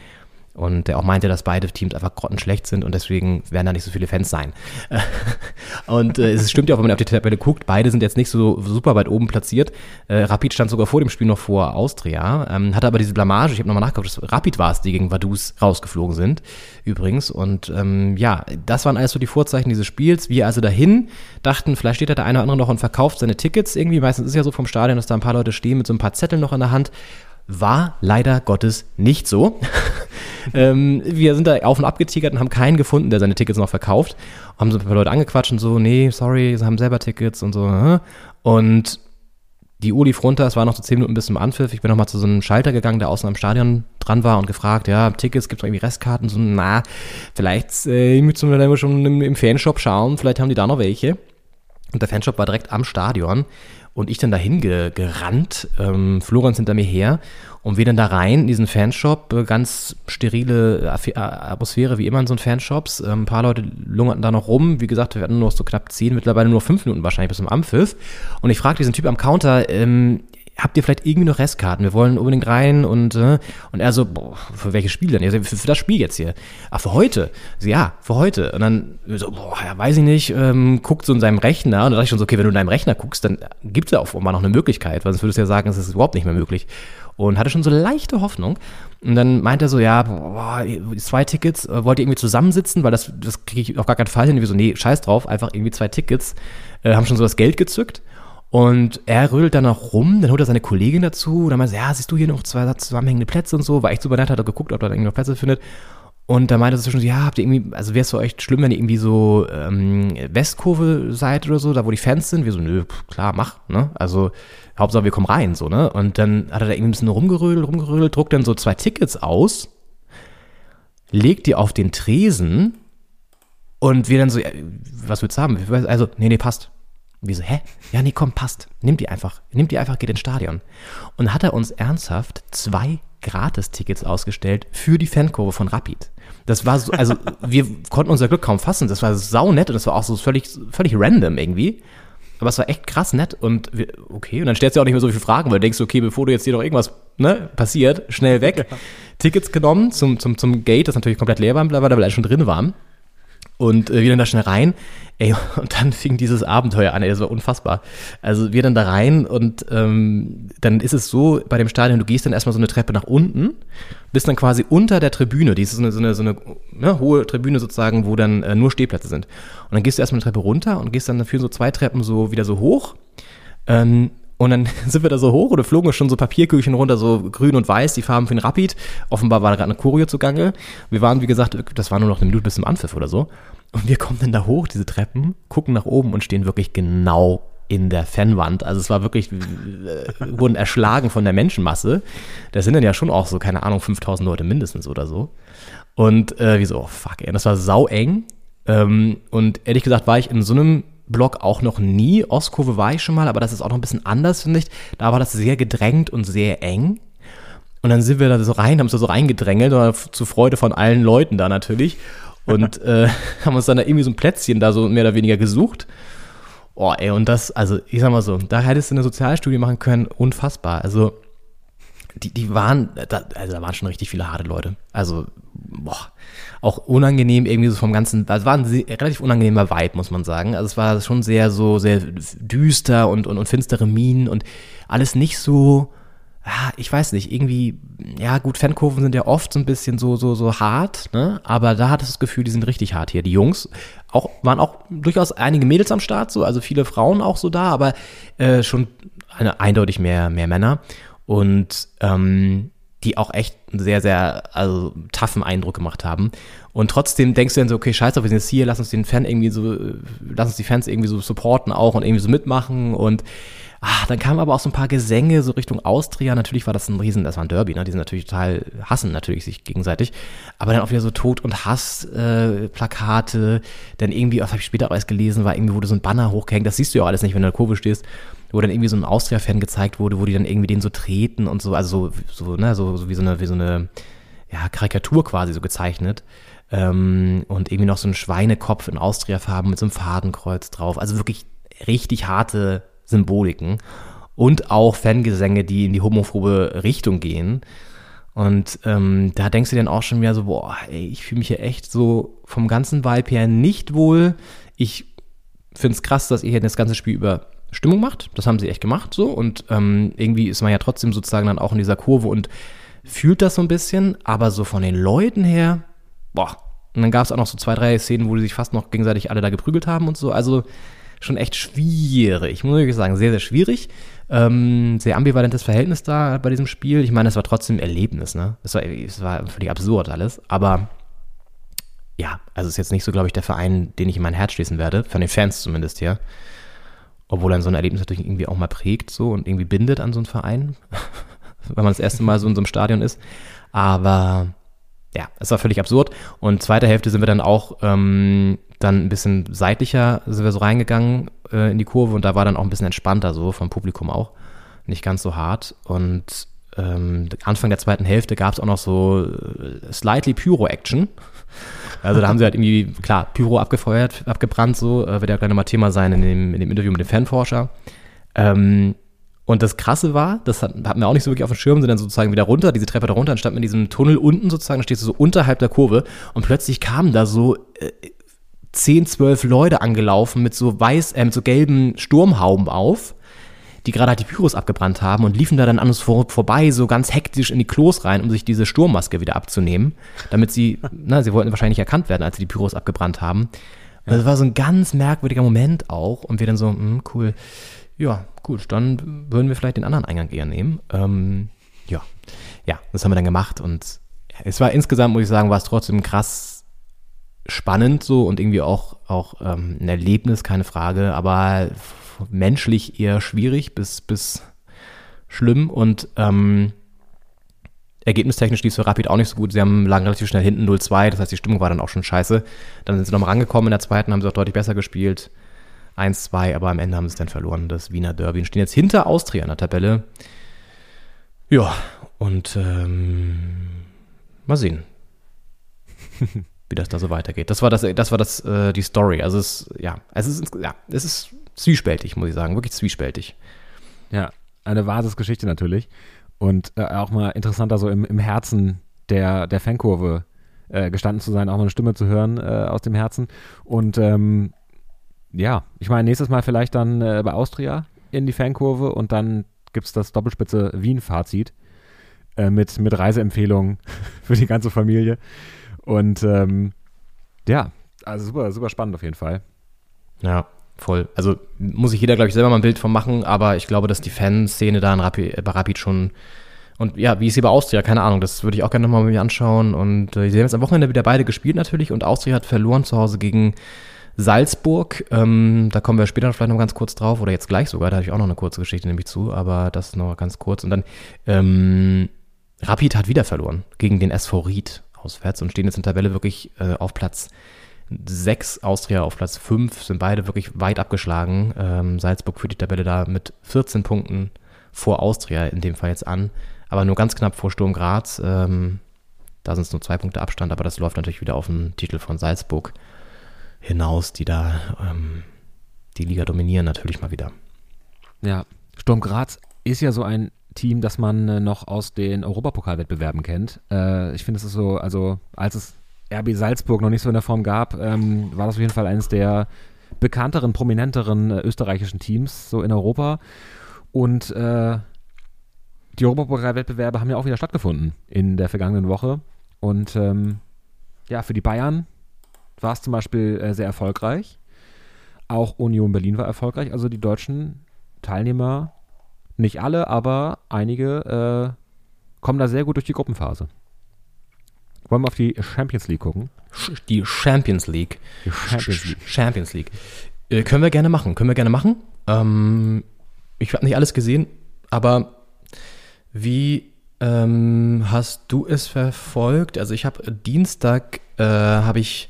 Und der auch meinte, dass beide Teams einfach grottenschlecht sind und deswegen werden da nicht so viele Fans sein. und äh, es stimmt ja auch, wenn man auf die Tabelle guckt, beide sind jetzt nicht so super weit oben platziert. Äh, Rapid stand sogar vor dem Spiel noch vor Austria, ähm, hatte aber diese Blamage, ich habe nochmal nachgeguckt, Rapid war es, die gegen Vaduz rausgeflogen sind, übrigens. Und ähm, ja, das waren alles so die Vorzeichen dieses Spiels. Wir also dahin dachten, vielleicht steht da der eine oder andere noch und verkauft seine Tickets irgendwie. Meistens ist ja so vom Stadion, dass da ein paar Leute stehen mit so ein paar Zetteln noch in der Hand. War leider Gottes nicht so. ähm, wir sind da auf und ab getigert und haben keinen gefunden, der seine Tickets noch verkauft. Haben so ein paar Leute angequatscht und so, nee, sorry, sie haben selber Tickets und so. Und die Uhr lief runter, es war noch so zehn Minuten bis zum Anpfiff. Ich bin nochmal zu so einem Schalter gegangen, der außen am Stadion dran war und gefragt, ja, Tickets, gibt es irgendwie Restkarten? So, na, vielleicht äh, müssen wir dann schon im, im Fanshop schauen, vielleicht haben die da noch welche. Und der Fanshop war direkt am Stadion und ich dann dahin ge gerannt, ähm, Florenz hinter mir her und wir dann da rein in diesen Fanshop, äh, ganz sterile äh, Atmosphäre wie immer in so Fanshops. Ähm, ein paar Leute lungerten da noch rum. Wie gesagt, wir hatten nur noch so knapp zehn, mittlerweile nur fünf Minuten wahrscheinlich bis zum Ampfiff. Und ich fragte diesen Typ am Counter, ähm, habt ihr vielleicht irgendwie noch Restkarten? Wir wollen unbedingt rein und, äh, und er so, boah, für welches Spiel denn? So, für, für das Spiel jetzt hier. Ach, für heute? So, ja, für heute. Und dann so, boah, ja, weiß ich nicht, ähm, guckt so in seinem Rechner und da dachte ich schon so, okay, wenn du in deinem Rechner guckst, dann gibt es ja offenbar noch eine Möglichkeit, weil sonst würdest du ja sagen, es ist überhaupt nicht mehr möglich. Und hatte schon so leichte Hoffnung. Und dann meint er so, ja, boah, zwei Tickets, äh, wollt ihr irgendwie zusammensitzen, weil das, das kriege ich auf gar keinen Fall hin. Und wir so, nee, scheiß drauf, einfach irgendwie zwei Tickets. Äh, haben schon so das Geld gezückt. Und er rödelt dann auch rum, dann holt er seine Kollegin dazu, dann meint er, ja, siehst du hier noch zwei zusammenhängende Plätze und so, war echt super nett, hat er geguckt, ob er da irgendwie noch Plätze findet. Und da meinte er zwischendurch, ja, habt ihr irgendwie, also wäre es für euch schlimm, wenn ihr irgendwie so ähm, Westkurve seid oder so, da wo die Fans sind? Wir so, nö, klar, mach, ne? Also Hauptsache wir kommen rein, so, ne? Und dann hat er da irgendwie ein bisschen rumgerödelt, rumgerödelt, druckt dann so zwei Tickets aus, legt die auf den Tresen und wir dann so, ja, was willst du haben? Also, nee, nee, passt. Und wir so, hä? Ja, nee, komm, passt. Nimm die einfach. Nimm die einfach, geht ins Stadion. Und hat er uns ernsthaft zwei Gratis-Tickets ausgestellt für die Fankurve von Rapid. Das war so, also wir konnten unser Glück kaum fassen. Das war sau nett und das war auch so völlig, völlig random irgendwie. Aber es war echt krass nett und wir, okay, und dann stellst du auch nicht mehr so viele Fragen, weil du denkst, okay, bevor du jetzt hier noch irgendwas ne, passiert, schnell weg. Tickets genommen zum, zum, zum Gate, das natürlich komplett leer war weil alle schon drin waren. Und äh, wir dann da schnell rein. Ey, und dann fing dieses Abenteuer an, ey, das war unfassbar. Also wir dann da rein und ähm, dann ist es so bei dem Stadion, du gehst dann erstmal so eine Treppe nach unten, bist dann quasi unter der Tribüne, die ist so eine, so eine, so eine ne, hohe Tribüne sozusagen, wo dann äh, nur Stehplätze sind. Und dann gehst du erstmal eine Treppe runter und gehst dann dafür so zwei Treppen so wieder so hoch. Ähm, und dann sind wir da so hoch oder flogen schon so Papierküchen runter, so grün und weiß, die Farben für den Rapid. Offenbar war da gerade eine Choreo zugange. Wir waren, wie gesagt, das war nur noch eine Minute bis zum Anpfiff oder so. Und wir kommen dann da hoch, diese Treppen, gucken nach oben und stehen wirklich genau in der Fanwand. Also es war wirklich, äh, wurden erschlagen von der Menschenmasse. Da sind dann ja schon auch so, keine Ahnung, 5000 Leute mindestens oder so. Und äh, wie so, oh fuck, ey, das war sau eng. Ähm, und ehrlich gesagt war ich in so einem Block auch noch nie. Ostkurve war ich schon mal, aber das ist auch noch ein bisschen anders, finde ich. Da war das sehr gedrängt und sehr eng. Und dann sind wir da so rein, haben uns da so reingedrängelt, zur Freude von allen Leuten da natürlich. Und äh, haben uns dann da irgendwie so ein Plätzchen da so mehr oder weniger gesucht. Oh, ey, und das, also ich sag mal so, da hättest du eine Sozialstudie machen können, unfassbar. Also, die, die waren, da, also da waren schon richtig viele harte Leute. Also, boah, auch unangenehm irgendwie so vom ganzen, das war ein relativ unangenehmer Vibe, muss man sagen. Also es war schon sehr so, sehr düster und, und, und finstere Minen und alles nicht so, ich weiß nicht, irgendwie, ja gut, Fankurven sind ja oft so ein bisschen so, so, so hart, ne? Aber da hattest du das Gefühl, die sind richtig hart hier. Die Jungs auch, waren auch durchaus einige Mädels am Start, so, also viele Frauen auch so da, aber äh, schon eine, eindeutig mehr, mehr Männer. Und ähm, die auch echt einen sehr, sehr also, toughen Eindruck gemacht haben. Und trotzdem denkst du dann so, okay, scheiße, wir sind jetzt hier, lass uns den Fan irgendwie so, lass uns die Fans irgendwie so supporten auch und irgendwie so mitmachen. Und ah, dann kamen aber auch so ein paar Gesänge so Richtung Austria. Natürlich war das ein Riesen, das war ein Derby, ne? Die sind natürlich total, hassen natürlich sich gegenseitig. Aber dann auch wieder so Tod und Hass, äh. Dann irgendwie, was habe ich später auch erst gelesen, war irgendwie wurde so ein Banner hochgehängt. Das siehst du ja auch alles nicht, wenn du in der Kurve stehst wo dann irgendwie so ein Austria-Fan gezeigt wurde, wo die dann irgendwie den so treten und so, also so, so, ne, so, so wie so eine, wie so eine ja, Karikatur quasi so gezeichnet. Ähm, und irgendwie noch so ein Schweinekopf in Austria-Farben mit so einem Fadenkreuz drauf. Also wirklich richtig harte Symboliken. Und auch Fangesänge, die in die homophobe Richtung gehen. Und ähm, da denkst du dann auch schon wieder so, boah, ey, ich fühle mich hier echt so vom ganzen Vibe her nicht wohl. Ich finde es krass, dass ihr hier das ganze Spiel über Stimmung macht. Das haben sie echt gemacht so. Und ähm, irgendwie ist man ja trotzdem sozusagen dann auch in dieser Kurve und fühlt das so ein bisschen. Aber so von den Leuten her, boah. Und dann gab es auch noch so zwei, drei Szenen, wo die sich fast noch gegenseitig alle da geprügelt haben und so. Also schon echt schwierig, muss ich sagen. Sehr, sehr schwierig. Ähm, sehr ambivalentes Verhältnis da bei diesem Spiel. Ich meine, es war trotzdem ein Erlebnis, ne? Es war, es war völlig absurd alles. Aber ja, also es ist jetzt nicht so, glaube ich, der Verein, den ich in mein Herz schließen werde. Von den Fans zumindest hier. Obwohl dann so ein Erlebnis natürlich irgendwie auch mal prägt so und irgendwie bindet an so einen Verein, wenn man das erste Mal so in so einem Stadion ist. Aber ja, es war völlig absurd. Und zweite Hälfte sind wir dann auch ähm, dann ein bisschen seitlicher, sind wir so reingegangen äh, in die Kurve und da war dann auch ein bisschen entspannter so vom Publikum auch. Nicht ganz so hart. Und ähm, Anfang der zweiten Hälfte gab es auch noch so äh, slightly Pyro-Action. Also da haben sie halt irgendwie, klar, Pyro abgefeuert, abgebrannt, so, äh, wird ja gleich nochmal Thema sein in dem, in dem Interview mit dem Fanforscher. Ähm, und das Krasse war, das hat, hatten wir auch nicht so wirklich auf dem Schirm, sind dann sozusagen wieder runter, diese Treppe da runter, dann stand man in diesem Tunnel unten sozusagen, da stehst du so unterhalb der Kurve und plötzlich kamen da so äh, 10, 12 Leute angelaufen mit so weiß, äh, mit so gelben Sturmhauben auf die gerade halt die Pyros abgebrannt haben und liefen da dann an uns vor, vorbei, so ganz hektisch in die Klos rein, um sich diese Sturmmaske wieder abzunehmen, damit sie, na, sie wollten wahrscheinlich erkannt werden, als sie die Pyros abgebrannt haben. Ja. Das war so ein ganz merkwürdiger Moment auch und wir dann so, mh, hm, cool, Ja, gut, dann würden wir vielleicht den anderen Eingang eher nehmen. Ähm, ja. ja, das haben wir dann gemacht und es war insgesamt, muss ich sagen, war es trotzdem krass spannend so und irgendwie auch, auch ähm, ein Erlebnis, keine Frage, aber menschlich eher schwierig bis, bis schlimm und ähm, ergebnistechnisch lief es für Rapid auch nicht so gut. Sie haben lagen relativ schnell hinten 0-2, das heißt, die Stimmung war dann auch schon scheiße. Dann sind sie nochmal rangekommen in der zweiten, haben sie auch deutlich besser gespielt. 1-2, aber am Ende haben sie es dann verloren, das Wiener Derby. Und stehen jetzt hinter Austria in der Tabelle. Ja, und ähm, mal sehen, wie das da so weitergeht. Das war das, das war das, äh, die Story. Also es, ja, es ist, ja, es ist zwiespältig, muss ich sagen, wirklich zwiespältig. Ja, eine Basisgeschichte natürlich. Und äh, auch mal interessanter, so im, im Herzen der, der Fankurve äh, gestanden zu sein, auch mal eine Stimme zu hören äh, aus dem Herzen. Und ähm, ja, ich meine, nächstes Mal vielleicht dann äh, bei Austria in die Fankurve und dann gibt es das Doppelspitze Wien-Fazit äh, mit, mit Reiseempfehlungen für die ganze Familie. Und ähm, ja, also super, super spannend auf jeden Fall. Ja, voll. Also muss sich jeder, glaube ich, selber mal ein Bild von machen, aber ich glaube, dass die Fanszene da in Rapid, bei Rapid schon und ja, wie ist sie bei Austria? Keine Ahnung, das würde ich auch gerne nochmal mir anschauen. Und äh, sie haben jetzt am Wochenende wieder beide gespielt natürlich und Austria hat verloren zu Hause gegen Salzburg. Ähm, da kommen wir später vielleicht noch ganz kurz drauf oder jetzt gleich sogar, da habe ich auch noch eine kurze Geschichte nämlich zu, aber das noch ganz kurz. Und dann ähm, Rapid hat wieder verloren gegen den SV Ried auswärts und stehen jetzt in der Tabelle wirklich äh, auf Platz 6, Austria auf Platz 5, sind beide wirklich weit abgeschlagen. Ähm, Salzburg führt die Tabelle da mit 14 Punkten vor Austria in dem Fall jetzt an, aber nur ganz knapp vor Sturm Graz. Ähm, da sind es nur zwei Punkte Abstand, aber das läuft natürlich wieder auf den Titel von Salzburg hinaus, die da ähm, die Liga dominieren natürlich mal wieder. Ja, Sturm Graz ist ja so ein Team, das man äh, noch aus den Europapokalwettbewerben kennt. Äh, ich finde, es ist so, also als es RB Salzburg noch nicht so in der Form gab, ähm, war das auf jeden Fall eines der bekannteren, prominenteren äh, österreichischen Teams so in Europa. Und äh, die Europapokalwettbewerbe haben ja auch wieder stattgefunden in der vergangenen Woche. Und ähm, ja, für die Bayern war es zum Beispiel äh, sehr erfolgreich. Auch Union Berlin war erfolgreich. Also die deutschen Teilnehmer, nicht alle, aber einige äh, kommen da sehr gut durch die Gruppenphase. Wollen wir auf die Champions League gucken? Die Champions League. Die Champions League. Champions League. Äh, können wir gerne machen, können wir gerne machen. Ähm, ich habe nicht alles gesehen, aber wie ähm, hast du es verfolgt? Also ich habe Dienstag äh, habe ich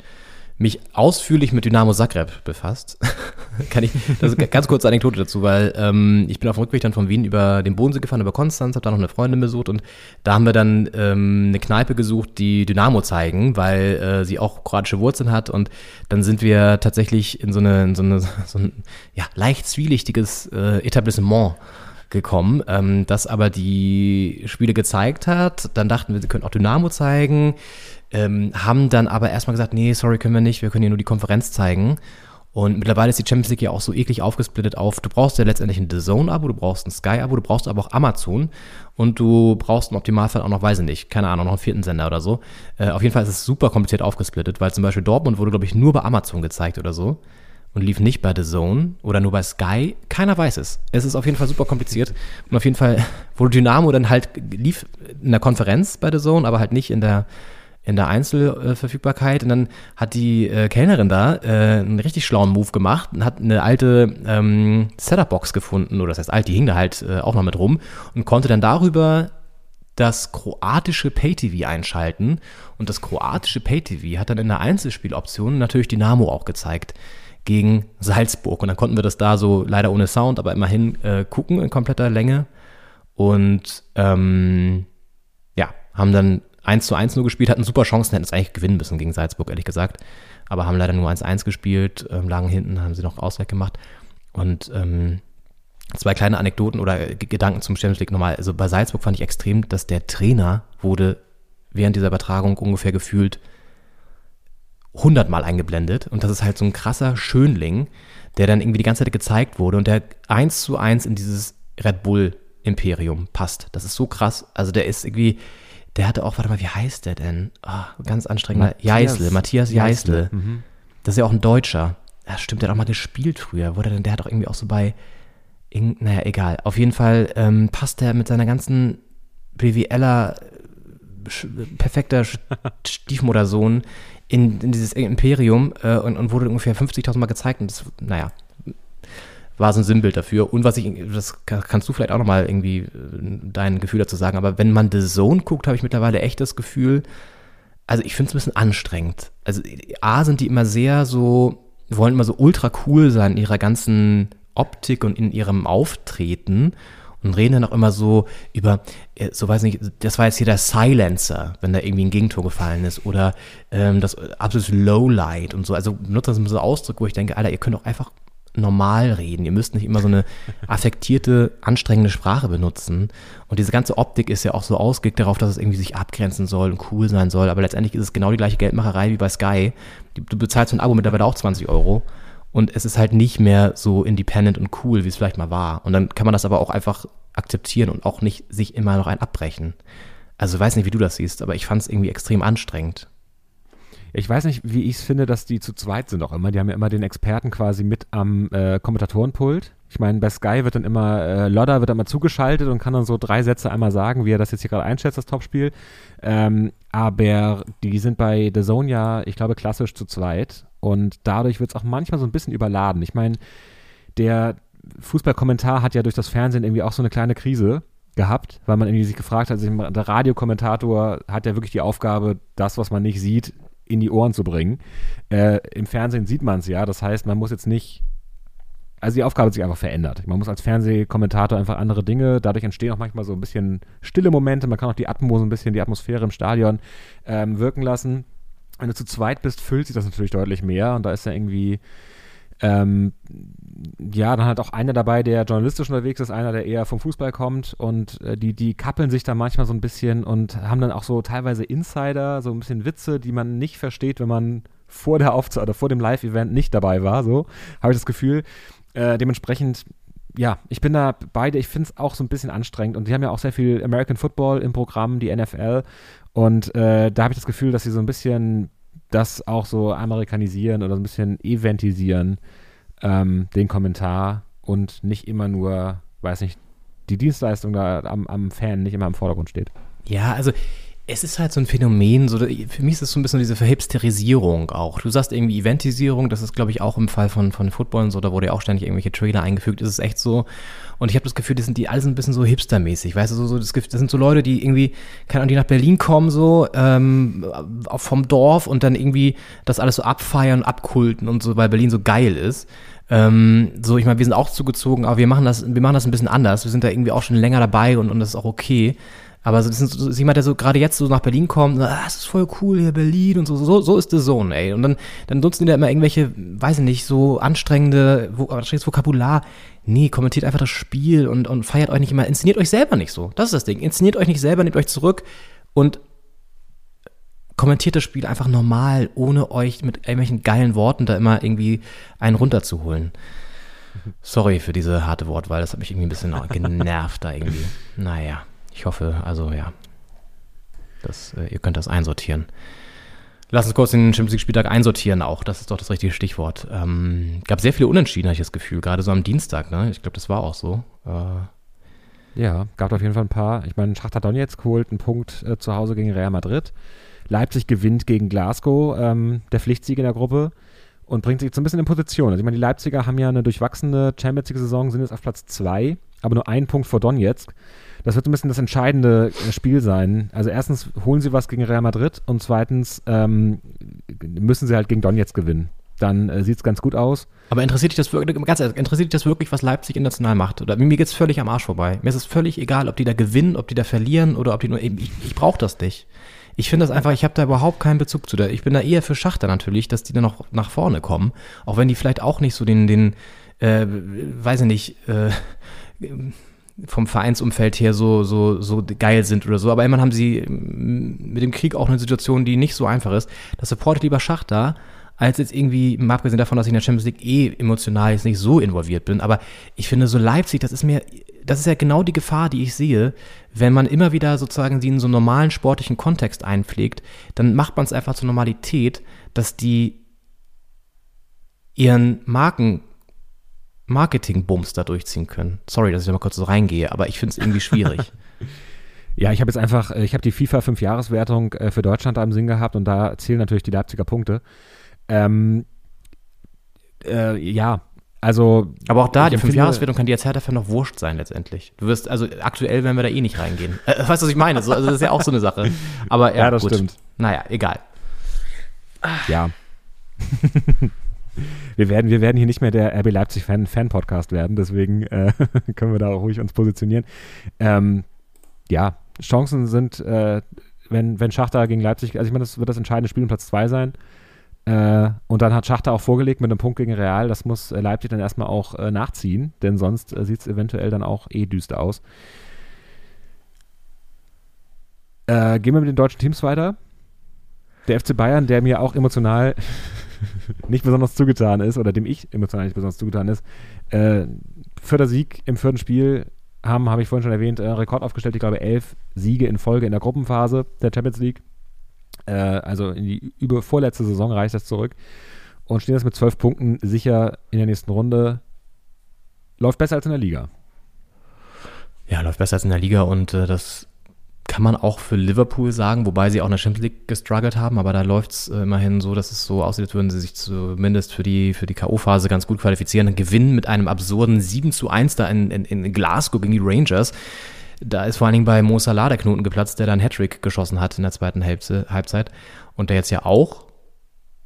mich ausführlich mit Dynamo Zagreb befasst. Kann ich, das ist ganz kurze Anekdote dazu, weil ähm, ich bin auf dem Rückweg dann von Wien über den Bodensee gefahren, über Konstanz, habe da noch eine Freundin besucht und da haben wir dann ähm, eine Kneipe gesucht, die Dynamo zeigen, weil äh, sie auch kroatische Wurzeln hat und dann sind wir tatsächlich in so eine, in so, eine so ein ja, leicht zwielichtiges äh, Etablissement gekommen, ähm, das aber die Spiele gezeigt hat. Dann dachten wir, sie könnten auch Dynamo zeigen, ähm, haben dann aber erstmal gesagt, nee, sorry, können wir nicht, wir können hier nur die Konferenz zeigen. Und mittlerweile ist die Champions League ja auch so eklig aufgesplittet auf, du brauchst ja letztendlich ein The Zone-Abo, du brauchst ein Sky-Abo, du brauchst aber auch Amazon und du brauchst im Optimalfall auch noch, weiß ich nicht, keine Ahnung, noch einen vierten Sender oder so. Äh, auf jeden Fall ist es super kompliziert aufgesplittet, weil zum Beispiel Dortmund wurde, glaube ich, nur bei Amazon gezeigt oder so und lief nicht bei The Zone oder nur bei Sky. Keiner weiß es. Es ist auf jeden Fall super kompliziert. Und auf jeden Fall wurde Dynamo dann halt lief in der Konferenz bei The Zone, aber halt nicht in der in der Einzelverfügbarkeit. Und dann hat die äh, Kellnerin da äh, einen richtig schlauen Move gemacht und hat eine alte ähm, Setup-Box gefunden, oder das heißt alt, die hing da halt äh, auch noch mit rum und konnte dann darüber das kroatische Pay-TV einschalten. Und das kroatische Pay-TV hat dann in der Einzelspieloption natürlich Dynamo auch gezeigt gegen Salzburg. Und dann konnten wir das da so leider ohne Sound, aber immerhin äh, gucken in kompletter Länge. Und ähm, ja, haben dann 1 zu 1 nur gespielt, hatten super Chancen, hätten es eigentlich gewinnen müssen gegen Salzburg, ehrlich gesagt. Aber haben leider nur 1-1 gespielt, ähm, lagen hinten, haben sie noch Ausgleich gemacht. Und ähm, zwei kleine Anekdoten oder G- Gedanken zum Champions League nochmal. Also bei Salzburg fand ich extrem, dass der Trainer wurde während dieser Übertragung ungefähr gefühlt 100 Mal eingeblendet. Und das ist halt so ein krasser Schönling, der dann irgendwie die ganze Zeit gezeigt wurde und der eins zu eins in dieses Red Bull Imperium passt. Das ist so krass. Also der ist irgendwie, der hatte auch, warte mal, wie heißt der denn? Ah, ganz anstrengender. Matthias- Jeißle, Matthias Jeißle. Jeißle, mhm. Das ist ja auch ein Deutscher. Ja, stimmt, der hat auch mal gespielt früher. Wurde denn, der hat auch irgendwie auch so bei in, naja, egal. Auf jeden Fall ähm, passt er mit seiner ganzen BWLer sch- perfekter Stiefmuttersohn in, in dieses Imperium äh, und, und wurde ungefähr 50.000 Mal gezeigt und das, naja, war so ein Sinnbild dafür. Und was ich, das ka- kannst du vielleicht auch nochmal irgendwie äh, dein Gefühl dazu sagen, aber wenn man The Zone guckt, habe ich mittlerweile echt das Gefühl, also ich finde es ein bisschen anstrengend. Also A sind die immer sehr so, wollen immer so ultra cool sein in ihrer ganzen Optik und in ihrem Auftreten und reden dann auch immer so über, äh, so weiß nicht, das war jetzt hier der Silencer, wenn da irgendwie ein Gegentor gefallen ist oder ähm, das absolute Lowlight und so. Also benutzt das so Ausdrücke, wo ich denke, Alter, ihr könnt doch einfach normal reden. Ihr müsst nicht immer so eine affektierte, anstrengende Sprache benutzen. Und diese ganze Optik ist ja auch so ausgelegt darauf, dass es irgendwie sich abgrenzen soll und cool sein soll. Aber letztendlich ist es genau die gleiche Geldmacherei wie bei Sky. Du bezahlst für ein Abo mittlerweile auch 20 Euro. Und es ist halt nicht mehr so independent und cool, wie es vielleicht mal war. Und dann kann man das aber auch einfach akzeptieren und auch nicht sich immer noch ein abbrechen. Also ich weiß nicht, wie du das siehst, aber ich fand es irgendwie extrem anstrengend. Ich weiß nicht, wie ich es finde, dass die zu zweit sind auch immer. Die haben ja immer den Experten quasi mit am äh, Kommentatorenpult. Ich meine, bei Sky wird dann immer, äh, Lodder wird dann mal zugeschaltet und kann dann so drei Sätze einmal sagen, wie er das jetzt hier gerade einschätzt, das Topspiel. Ähm, aber die sind bei The Zone ja, ich glaube, klassisch zu zweit. Und dadurch wird es auch manchmal so ein bisschen überladen. Ich meine, der Fußballkommentar hat ja durch das Fernsehen irgendwie auch so eine kleine Krise gehabt, weil man irgendwie sich gefragt hat, also der Radiokommentator hat ja wirklich die Aufgabe, das, was man nicht sieht, in die Ohren zu bringen. Äh, Im Fernsehen sieht man es ja, das heißt, man muss jetzt nicht, also die Aufgabe hat sich einfach verändert. Man muss als Fernsehkommentator einfach andere Dinge, dadurch entstehen auch manchmal so ein bisschen stille Momente, man kann auch die Atmo so ein bisschen, die Atmosphäre im Stadion ähm, wirken lassen. Wenn du zu zweit bist, füllt sich das natürlich deutlich mehr und da ist ja irgendwie ähm, ja, dann halt auch einer dabei, der journalistisch unterwegs ist, einer, der eher vom Fußball kommt und äh, die, die kappeln sich da manchmal so ein bisschen und haben dann auch so teilweise Insider, so ein bisschen Witze, die man nicht versteht, wenn man vor der Aufzeichnung oder vor dem Live-Event nicht dabei war, so habe ich das Gefühl. Äh, dementsprechend, ja, ich bin da beide, ich finde es auch so ein bisschen anstrengend und die haben ja auch sehr viel American Football im Programm, die NFL und äh, da habe ich das Gefühl, dass sie so ein bisschen das auch so amerikanisieren oder so ein bisschen eventisieren, ähm, den Kommentar und nicht immer nur, weiß nicht, die Dienstleistung da am, am Fan nicht immer im Vordergrund steht. Ja, also es ist halt so ein Phänomen, so, für mich ist es so ein bisschen diese Verhipsterisierung auch. Du sagst irgendwie Eventisierung, das ist glaube ich auch im Fall von, von Football und so, da wurde ja auch ständig irgendwelche Trailer eingefügt, ist es echt so. Und ich habe das Gefühl, die sind die alle sind ein bisschen so hipstermäßig, weißt du, so, so das, das sind so Leute, die irgendwie, keine Ahnung, die nach Berlin kommen so, ähm, vom Dorf und dann irgendwie das alles so abfeiern, abkulten und so, weil Berlin so geil ist. Ähm, so, ich meine, wir sind auch zugezogen, aber wir machen das, wir machen das ein bisschen anders. Wir sind da irgendwie auch schon länger dabei und, und das ist auch okay. Aber so, das ist, so, das jemand, der so gerade jetzt so nach Berlin kommt, sagt, ah, das ist voll cool hier, Berlin und so, so, so ist The Zone, ey. Und dann, dann nutzen die da immer irgendwelche, weiß ich nicht, so anstrengende, wo, anstrengendes Vokabular. Nee, kommentiert einfach das Spiel und, und feiert euch nicht immer, inszeniert euch selber nicht so. Das ist das Ding. Inszeniert euch nicht selber, nehmt euch zurück und kommentiert das Spiel einfach normal, ohne euch mit irgendwelchen geilen Worten da immer irgendwie einen runterzuholen. Sorry für diese harte Wortwahl, das hat mich irgendwie ein bisschen genervt da irgendwie. Naja, ich hoffe, also ja, das, äh, ihr könnt das einsortieren. Lass uns kurz den Champions League-Spieltag einsortieren auch, das ist doch das richtige Stichwort. Ähm, gab sehr viele Unentschieden, habe ich das Gefühl, gerade so am Dienstag, ne? Ich glaube, das war auch so. Äh, Ja, gab auf jeden Fall ein paar. Ich meine, Schachter Donetsk holt einen Punkt äh, zu Hause gegen Real Madrid. Leipzig gewinnt gegen Glasgow, ähm, der Pflichtsieg in der Gruppe und bringt sich jetzt ein bisschen in Position. Also ich meine, die Leipziger haben ja eine durchwachsene Champions League-Saison, sind jetzt auf Platz 2, aber nur ein Punkt vor Donetsk. Das wird so ein bisschen das entscheidende äh, Spiel sein. Also erstens holen sie was gegen Real Madrid und zweitens ähm, müssen sie halt gegen Donetsk gewinnen. Dann äh, sieht es ganz gut aus. Aber interessiert dich das wirklich, ganz ehrlich, interessiert dich das wirklich, was Leipzig international macht? Oder mir geht's völlig am Arsch vorbei. Mir ist es völlig egal, ob die da gewinnen, ob die da verlieren oder ob die nur ich, ich brauche das nicht. Ich finde das einfach, ich habe da überhaupt keinen Bezug zu. Ich bin da eher für Schachter natürlich, dass die dann noch nach vorne kommen. Auch wenn die vielleicht auch nicht so den, den, äh, weiß ich nicht, äh, vom Vereinsumfeld her so, so, so geil sind oder so. Aber immerhin haben sie mm, mit dem Krieg auch eine Situation, die nicht so einfach ist. Das supportet lieber Schachter, als jetzt irgendwie, mal abgesehen davon, dass ich in der Champions League eh emotional jetzt nicht so involviert bin. Aber ich finde, so Leipzig, das ist mir, das ist ja genau die Gefahr, die ich sehe, wenn man immer wieder sozusagen sie in so einen normalen sportlichen Kontext einpflegt, dann macht man es einfach zur Normalität, dass die ihren Marken Marketing-Bums da durchziehen können. Sorry, dass ich da mal kurz so reingehe, aber ich finde es irgendwie schwierig. Ja, ich habe jetzt einfach, äh, ich habe die FIFA 5-Jahreswertung äh, für Deutschland da im Sinn gehabt und da zählen natürlich die Leipziger Punkte. Ähm, äh, ja, also. Aber auch da, die Fünfjahreswertung kann dir als Hertha-Fan noch wurscht sein letztendlich. Du wirst, also aktuell werden wir da eh nicht reingehen. Äh, weißt du, was ich meine? So, also das ist ja auch so eine Sache. Aber ja, Ja, das gut. stimmt. Naja, egal. Ja. wir, werden, wir werden hier nicht mehr der RB Leipzig Fan, Fan Podcast werden, deswegen äh, können wir da auch ruhig uns positionieren. Ähm, ja, Chancen sind, äh, wenn, wenn Schachter gegen Leipzig, also ich meine, das wird das entscheidende Spiel um Platz 2 sein. Äh, und dann hat Schachter auch vorgelegt mit einem Punkt gegen Real. Das muss äh, Leipzig dann erstmal auch äh, nachziehen, denn sonst sieht es eventuell dann auch eh düster aus. Äh, gehen wir mit den deutschen Teams weiter. Der FC Bayern, der mir auch emotional nicht besonders zugetan ist, oder dem ich emotional nicht besonders zugetan ist, äh, vierter Sieg im vierten Spiel haben, habe ich vorhin schon erwähnt, äh, Rekord aufgestellt, ich glaube elf Siege in Folge in der Gruppenphase der Champions League. Äh, also in die über vorletzte Saison reicht das zurück und stehen jetzt mit zwölf Punkten sicher in der nächsten Runde. Läuft besser als in der Liga. Ja, läuft besser als in der Liga und äh, das kann man auch für Liverpool sagen, wobei sie auch in der Champions League gestruggelt haben, aber da läuft es äh, immerhin so, dass es so aussieht, als würden sie sich zumindest für die, für die K.O.-Phase ganz gut qualifizieren. Ein Gewinn mit einem absurden 7 zu 1 da in, in, in Glasgow gegen die Rangers. Da ist vor allen Dingen bei Mo Salah der Knoten geplatzt, der dann Hattrick geschossen hat in der zweiten Halbze- Halbzeit. Und der jetzt ja auch,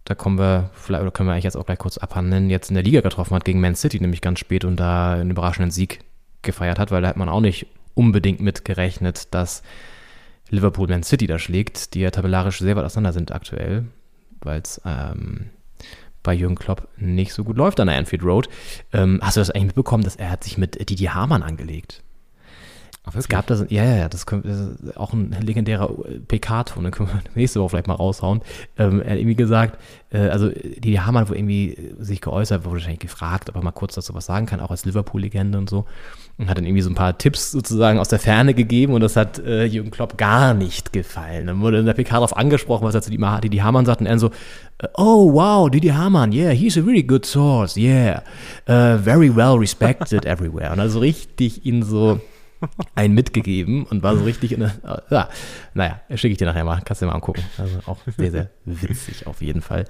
da kommen wir, vielleicht, oder können wir eigentlich jetzt auch gleich kurz abhandeln, jetzt in der Liga getroffen hat gegen Man City, nämlich ganz spät und da einen überraschenden Sieg gefeiert hat, weil da hat man auch nicht unbedingt mit gerechnet, dass Liverpool Man City da schlägt, die ja tabellarisch sehr weit auseinander sind aktuell, weil es ähm, bei Jürgen Klopp nicht so gut läuft an der Anfield Road. Ähm, hast du das eigentlich mitbekommen, dass er hat sich mit Didi Hamann angelegt? Es gab das, ja, ja, ja, das, ist auch ein legendärer PK-Ton, den können wir nächste Woche vielleicht mal raushauen. Ähm, er hat irgendwie gesagt, äh, also die Hamann wurde irgendwie sich geäußert, wurde wahrscheinlich gefragt, ob er mal kurz dazu was sagen kann, auch als Liverpool-Legende und so. Und hat dann irgendwie so ein paar Tipps sozusagen aus der Ferne gegeben und das hat äh, Jürgen Klopp gar nicht gefallen. Dann wurde in der PK darauf angesprochen, was er zu Didi Didi Hamann sagt und er so, äh, oh wow, Didi Hamann, yeah, he's a really good source, yeah, uh, very well respected everywhere. Und also richtig ihn so einen mitgegeben und war so richtig in der, ja, naja, schicke ich dir nachher mal, kannst du dir mal angucken. Also auch sehr, sehr witzig auf jeden Fall.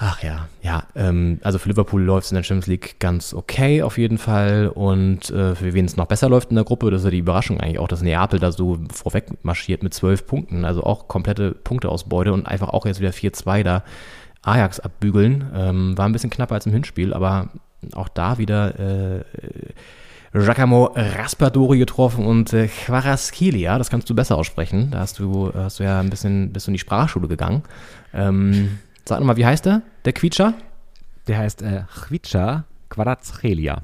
Ach ja, ja, ähm, also für Liverpool läuft es in der Champions League ganz okay auf jeden Fall und äh, für wen es noch besser läuft in der Gruppe, das ist ja die Überraschung eigentlich auch, dass Neapel da so vorweg marschiert mit zwölf Punkten, also auch komplette Punkteausbeute und einfach auch jetzt wieder 4-2 da Ajax abbügeln. Ähm, war ein bisschen knapper als im Hinspiel, aber auch da wieder äh, Giacomo Raspadori getroffen und äh, Quaraskelia, das kannst du besser aussprechen. Da hast du, hast du ja ein bisschen, bist du in die Sprachschule gegangen. Ähm, sag nochmal, wie heißt der? Der Quietscher? Der heißt äh, Chvica Quadrazchelia.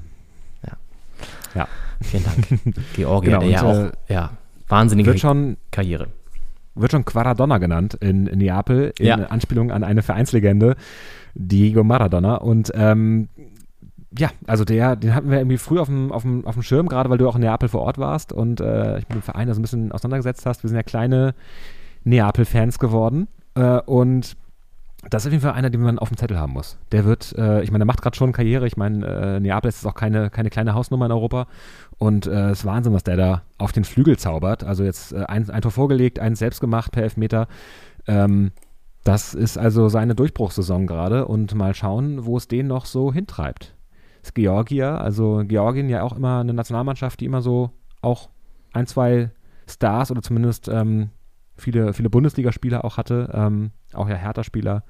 Vielen Dank. Georgier, Genau, der ja und, auch, ja, wahnsinnige Wird schon, Karriere. wird schon Quaradonna genannt in, in Neapel, in Ja. Anspielung an eine Vereinslegende, Diego Maradona. Und ähm, ja, also der, den hatten wir irgendwie früh auf dem, auf dem, auf dem Schirm, gerade weil du auch in Neapel vor Ort warst und äh, ich mit dem Verein da so ein bisschen auseinandergesetzt hast. Wir sind ja kleine Neapel-Fans geworden. Äh, und das ist auf jeden Fall einer, den man auf dem Zettel haben muss. Der wird, äh, ich meine, der macht gerade schon Karriere. Ich meine, äh, Neapel ist auch keine, keine kleine Hausnummer in Europa. Und äh, es ist Wahnsinn, was der da auf den Flügel zaubert. Also jetzt äh, ein, ein Tor vorgelegt, eins selbst gemacht per Elfmeter. Ähm, das ist also seine Durchbruchssaison gerade. Und mal schauen, wo es den noch so hintreibt. Ist Georgia, also Georgien ja auch immer eine Nationalmannschaft, die immer so auch ein, zwei Stars oder zumindest ähm, viele, viele Bundesligaspieler auch hatte. Ähm, auch ja Hertha-Spieler.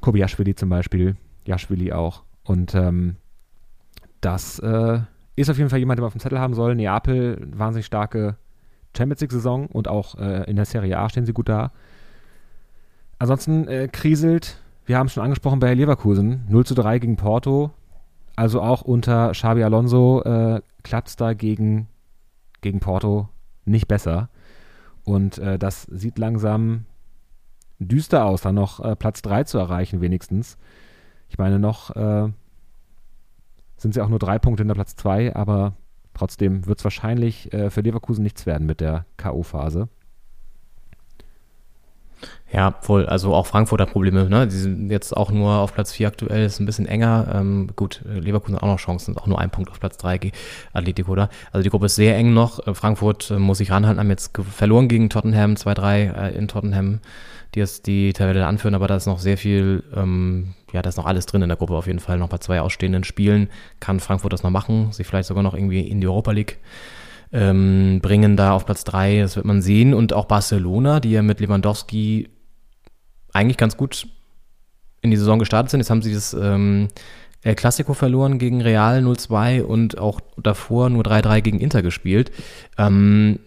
Kobiaschwili zum Beispiel. Jaschwili auch. Und ähm, das äh, ist auf jeden Fall jemand, den man auf dem Zettel haben soll. Neapel, wahnsinnig starke Champions League-Saison und auch äh, in der Serie A stehen sie gut da. Ansonsten äh, kriselt, wir haben es schon angesprochen bei Leverkusen, 0 zu 3 gegen Porto. Also auch unter Xabi Alonso äh, klappt da gegen, gegen Porto nicht besser. Und äh, das sieht langsam düster aus, da noch äh, Platz 3 zu erreichen, wenigstens. Ich meine, noch äh, sind sie auch nur drei Punkte in der Platz 2, aber trotzdem wird es wahrscheinlich äh, für Leverkusen nichts werden mit der K.O.-Phase. Ja, voll. Also auch Frankfurt hat Probleme. Ne? Die sind jetzt auch nur auf Platz 4 aktuell, ist ein bisschen enger. Ähm, gut, Leverkusen hat auch noch Chancen, auch nur ein Punkt auf Platz 3 gegen Atletico da. Also die Gruppe ist sehr eng noch. Äh, Frankfurt äh, muss sich ranhalten, haben jetzt verloren gegen Tottenham, 2-3 äh, in Tottenham, die jetzt die Tabelle anführen, aber da ist noch sehr viel, ähm, ja, da ist noch alles drin in der Gruppe auf jeden Fall. Noch bei zwei ausstehenden Spielen kann Frankfurt das noch machen, sich vielleicht sogar noch irgendwie in die Europa League ähm, bringen da auf Platz 3, das wird man sehen. Und auch Barcelona, die ja mit Lewandowski eigentlich ganz gut in die Saison gestartet sind. Jetzt haben sie das ähm, El Clasico verloren gegen Real 0-2 und auch davor nur 3-3 gegen Inter gespielt. Ähm,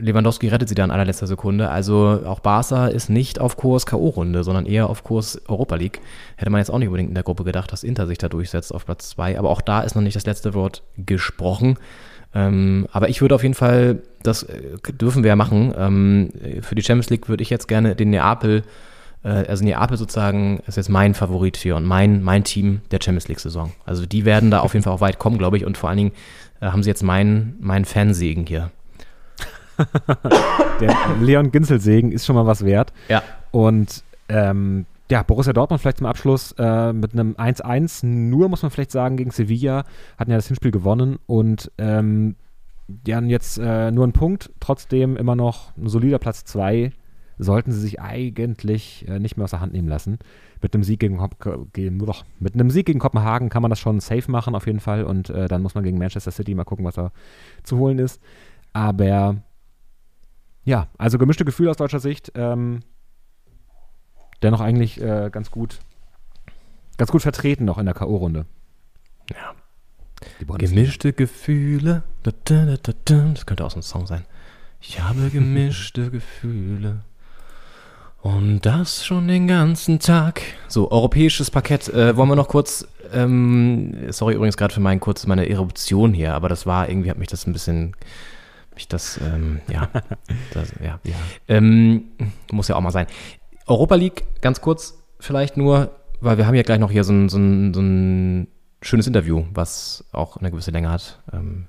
Lewandowski rettet sie da in allerletzter Sekunde. Also auch Barca ist nicht auf Kurs K.O.-Runde, sondern eher auf Kurs Europa League. Hätte man jetzt auch nicht unbedingt in der Gruppe gedacht, dass Inter sich da durchsetzt auf Platz 2. Aber auch da ist noch nicht das letzte Wort gesprochen. Ähm, aber ich würde auf jeden Fall, das äh, dürfen wir ja machen, ähm, für die Champions League würde ich jetzt gerne den Neapel äh, also Neapel sozusagen ist jetzt mein Favorit hier und mein, mein Team der Champions League-Saison. Also die werden da auf jeden Fall auch weit kommen, glaube ich. Und vor allen Dingen äh, haben sie jetzt meinen, meinen Fansegen hier. der Leon Ginzel-Segen ist schon mal was wert. Ja. Und ähm, ja, Borussia Dortmund vielleicht zum Abschluss äh, mit einem 1-1 nur, muss man vielleicht sagen, gegen Sevilla. Hatten ja das Hinspiel gewonnen und ähm, die haben jetzt äh, nur einen Punkt, trotzdem immer noch ein solider Platz 2 sollten sie sich eigentlich äh, nicht mehr aus der Hand nehmen lassen. Mit einem Sieg gegen, mit einem Sieg gegen Kopenhagen kann man das schon safe machen auf jeden Fall und äh, dann muss man gegen Manchester City mal gucken, was da zu holen ist. Aber ja, also gemischte Gefühle aus deutscher Sicht. Ähm, dennoch eigentlich äh, ganz gut, ganz gut vertreten noch in der K.O.-Runde. Ja. Gemischte Gefühle. Das könnte auch so ein Song sein. Ich habe gemischte Gefühle. Und das schon den ganzen Tag. So, europäisches Parkett. Äh, wollen wir noch kurz, ähm, sorry übrigens gerade für meinen kurz meine Eruption hier, aber das war, irgendwie hat mich das ein bisschen, mich das, ähm, ja, das, ja. ja. Ähm, muss ja auch mal sein. Europa League, ganz kurz vielleicht nur, weil wir haben ja gleich noch hier so ein, so ein, so ein schönes Interview, was auch eine gewisse Länge hat. Ähm,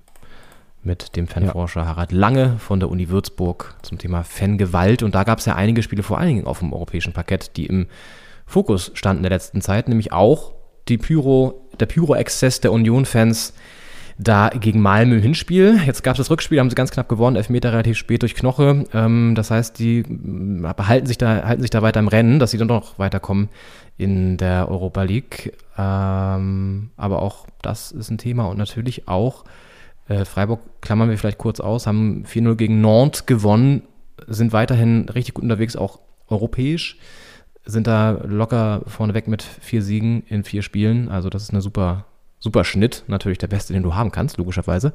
mit dem Fanforscher ja. Harald Lange von der Uni Würzburg zum Thema Fangewalt. Und da gab es ja einige Spiele, vor allen Dingen auf dem europäischen Parkett, die im Fokus standen in der letzten Zeit, nämlich auch die Pyro, der Pyro-Exzess der Union-Fans da gegen Malmö Hinspiel. Jetzt gab es das Rückspiel, haben sie ganz knapp gewonnen, Elfmeter relativ spät durch Knoche. Ähm, das heißt, die äh, behalten sich da, halten sich da weiter im Rennen, dass sie dann noch weiterkommen in der Europa League. Ähm, aber auch das ist ein Thema und natürlich auch äh, Freiburg klammern wir vielleicht kurz aus, haben 4-0 gegen Nantes gewonnen, sind weiterhin richtig gut unterwegs, auch europäisch, sind da locker vorneweg mit vier Siegen in vier Spielen. Also das ist eine super, super Schnitt, natürlich der beste, den du haben kannst, logischerweise.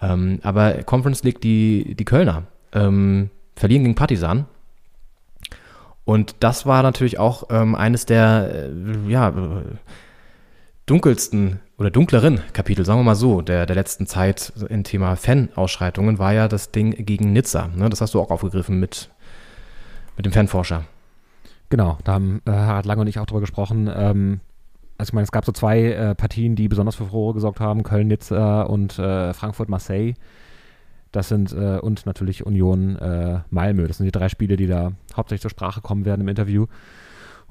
Ähm, aber Conference League, die, die Kölner, ähm, verlieren gegen Partisan. Und das war natürlich auch ähm, eines der, äh, ja, dunkelsten oder dunkleren Kapitel, sagen wir mal so, der, der letzten Zeit im Thema Fan-Ausschreitungen war ja das Ding gegen Nizza. Ne? Das hast du auch aufgegriffen mit, mit dem Fanforscher. Genau, da haben äh, Harald Lange und ich auch drüber gesprochen. Ähm, also ich meine, es gab so zwei äh, Partien, die besonders für Furore gesorgt haben, Köln-Nizza und äh, Frankfurt-Marseille. Das sind äh, und natürlich Union äh, Malmö. Das sind die drei Spiele, die da hauptsächlich zur Sprache kommen werden im Interview.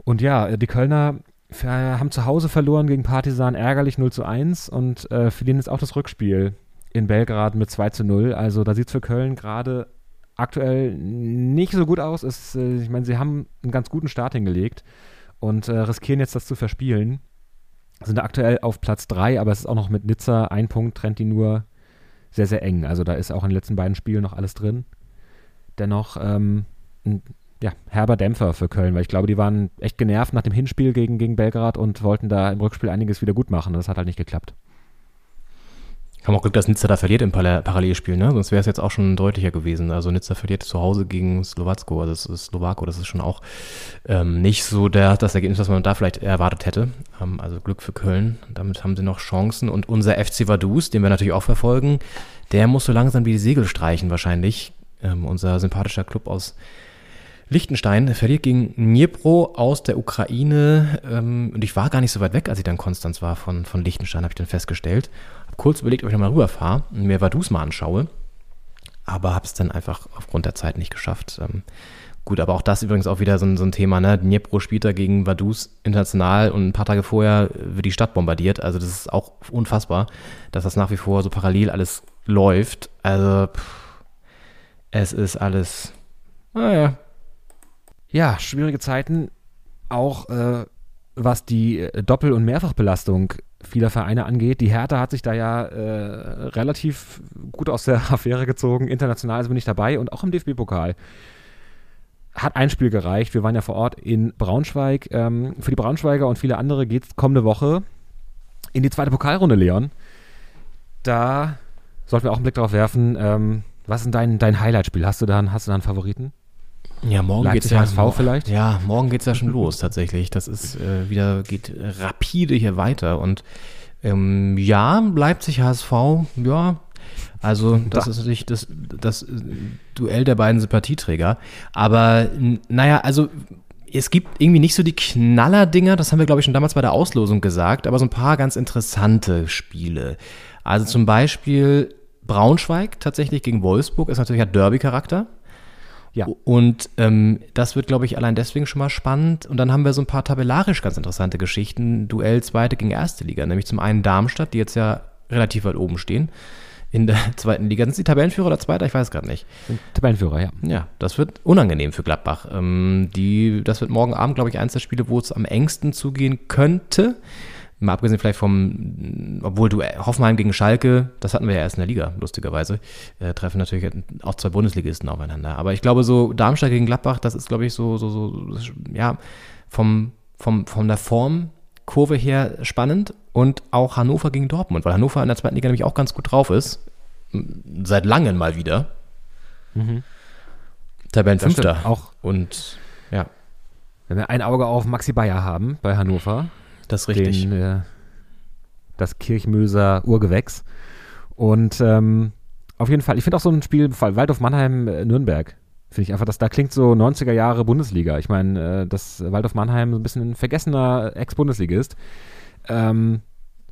Und ja, die Kölner haben zu Hause verloren gegen Partisan, ärgerlich 0 zu 1 und äh, verlieren jetzt auch das Rückspiel in Belgrad mit 2 zu 0. Also da sieht es für Köln gerade aktuell nicht so gut aus. Es, äh, ich meine, sie haben einen ganz guten Start hingelegt und äh, riskieren jetzt das zu verspielen. Sind aktuell auf Platz 3, aber es ist auch noch mit Nizza ein Punkt, trennt die nur sehr, sehr eng. Also da ist auch in den letzten beiden Spielen noch alles drin. Dennoch ähm, ein ja, herber Dämpfer für Köln, weil ich glaube, die waren echt genervt nach dem Hinspiel gegen, gegen Belgrad und wollten da im Rückspiel einiges wieder gut machen. Das hat halt nicht geklappt. Haben auch Glück, dass Nizza da verliert im Parallelspiel, ne? Sonst wäre es jetzt auch schon deutlicher gewesen. Also Nizza verliert zu Hause gegen Slowacko, also das ist Slowako, das ist schon auch ähm, nicht so der, das Ergebnis, was man da vielleicht erwartet hätte. Ähm, also Glück für Köln. Damit haben sie noch Chancen. Und unser FC Vaduz, den wir natürlich auch verfolgen, der muss so langsam wie die Segel streichen wahrscheinlich. Ähm, unser sympathischer Club aus Liechtenstein verliert gegen Dnipro aus der Ukraine. Ähm, und ich war gar nicht so weit weg, als ich dann Konstanz war von, von Liechtenstein, habe ich dann festgestellt. Kurz überlegt, ob ich nochmal rüberfahre und mir Vaduz mal anschaue. Aber habe es dann einfach aufgrund der Zeit nicht geschafft. Ähm, Gut, aber auch das übrigens auch wieder so ein, so ein Thema, ne? Dnipro spielt da gegen Vaduz international und ein paar Tage vorher wird die Stadt bombardiert. Also das ist auch unfassbar, dass das nach wie vor so parallel alles läuft. Also pff, es ist alles, naja. Ja, schwierige Zeiten, auch äh, was die äh, Doppel- und Mehrfachbelastung vieler Vereine angeht. Die Hertha hat sich da ja äh, relativ gut aus der Affäre gezogen. International bin ich dabei und auch im DFB-Pokal hat ein Spiel gereicht. Wir waren ja vor Ort in Braunschweig. Ähm, für die Braunschweiger und viele andere geht es kommende Woche in die zweite Pokalrunde, Leon. Da sollten wir auch einen Blick darauf werfen. Ähm, was ist denn dein, dein Highlight-Spiel? Hast du da, hast du da einen Favoriten? Ja, morgen Leipzig geht's ja HSV vielleicht? Ja, morgen geht's ja schon los tatsächlich. Das ist äh, wieder geht rapide hier weiter und ähm, ja, Leipzig HSV, ja, also das ist natürlich das, das äh, Duell der beiden Sympathieträger. Aber naja, also es gibt irgendwie nicht so die Knallerdinger, das haben wir, glaube ich, schon damals bei der Auslosung gesagt, aber so ein paar ganz interessante Spiele. Also zum Beispiel Braunschweig tatsächlich gegen Wolfsburg ist natürlich ein Derby-Charakter. Ja. Und ähm, das wird, glaube ich, allein deswegen schon mal spannend. Und dann haben wir so ein paar tabellarisch ganz interessante Geschichten. Duell zweite gegen erste Liga. Nämlich zum einen Darmstadt, die jetzt ja relativ weit oben stehen in der zweiten Liga. Sind sie Tabellenführer oder Zweiter? Ich weiß gerade nicht. Sind Tabellenführer, ja. Ja, das wird unangenehm für Gladbach. Ähm, die, das wird morgen Abend, glaube ich, eins der Spiele, wo es am engsten zugehen könnte. Mal abgesehen vielleicht vom, obwohl du äh, Hoffenheim gegen Schalke, das hatten wir ja erst in der Liga, lustigerweise, äh, treffen natürlich auch zwei Bundesligisten aufeinander. Aber ich glaube, so Darmstadt gegen Gladbach, das ist, glaube ich, so, so, so, ja, vom, vom, von der Formkurve her spannend. Und auch Hannover gegen Dortmund, weil Hannover in der zweiten Liga nämlich auch ganz gut drauf ist. Seit langem mal wieder. Tabellenfünfter. Das stimmt, auch. Und ja, Wenn wir ein Auge auf Maxi Bayer haben bei Hannover, das ist richtig. den, äh, das Kirchmöser Urgewächs. Und ähm, auf jeden Fall, ich finde auch so ein Spiel, Waldorf Mannheim, äh, Nürnberg, finde ich einfach, dass da klingt so 90er Jahre Bundesliga. Ich meine, äh, dass Waldorf Mannheim so ein bisschen ein vergessener Ex-Bundesligist. Ähm,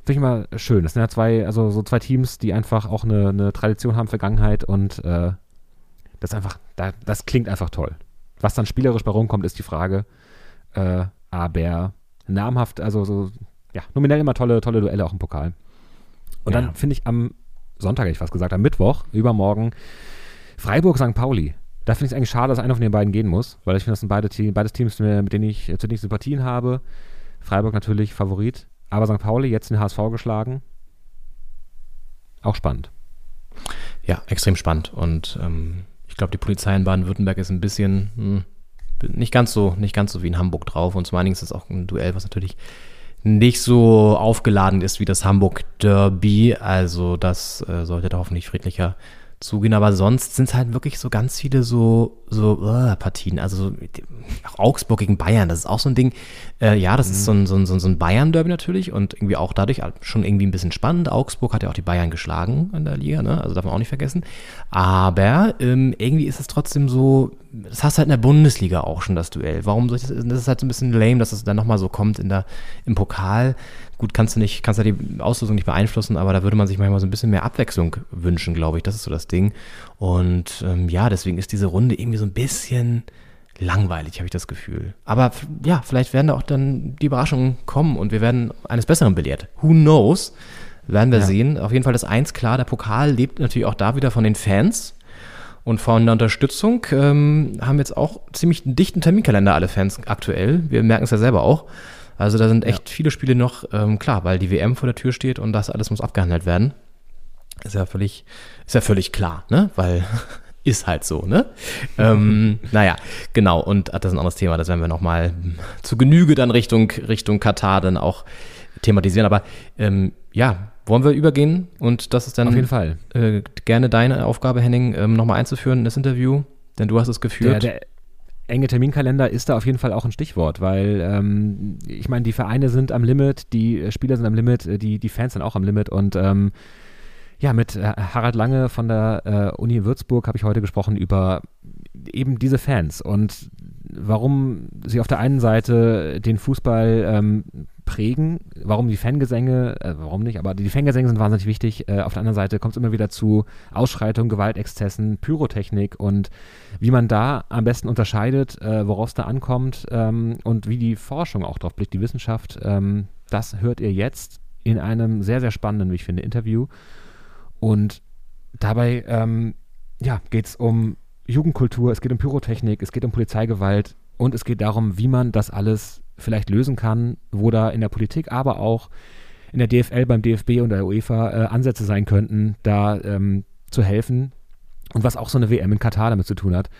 finde ich mal schön. Das sind ja zwei, also so zwei Teams, die einfach auch eine, eine Tradition haben, Vergangenheit und äh, das einfach, da, das klingt einfach toll. Was dann spielerisch bei rumkommt, ist die Frage. Äh, aber namhaft, also so, ja, nominell immer tolle, tolle Duelle auch im Pokal. Und Ja. dann finde ich am Sonntag, hätte ich fast gesagt, am Mittwoch, übermorgen, Freiburg-St. Pauli. Da finde ich es eigentlich schade, dass einer von den beiden gehen muss, weil ich finde, das sind beide Team, beides Teams, mit denen ich, zu denen ich Sympathien habe. Freiburg natürlich Favorit, aber St. Pauli jetzt den HSV geschlagen. Auch spannend. Ja, extrem spannend. Und ähm, ich glaube, die Polizei in Baden-Württemberg ist ein bisschen hm, nicht ganz so, nicht ganz so wie in Hamburg drauf. Und zum einigen ist es auch ein Duell, was natürlich nicht so aufgeladen ist wie das Hamburg Derby. Also das äh, sollte da hoffentlich friedlicher zugehen. Aber sonst sind es halt wirklich so ganz viele so, so äh, Partien. Also so, auch Augsburg gegen Bayern, das ist auch so ein Ding. Äh, ja, das ist so ein, so ein, so ein, Bayern-Derby natürlich und irgendwie auch dadurch schon irgendwie ein bisschen spannend. Augsburg hat ja auch die Bayern geschlagen in der Liga, ne? Also darf man auch nicht vergessen. Aber ähm, irgendwie ist es trotzdem so, das hast du halt in der Bundesliga auch schon, das Duell. Warum soll ich das? Das ist halt so ein bisschen lame, dass es dann nochmal so kommt in der, im Pokal. Gut, kannst du nicht, kannst ja die Auslosung nicht beeinflussen, aber da würde man sich manchmal so ein bisschen mehr Abwechslung wünschen, glaube ich. Das ist so das Ding. Und ähm, ja, deswegen ist diese Runde irgendwie so ein bisschen langweilig, habe ich das Gefühl. Aber ja, vielleicht werden da auch dann die Überraschungen kommen und wir werden eines Besseren belehrt. Who knows? Werden wir Ja. sehen. Auf jeden Fall das eins klar, der Pokal lebt natürlich auch da wieder von den Fans. Und von der Unterstützung ähm, haben jetzt auch ziemlich einen dichten Terminkalender alle Fans aktuell. Wir merken es ja selber auch. Also da sind echt viele Spiele noch, ähm, klar, weil die WM vor der Tür steht und das alles muss abgehandelt werden. Ist ja völlig, ist ja völlig klar, ne? Weil ist halt so, ne? ähm, naja, genau. Und ach, das ist ein anderes Thema. Das werden wir nochmal zu Genüge dann Richtung, Richtung Katar dann auch thematisieren. Aber ähm, ja, wollen wir übergehen? Und das ist dann Auf jeden Fall. Äh, gerne deine Aufgabe, Henning, ähm, nochmal einzuführen in das Interview. Denn du hast es Der, geführt. der enge Terminkalender ist da auf jeden Fall auch ein Stichwort, weil ähm, ich meine, die Vereine sind am Limit, die Spieler sind am Limit, äh, die, die Fans sind auch am Limit und ähm, ja, mit äh, Harald Lange von der äh, Uni Würzburg habe ich heute gesprochen über eben diese Fans und warum sie auf der einen Seite den Fußball ähm, prägen. Warum die Fangesänge, äh, warum nicht, aber die Fangesänge sind wahnsinnig wichtig. Äh, auf der anderen Seite kommt es immer wieder zu Ausschreitungen, Gewaltexzessen, Pyrotechnik und wie man da am besten unterscheidet, äh, worauf es da ankommt ähm, und wie die Forschung auch drauf blickt, die Wissenschaft, ähm, das hört ihr jetzt in einem sehr, sehr spannenden, wie ich finde, Interview. Und dabei ähm, ja, geht es um Jugendkultur, es geht um Pyrotechnik, es geht um Polizeigewalt und es geht darum, wie man das alles vielleicht lösen kann, wo da in der Politik, aber auch in der DFL, beim DFB und der UEFA äh, Ansätze sein könnten, da ähm, zu helfen und was auch so eine WM in Katar damit zu tun hat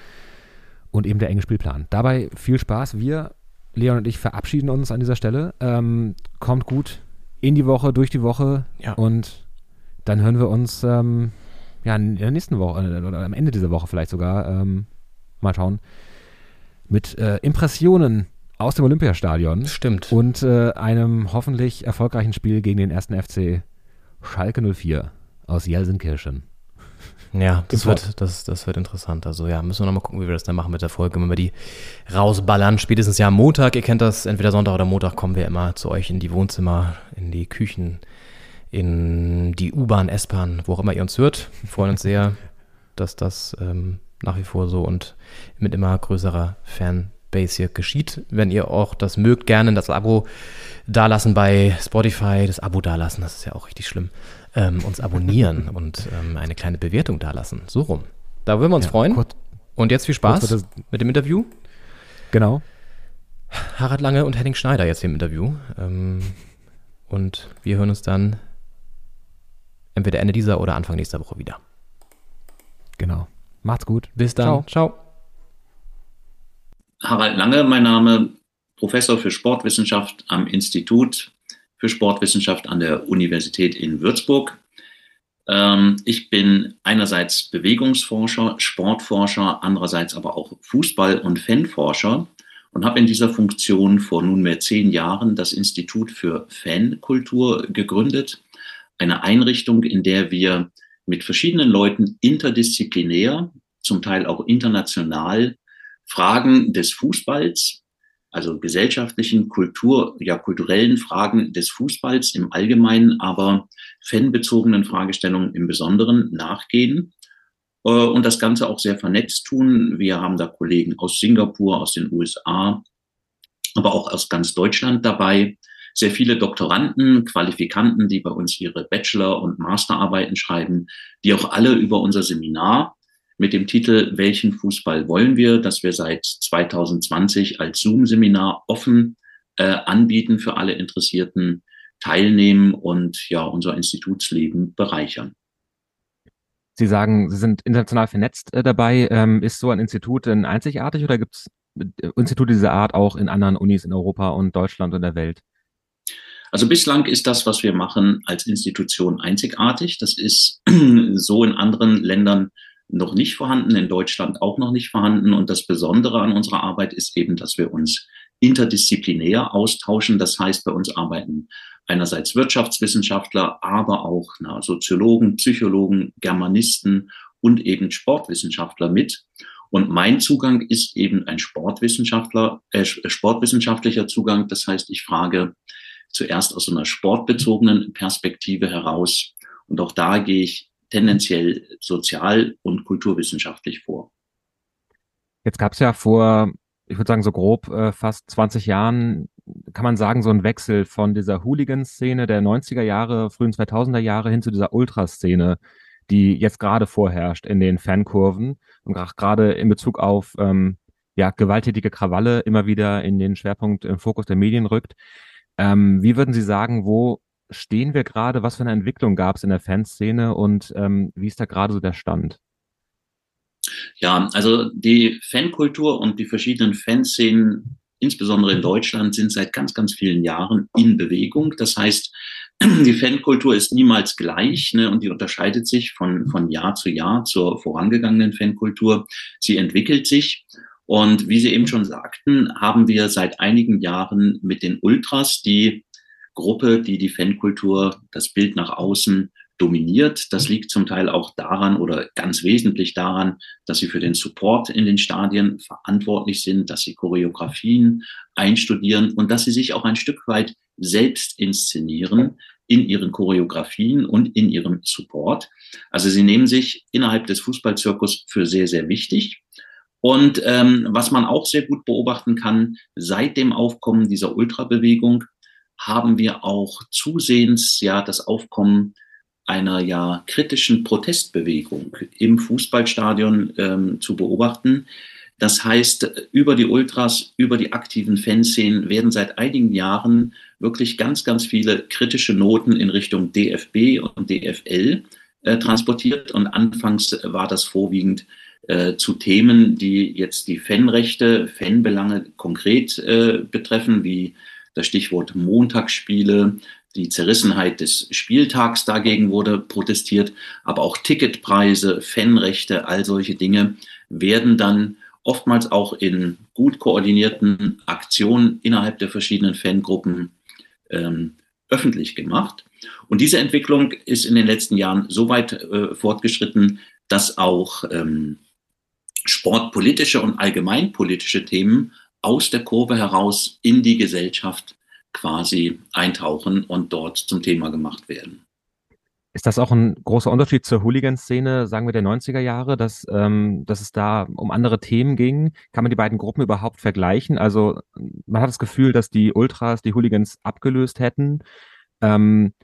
und eben der enge Spielplan. Dabei viel Spaß. Wir, Leon und ich, verabschieden uns an dieser Stelle. Ähm, kommt gut in die Woche, durch die Woche Ja. und dann hören wir uns ähm, ja in der nächsten Woche äh, oder am Ende dieser Woche vielleicht sogar ähm, mal schauen mit äh, Impressionen aus dem Olympiastadion Stimmt. und äh, einem hoffentlich erfolgreichen Spiel gegen den ersten FC Schalke 04 aus Jelsenkirchen. Ja, das wird, das, das wird interessant. Also ja, müssen wir nochmal gucken, wie wir das dann machen mit der Folge, wenn wir die rausballern. Spätestens ja am Montag, ihr kennt das, entweder Sonntag oder Montag kommen wir immer zu euch in die Wohnzimmer, in die Küchen, in die U-Bahn, S-Bahn, wo auch immer ihr uns hört. Wir freuen uns sehr, dass das ähm, nach wie vor so und mit immer größerer Fanbase hier geschieht. Wenn ihr auch das mögt, gerne das Abo dalassen bei Spotify, das Abo dalassen, das ist ja auch richtig schlimm. Ähm, uns abonnieren und ähm, eine kleine Bewertung dalassen. So rum. Da würden wir uns Ja, freuen. kurz- und jetzt viel Spaß mit dem Interview. Genau. Harald Lange und Henning Schneider jetzt hier im Interview. Ähm, und wir hören uns dann entweder Ende dieser oder Anfang nächster Woche wieder. Genau. Macht's gut. Bis dann. Ciao. Ciao. Harald Lange, mein Name, Professor für Sportwissenschaft am Institut für Sportwissenschaft an der Universität in Würzburg. Ähm, ich bin einerseits Bewegungsforscher, Sportforscher, andererseits aber auch Fußball- und Fanforscher und habe in dieser Funktion vor nunmehr zehn Jahren das Institut für Fankultur gegründet. Eine Einrichtung, in der wir mit verschiedenen Leuten interdisziplinär, zum Teil auch international, Fragen des Fußballs, also gesellschaftlichen, Kultur, ja, kulturellen Fragen des Fußballs im Allgemeinen, aber fanbezogenen Fragestellungen im Besonderen nachgehen äh, und das Ganze auch sehr vernetzt tun. Wir haben da Kollegen aus Singapur, aus den USA, aber auch aus ganz Deutschland dabei. Sehr viele Doktoranden, Qualifikanten, die bei uns ihre Bachelor- und Masterarbeiten schreiben, die auch alle über unser Seminar mit dem Titel Welchen Fußball wollen wir, das wir seit 2020 als Zoom-Seminar offen äh, anbieten für alle Interessierten, teilnehmen und ja unser Institutsleben bereichern. Sie sagen, Sie sind international vernetzt äh, dabei. Ähm, ist so ein Institut denn einzigartig oder gibt es Institute dieser Art auch in anderen Unis in Europa und Deutschland und der Welt? Also bislang ist das, was wir machen, als Institution einzigartig. Das ist so in anderen Ländern noch nicht vorhanden, in Deutschland auch noch nicht vorhanden. Und das Besondere an unserer Arbeit ist eben, dass wir uns interdisziplinär austauschen. Das heißt, bei uns arbeiten einerseits Wirtschaftswissenschaftler, aber auch na, Soziologen, Psychologen, Germanisten und eben Sportwissenschaftler mit. Und mein Zugang ist eben ein Sportwissenschaftler, äh, sportwissenschaftlicher Zugang. Das heißt, ich frage zuerst aus einer sportbezogenen Perspektive heraus. Und auch da gehe ich tendenziell sozial- und kulturwissenschaftlich vor. Jetzt gab es ja vor, ich würde sagen, so grob äh, fast 20 Jahren, kann man sagen, so ein Wechsel von dieser Hooligan-Szene der 90er Jahre, frühen 2000er Jahre hin zu dieser Ultraszene, die jetzt gerade vorherrscht in den Fankurven und gerade in Bezug auf ähm, ja, gewalttätige Krawalle immer wieder in den Schwerpunkt im Fokus der Medien rückt. Ähm, wie würden Sie sagen, wo stehen wir gerade? Was für eine Entwicklung gab es in der Fanszene und ähm, wie ist da gerade so der Stand? Ja, also die Fankultur und die verschiedenen Fanszenen, insbesondere in Deutschland, sind seit ganz, ganz vielen Jahren in Bewegung. Das heißt, die Fankultur ist niemals gleich ne, und die unterscheidet sich von, von Jahr zu Jahr zur vorangegangenen Fankultur. Sie entwickelt sich. Und wie Sie eben schon sagten, haben wir seit einigen Jahren mit den Ultras die Gruppe, die die Fankultur, das Bild nach außen dominiert. Das liegt zum Teil auch daran oder ganz wesentlich daran, dass sie für den Support in den Stadien verantwortlich sind, dass sie Choreografien einstudieren und dass sie sich auch ein Stück weit selbst inszenieren in ihren Choreografien und in ihrem Support. Also sie nehmen sich innerhalb des Fußballzirkus für sehr, sehr wichtig. Und ähm, was man auch sehr gut beobachten kann, seit dem Aufkommen dieser Ultrabewegung haben wir auch zusehends ja das Aufkommen einer ja kritischen Protestbewegung im Fußballstadion ähm, zu beobachten. Das heißt, über die Ultras, über die aktiven Fanszenen werden seit einigen Jahren wirklich ganz, ganz viele kritische Noten in Richtung DFB und DFL äh, transportiert. Und anfangs war das vorwiegend äh, zu Themen, die jetzt die Fanrechte, Fanbelange konkret äh, betreffen, wie das Stichwort Montagsspiele, die Zerrissenheit des Spieltags dagegen wurde protestiert, aber auch Ticketpreise, Fanrechte, all solche Dinge werden dann oftmals auch in gut koordinierten Aktionen innerhalb der verschiedenen Fangruppen ähm, öffentlich gemacht. Und diese Entwicklung ist in den letzten Jahren so weit äh, fortgeschritten, dass auch ähm, sportpolitische und allgemeinpolitische Themen aus der Kurve heraus in die Gesellschaft quasi eintauchen und dort zum Thema gemacht werden. Ist das auch ein großer Unterschied zur Hooligan-Szene, sagen wir, der 90er Jahre, dass, ähm, dass es da um andere Themen ging? Kann man die beiden Gruppen überhaupt vergleichen? Also man hat das Gefühl, dass die Ultras die Hooligans abgelöst hätten. Ähm,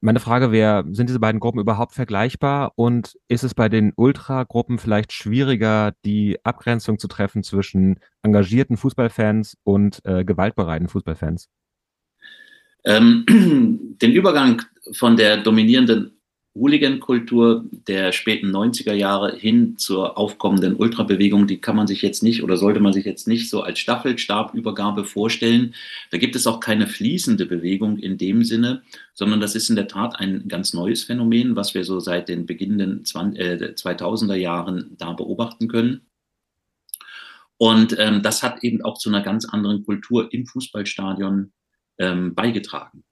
meine Frage wäre, sind diese beiden Gruppen überhaupt vergleichbar und ist es bei den Ultra-Gruppen vielleicht schwieriger, die Abgrenzung zu treffen zwischen engagierten Fußballfans und äh, gewaltbereiten Fußballfans? Ähm, den Übergang von der dominierenden Hooligan-Kultur der späten 90er Jahre hin zur aufkommenden Ultrabewegung, die kann man sich jetzt nicht oder sollte man sich jetzt nicht so als Staffelstabübergabe vorstellen. Da gibt es auch keine fließende Bewegung in dem Sinne, sondern das ist in der Tat ein ganz neues Phänomen, was wir so seit den beginnenden 2000er äh, Jahren da beobachten können. Und ähm, das hat eben auch zu einer ganz anderen Kultur im Fußballstadion ähm, beigetragen.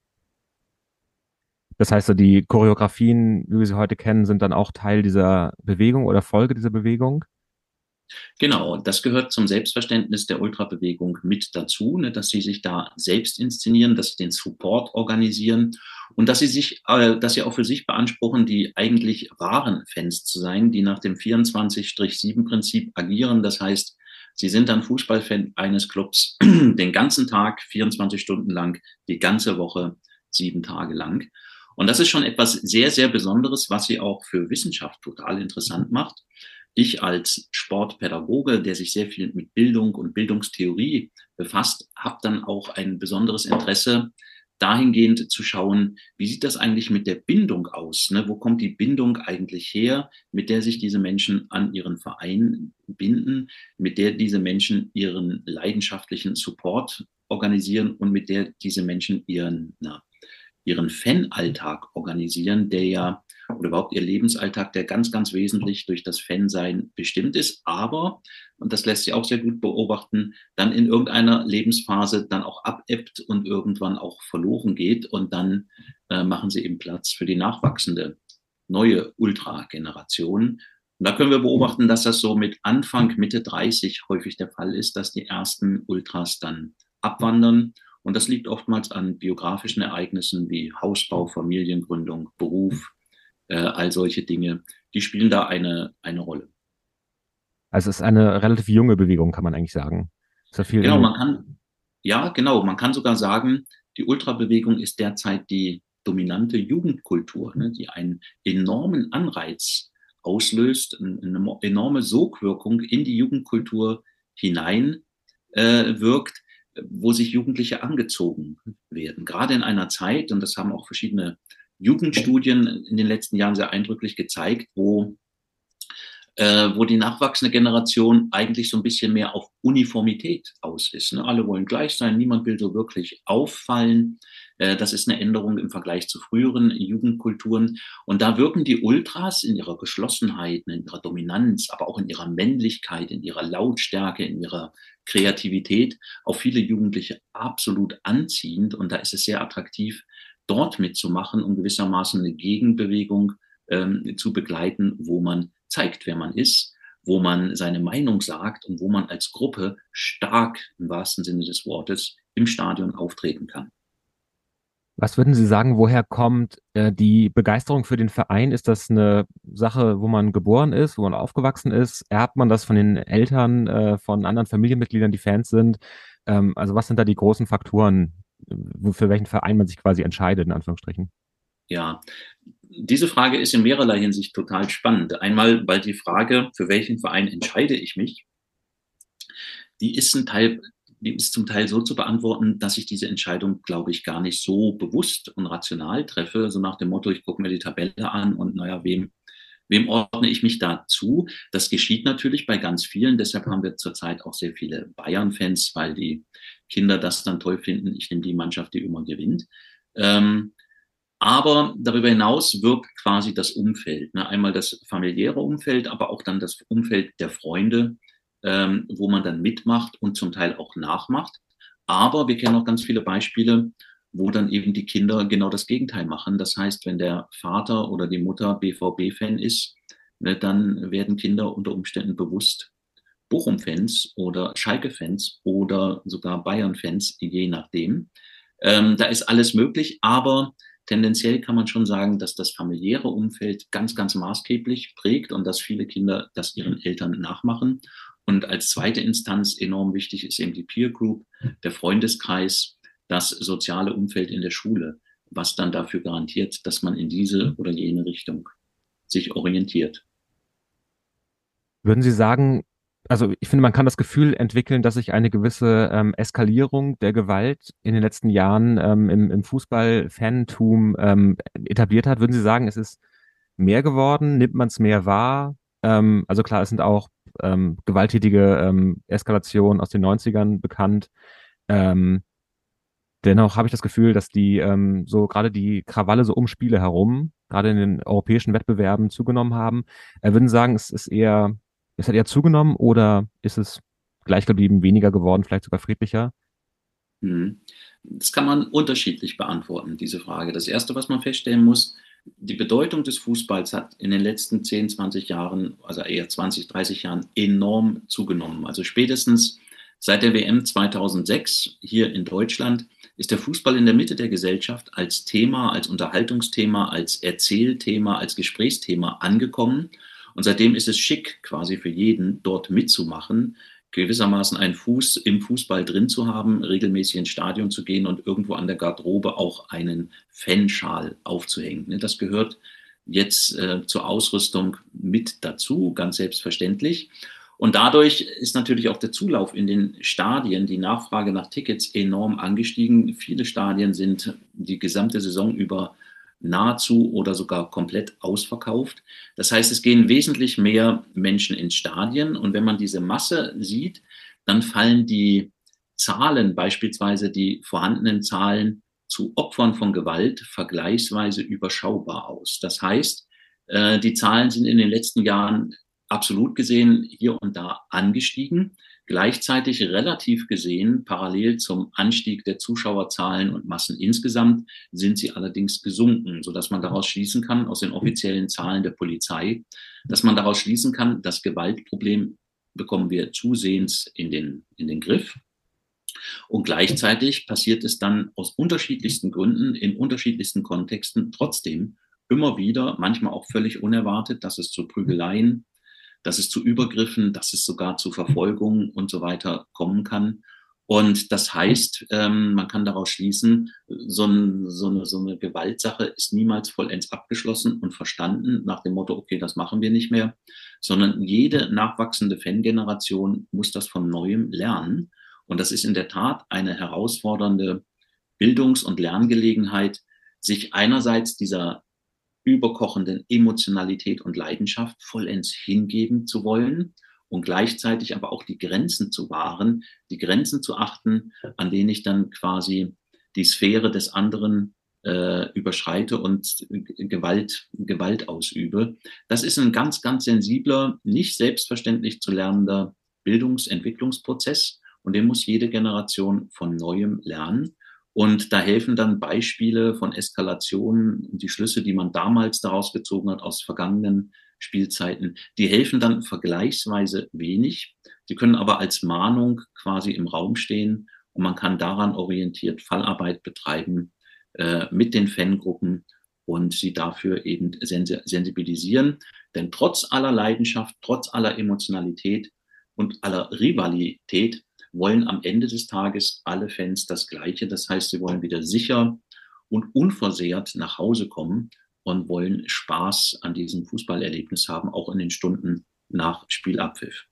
Das heißt, die Choreografien, wie wir sie heute kennen, sind dann auch Teil dieser Bewegung oder Folge dieser Bewegung? Genau, das gehört zum Selbstverständnis der Ultrabewegung mit dazu, ne, dass sie sich da selbst inszenieren, dass sie den Support organisieren und dass sie sich, äh, dass sie auch für sich beanspruchen, die eigentlich wahren Fans zu sein, die nach dem 24-7-Prinzip agieren. Das heißt, sie sind dann Fußballfan eines Clubs den ganzen Tag, 24 Stunden lang, die ganze Woche, sieben Tage lang. Und das ist schon etwas sehr, sehr Besonderes, was sie auch für Wissenschaft total interessant macht. Ich als Sportpädagoge, der sich sehr viel mit Bildung und Bildungstheorie befasst, habe dann auch ein besonderes Interesse dahingehend zu schauen, wie sieht das eigentlich mit der Bindung aus? Ne? Wo kommt die Bindung eigentlich her, mit der sich diese Menschen an ihren Verein binden, mit der diese Menschen ihren leidenschaftlichen Support organisieren und mit der diese Menschen ihren na, ihren Fanalltag organisieren, der ja, oder überhaupt ihr Lebensalltag, der ganz, ganz wesentlich durch das Fansein bestimmt ist, aber, und das lässt sich auch sehr gut beobachten, dann in irgendeiner Lebensphase dann auch abebbt und irgendwann auch verloren geht. Und dann äh, machen sie eben Platz für die nachwachsende neue Ultra-Generation. Und da können wir beobachten, dass das so mit Anfang, Mitte 30 häufig der Fall ist, dass die ersten Ultras dann abwandern und das liegt oftmals an biografischen Ereignissen wie Hausbau, Familiengründung, Beruf, äh, all solche Dinge. Die spielen da eine, eine Rolle. Also es ist eine relativ junge Bewegung, kann man eigentlich sagen. genau, man kann, ja, genau, man kann sogar sagen, die Ultrabewegung ist derzeit die dominante Jugendkultur, ne, die einen enormen Anreiz auslöst, eine enorme Sogwirkung in die Jugendkultur hinein äh, wirkt, wo sich Jugendliche angezogen werden. Gerade in einer Zeit, und das haben auch verschiedene Jugendstudien in den letzten Jahren sehr eindrücklich gezeigt, wo, äh, wo die nachwachsende Generation eigentlich so ein bisschen mehr auf Uniformität aus ist. Ne? Alle wollen gleich sein, niemand will so wirklich auffallen. Äh, das ist eine Änderung im Vergleich zu früheren Jugendkulturen. Und da wirken die Ultras in ihrer Geschlossenheit, in ihrer Dominanz, aber auch in ihrer Männlichkeit, in ihrer Lautstärke, in ihrer Kreativität auf viele Jugendliche absolut anziehend. Und da ist es sehr attraktiv, dort mitzumachen, um gewissermaßen eine Gegenbewegung ähm, zu begleiten, wo man zeigt, wer man ist, wo man seine Meinung sagt und wo man als Gruppe stark im wahrsten Sinne des Wortes im Stadion auftreten kann. Was würden Sie sagen, woher kommt äh, die Begeisterung für den Verein? Ist das eine Sache, wo man geboren ist, wo man aufgewachsen ist? Erbt man das von den Eltern, äh, von anderen Familienmitgliedern, die Fans sind? Ähm, also was sind da die großen Faktoren, für welchen Verein man sich quasi entscheidet, in Anführungsstrichen? Ja, diese Frage ist in mehrerlei Hinsicht total spannend. Einmal, weil die Frage, für welchen Verein entscheide ich mich, die ist ein Teil, die ist zum Teil so zu beantworten, dass ich diese Entscheidung, glaube ich, gar nicht so bewusst und rational treffe, so nach dem Motto, ich gucke mir die Tabelle an und naja, wem, wem ordne ich mich dazu? Das geschieht natürlich bei ganz vielen, deshalb haben wir zurzeit auch sehr viele Bayern-Fans, weil die Kinder das dann toll finden. Ich nehme die Mannschaft, die immer gewinnt. Ähm, aber darüber hinaus wirkt quasi das Umfeld. Ne? Einmal das familiäre Umfeld, aber auch dann das Umfeld der Freunde, ähm, wo man dann mitmacht und zum Teil auch nachmacht. Aber wir kennen auch ganz viele Beispiele, wo dann eben die Kinder genau das Gegenteil machen. Das heißt, wenn der Vater oder die Mutter BVB-Fan ist, ne, dann werden Kinder unter Umständen bewusst Bochum-Fans oder Schalke-Fans oder sogar Bayern-Fans, je nachdem. Ähm, da ist alles möglich, aber tendenziell kann man schon sagen, dass das familiäre Umfeld ganz, ganz maßgeblich prägt und dass viele Kinder das ihren Eltern nachmachen. Und als zweite Instanz enorm wichtig ist eben die Peer Group, der Freundeskreis, das soziale Umfeld in der Schule, was dann dafür garantiert, dass man in diese oder jene Richtung sich orientiert. Würden Sie sagen, also ich finde, man kann das Gefühl entwickeln, dass sich eine gewisse ähm, Eskalierung der Gewalt in den letzten Jahren ähm, im, im Fußball-Fantum ähm, etabliert hat. Würden Sie sagen, es ist mehr geworden? Nimmt man es mehr wahr? Ähm, also klar, es sind auch ähm, gewalttätige ähm, Eskalationen aus den 90ern bekannt. Ähm, dennoch habe ich das Gefühl, dass die ähm, so gerade die Krawalle so um Spiele herum, gerade in den europäischen Wettbewerben zugenommen haben. Äh, würden sagen, es ist eher, es hat eher zugenommen oder ist es gleich geblieben, weniger geworden, vielleicht sogar friedlicher? Mhm. Das kann man unterschiedlich beantworten, diese Frage. Das Erste, was man feststellen muss, die Bedeutung des Fußballs hat in den letzten 10, 20 Jahren, also eher 20, 30 Jahren enorm zugenommen. Also spätestens seit der WM 2006 hier in Deutschland ist der Fußball in der Mitte der Gesellschaft als Thema, als Unterhaltungsthema, als Erzählthema, als Gesprächsthema angekommen. Und seitdem ist es schick, quasi für jeden dort mitzumachen, gewissermaßen einen Fuß im Fußball drin zu haben, regelmäßig ins Stadion zu gehen und irgendwo an der Garderobe auch einen Fanschal aufzuhängen. Ne, das gehört jetzt äh, zur Ausrüstung mit dazu, ganz selbstverständlich. Und dadurch ist natürlich auch der Zulauf in den Stadien, die Nachfrage nach Tickets enorm angestiegen. Viele Stadien sind die gesamte Saison über nahezu oder sogar komplett ausverkauft. Das heißt, es gehen wesentlich mehr Menschen ins Stadien und wenn man diese Masse sieht, dann fallen die Zahlen, beispielsweise die vorhandenen Zahlen zu Opfern von Gewalt, vergleichsweise überschaubar aus. Das heißt, äh, die Zahlen sind in den letzten Jahren absolut gesehen hier und da angestiegen. Gleichzeitig relativ gesehen, parallel zum Anstieg der Zuschauerzahlen und Massen insgesamt, sind sie allerdings gesunken, sodass man daraus schließen kann, aus den offiziellen Zahlen der Polizei, dass man daraus schließen kann, das Gewaltproblem bekommen wir zusehends in den, in den Griff. Und gleichzeitig passiert es dann aus unterschiedlichsten Gründen, in unterschiedlichsten Kontexten trotzdem immer wieder, manchmal auch völlig unerwartet, dass es zu Prügeleien, dass es zu Übergriffen, dass es sogar zu Verfolgung und so weiter kommen kann. Und das heißt, ähm, man kann daraus schließen, so, ein, so, eine, so eine Gewaltsache ist niemals vollends abgeschlossen und verstanden nach dem Motto, okay, das machen wir nicht mehr, sondern jede nachwachsende Fangeneration muss das von neuem lernen. Und das ist in der Tat eine herausfordernde Bildungs- und Lerngelegenheit, sich einerseits dieser überkochenden Emotionalität und Leidenschaft vollends hingeben zu wollen und gleichzeitig aber auch die Grenzen zu wahren, die Grenzen zu achten, an denen ich dann quasi die Sphäre des anderen äh, überschreite und Gewalt, Gewalt ausübe. Das ist ein ganz, ganz sensibler, nicht selbstverständlich zu lernender Bildungsentwicklungsprozess und den muss jede Generation von neuem lernen. Und da helfen dann Beispiele von Eskalationen und die Schlüsse, die man damals daraus gezogen hat aus vergangenen Spielzeiten, die helfen dann vergleichsweise wenig. Die können aber als Mahnung quasi im Raum stehen und man kann daran orientiert Fallarbeit betreiben, äh, mit den Fangruppen und sie dafür eben sensibilisieren. Denn trotz aller Leidenschaft, trotz aller Emotionalität und aller Rivalität wollen am Ende des Tages alle Fans das Gleiche. Das heißt, sie wollen wieder sicher und unversehrt nach Hause kommen und wollen Spaß an diesem Fußballerlebnis haben, auch in den Stunden nach Spielabpfiff.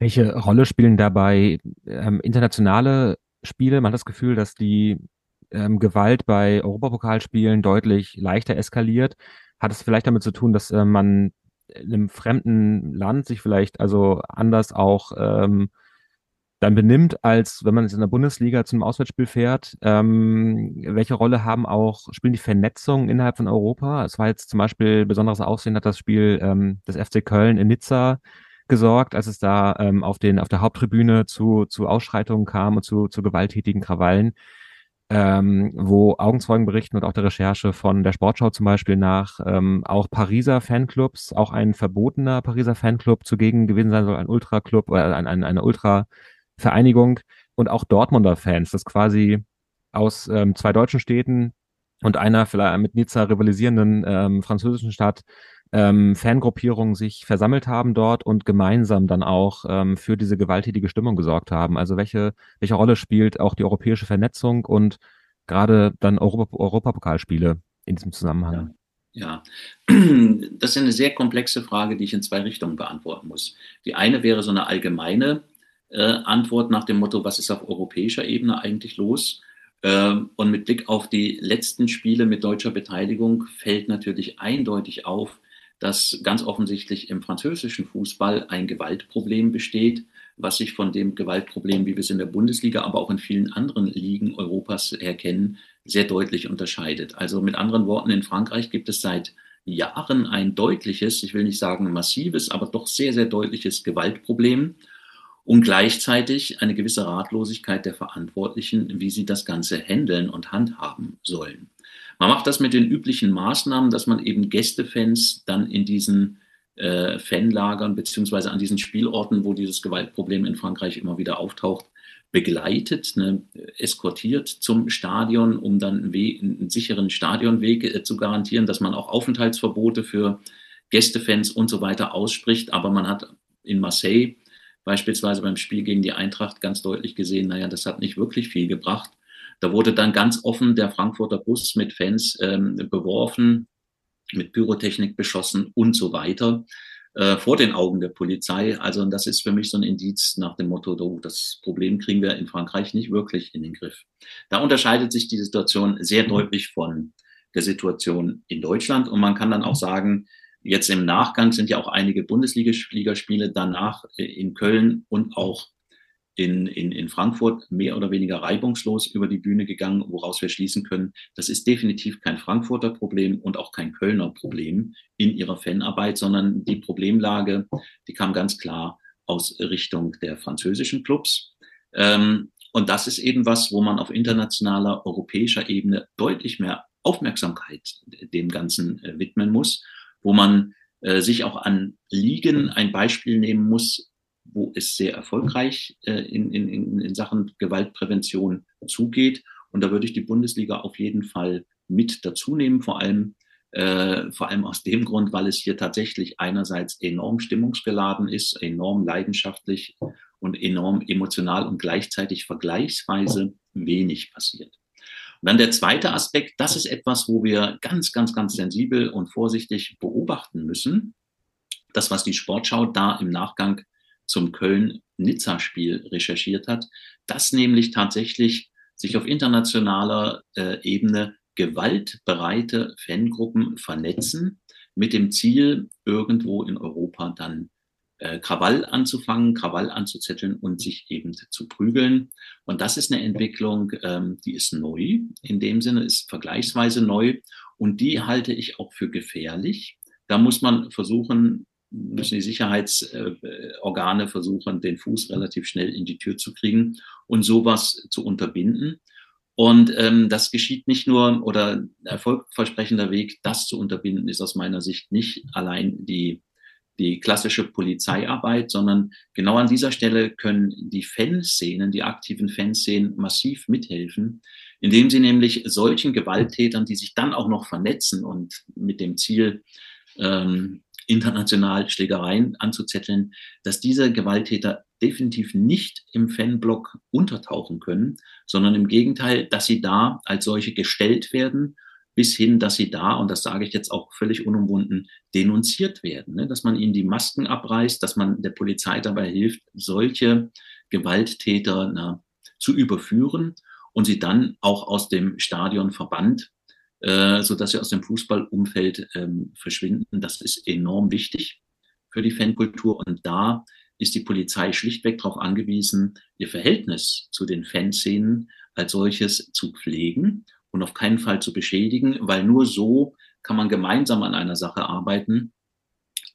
Welche Rolle spielen dabei ähm, internationale Spiele? Man hat das Gefühl, dass die ähm, Gewalt bei Europapokalspielen deutlich leichter eskaliert. Hat es vielleicht damit zu tun, dass äh, man in einem fremden Land sich vielleicht also anders auch ähm, dann benimmt, als wenn man jetzt in der Bundesliga zum Auswärtsspiel fährt. Ähm, welche Rolle haben auch, spielen die Vernetzungen innerhalb von Europa? Es war jetzt zum Beispiel besonderes Aussehen hat das Spiel ähm, des FC Köln in Nizza gesorgt, als es da ähm, auf, den, auf der Haupttribüne zu, zu Ausschreitungen kam und zu, zu gewalttätigen Krawallen ähm, wo Augenzeugen berichten und auch der Recherche von der Sportschau zum Beispiel nach ähm, auch Pariser Fanclubs, auch ein verbotener Pariser Fanclub zugegen gewesen sein soll, ein Ultra-Club oder ein, ein, eine Ultra-Vereinigung und auch Dortmunder Fans, das quasi aus ähm, zwei deutschen Städten und einer vielleicht mit Nizza rivalisierenden ähm, französischen Stadt ähm, Fangruppierungen sich versammelt haben dort und gemeinsam dann auch ähm, für diese gewalttätige Stimmung gesorgt haben. Also welche, welche Rolle spielt auch die europäische Vernetzung und gerade dann Europa, Europapokalspiele in diesem Zusammenhang? Ja. ja, das ist eine sehr komplexe Frage, die ich in zwei Richtungen beantworten muss. Die eine wäre so eine allgemeine Antwort nach dem Motto, was ist auf europäischer Ebene eigentlich los? Ähm, und mit Blick auf die letzten Spiele mit deutscher Beteiligung fällt natürlich eindeutig auf, dass ganz offensichtlich im französischen Fußball ein Gewaltproblem besteht, was sich von dem Gewaltproblem, wie wir es in der Bundesliga, aber auch in vielen anderen Ligen Europas erkennen, sehr deutlich unterscheidet. Also mit anderen Worten, in Frankreich gibt es seit Jahren ein deutliches, ich will nicht sagen massives, aber doch sehr, sehr deutliches Gewaltproblem und gleichzeitig eine gewisse Ratlosigkeit der Verantwortlichen, wie sie das Ganze handeln und handhaben sollen. Man macht das mit den üblichen Maßnahmen, dass man eben Gästefans dann in diesen äh, Fanlagern beziehungsweise an diesen Spielorten, wo dieses Gewaltproblem in Frankreich immer wieder auftaucht, begleitet, ne, eskortiert zum Stadion, um dann einen, sicheren Stadionweg äh, zu garantieren, dass man auch Aufenthaltsverbote für Gästefans und so weiter ausspricht. Aber man hat in Marseille beispielsweise beim Spiel gegen die Eintracht ganz deutlich gesehen, naja, das hat nicht wirklich viel gebracht. Da wurde dann ganz offen der Frankfurter Bus mit Fans ähm, beworfen, mit Pyrotechnik beschossen und so weiter äh, vor den Augen der Polizei. Also das ist für mich so ein Indiz nach dem Motto, oh, das Problem kriegen wir in Frankreich nicht wirklich in den Griff. Da unterscheidet sich die Situation sehr deutlich von der Situation in Deutschland und man kann dann auch sagen, jetzt im Nachgang sind ja auch einige Bundesligaspiele danach äh, in Köln und auch in, in, in Frankfurt mehr oder weniger reibungslos über die Bühne gegangen, woraus wir schließen können, das ist definitiv kein Frankfurter Problem und auch kein Kölner Problem in ihrer Fanarbeit, sondern die Problemlage, die kam ganz klar aus Richtung der französischen Clubs. Ähm, und das ist eben was, wo man auf internationaler, europäischer Ebene deutlich mehr Aufmerksamkeit dem Ganzen äh, widmen muss, wo man äh, sich auch an Ligen ein Beispiel nehmen muss, wo es sehr erfolgreich äh, in, in, in Sachen Gewaltprävention zugeht. Und da würde ich die Bundesliga auf jeden Fall mit dazu nehmen, vor allem, äh, vor allem aus dem Grund, weil es hier tatsächlich einerseits enorm stimmungsgeladen ist, enorm leidenschaftlich und enorm emotional und gleichzeitig vergleichsweise wenig passiert. Und dann der zweite Aspekt, das ist etwas, wo wir ganz, ganz, ganz sensibel und vorsichtig beobachten müssen. Das, was die Sportschau da im Nachgang zum Köln-Nizza-Spiel recherchiert hat, dass nämlich tatsächlich sich auf internationaler äh, Ebene gewaltbereite Fangruppen vernetzen mit dem Ziel, irgendwo in Europa dann äh, Krawall anzufangen, Krawall anzuzetteln und sich eben zu prügeln. Und das ist eine Entwicklung, ähm, die ist neu, in dem Sinne ist vergleichsweise neu und die halte ich auch für gefährlich. Da muss man versuchen, müssen die Sicherheitsorgane versuchen, den Fuß relativ schnell in die Tür zu kriegen und sowas zu unterbinden. Und ähm, das geschieht nicht nur, oder ein erfolgversprechender Weg, das zu unterbinden, ist aus meiner Sicht nicht allein die, die klassische Polizeiarbeit, sondern genau an dieser Stelle können die Fanszenen, die aktiven Fanszenen massiv mithelfen, indem sie nämlich solchen Gewalttätern, die sich dann auch noch vernetzen und mit dem Ziel, ähm, international Schlägereien anzuzetteln, dass diese Gewalttäter definitiv nicht im Fanblock untertauchen können, sondern im Gegenteil, dass sie da als solche gestellt werden, bis hin, dass sie da, und das sage ich jetzt auch völlig unumwunden, denunziert werden, ne? dass man ihnen die Masken abreißt, dass man der Polizei dabei hilft, solche Gewalttäter na, zu überführen und sie dann auch aus dem Stadion verbannt, äh, so dass sie aus dem Fußballumfeld ähm, verschwinden. Das ist enorm wichtig für die Fankultur und da ist die Polizei schlichtweg darauf angewiesen, ihr Verhältnis zu den Fanszenen als solches zu pflegen und auf keinen Fall zu beschädigen, weil nur so kann man gemeinsam an einer Sache arbeiten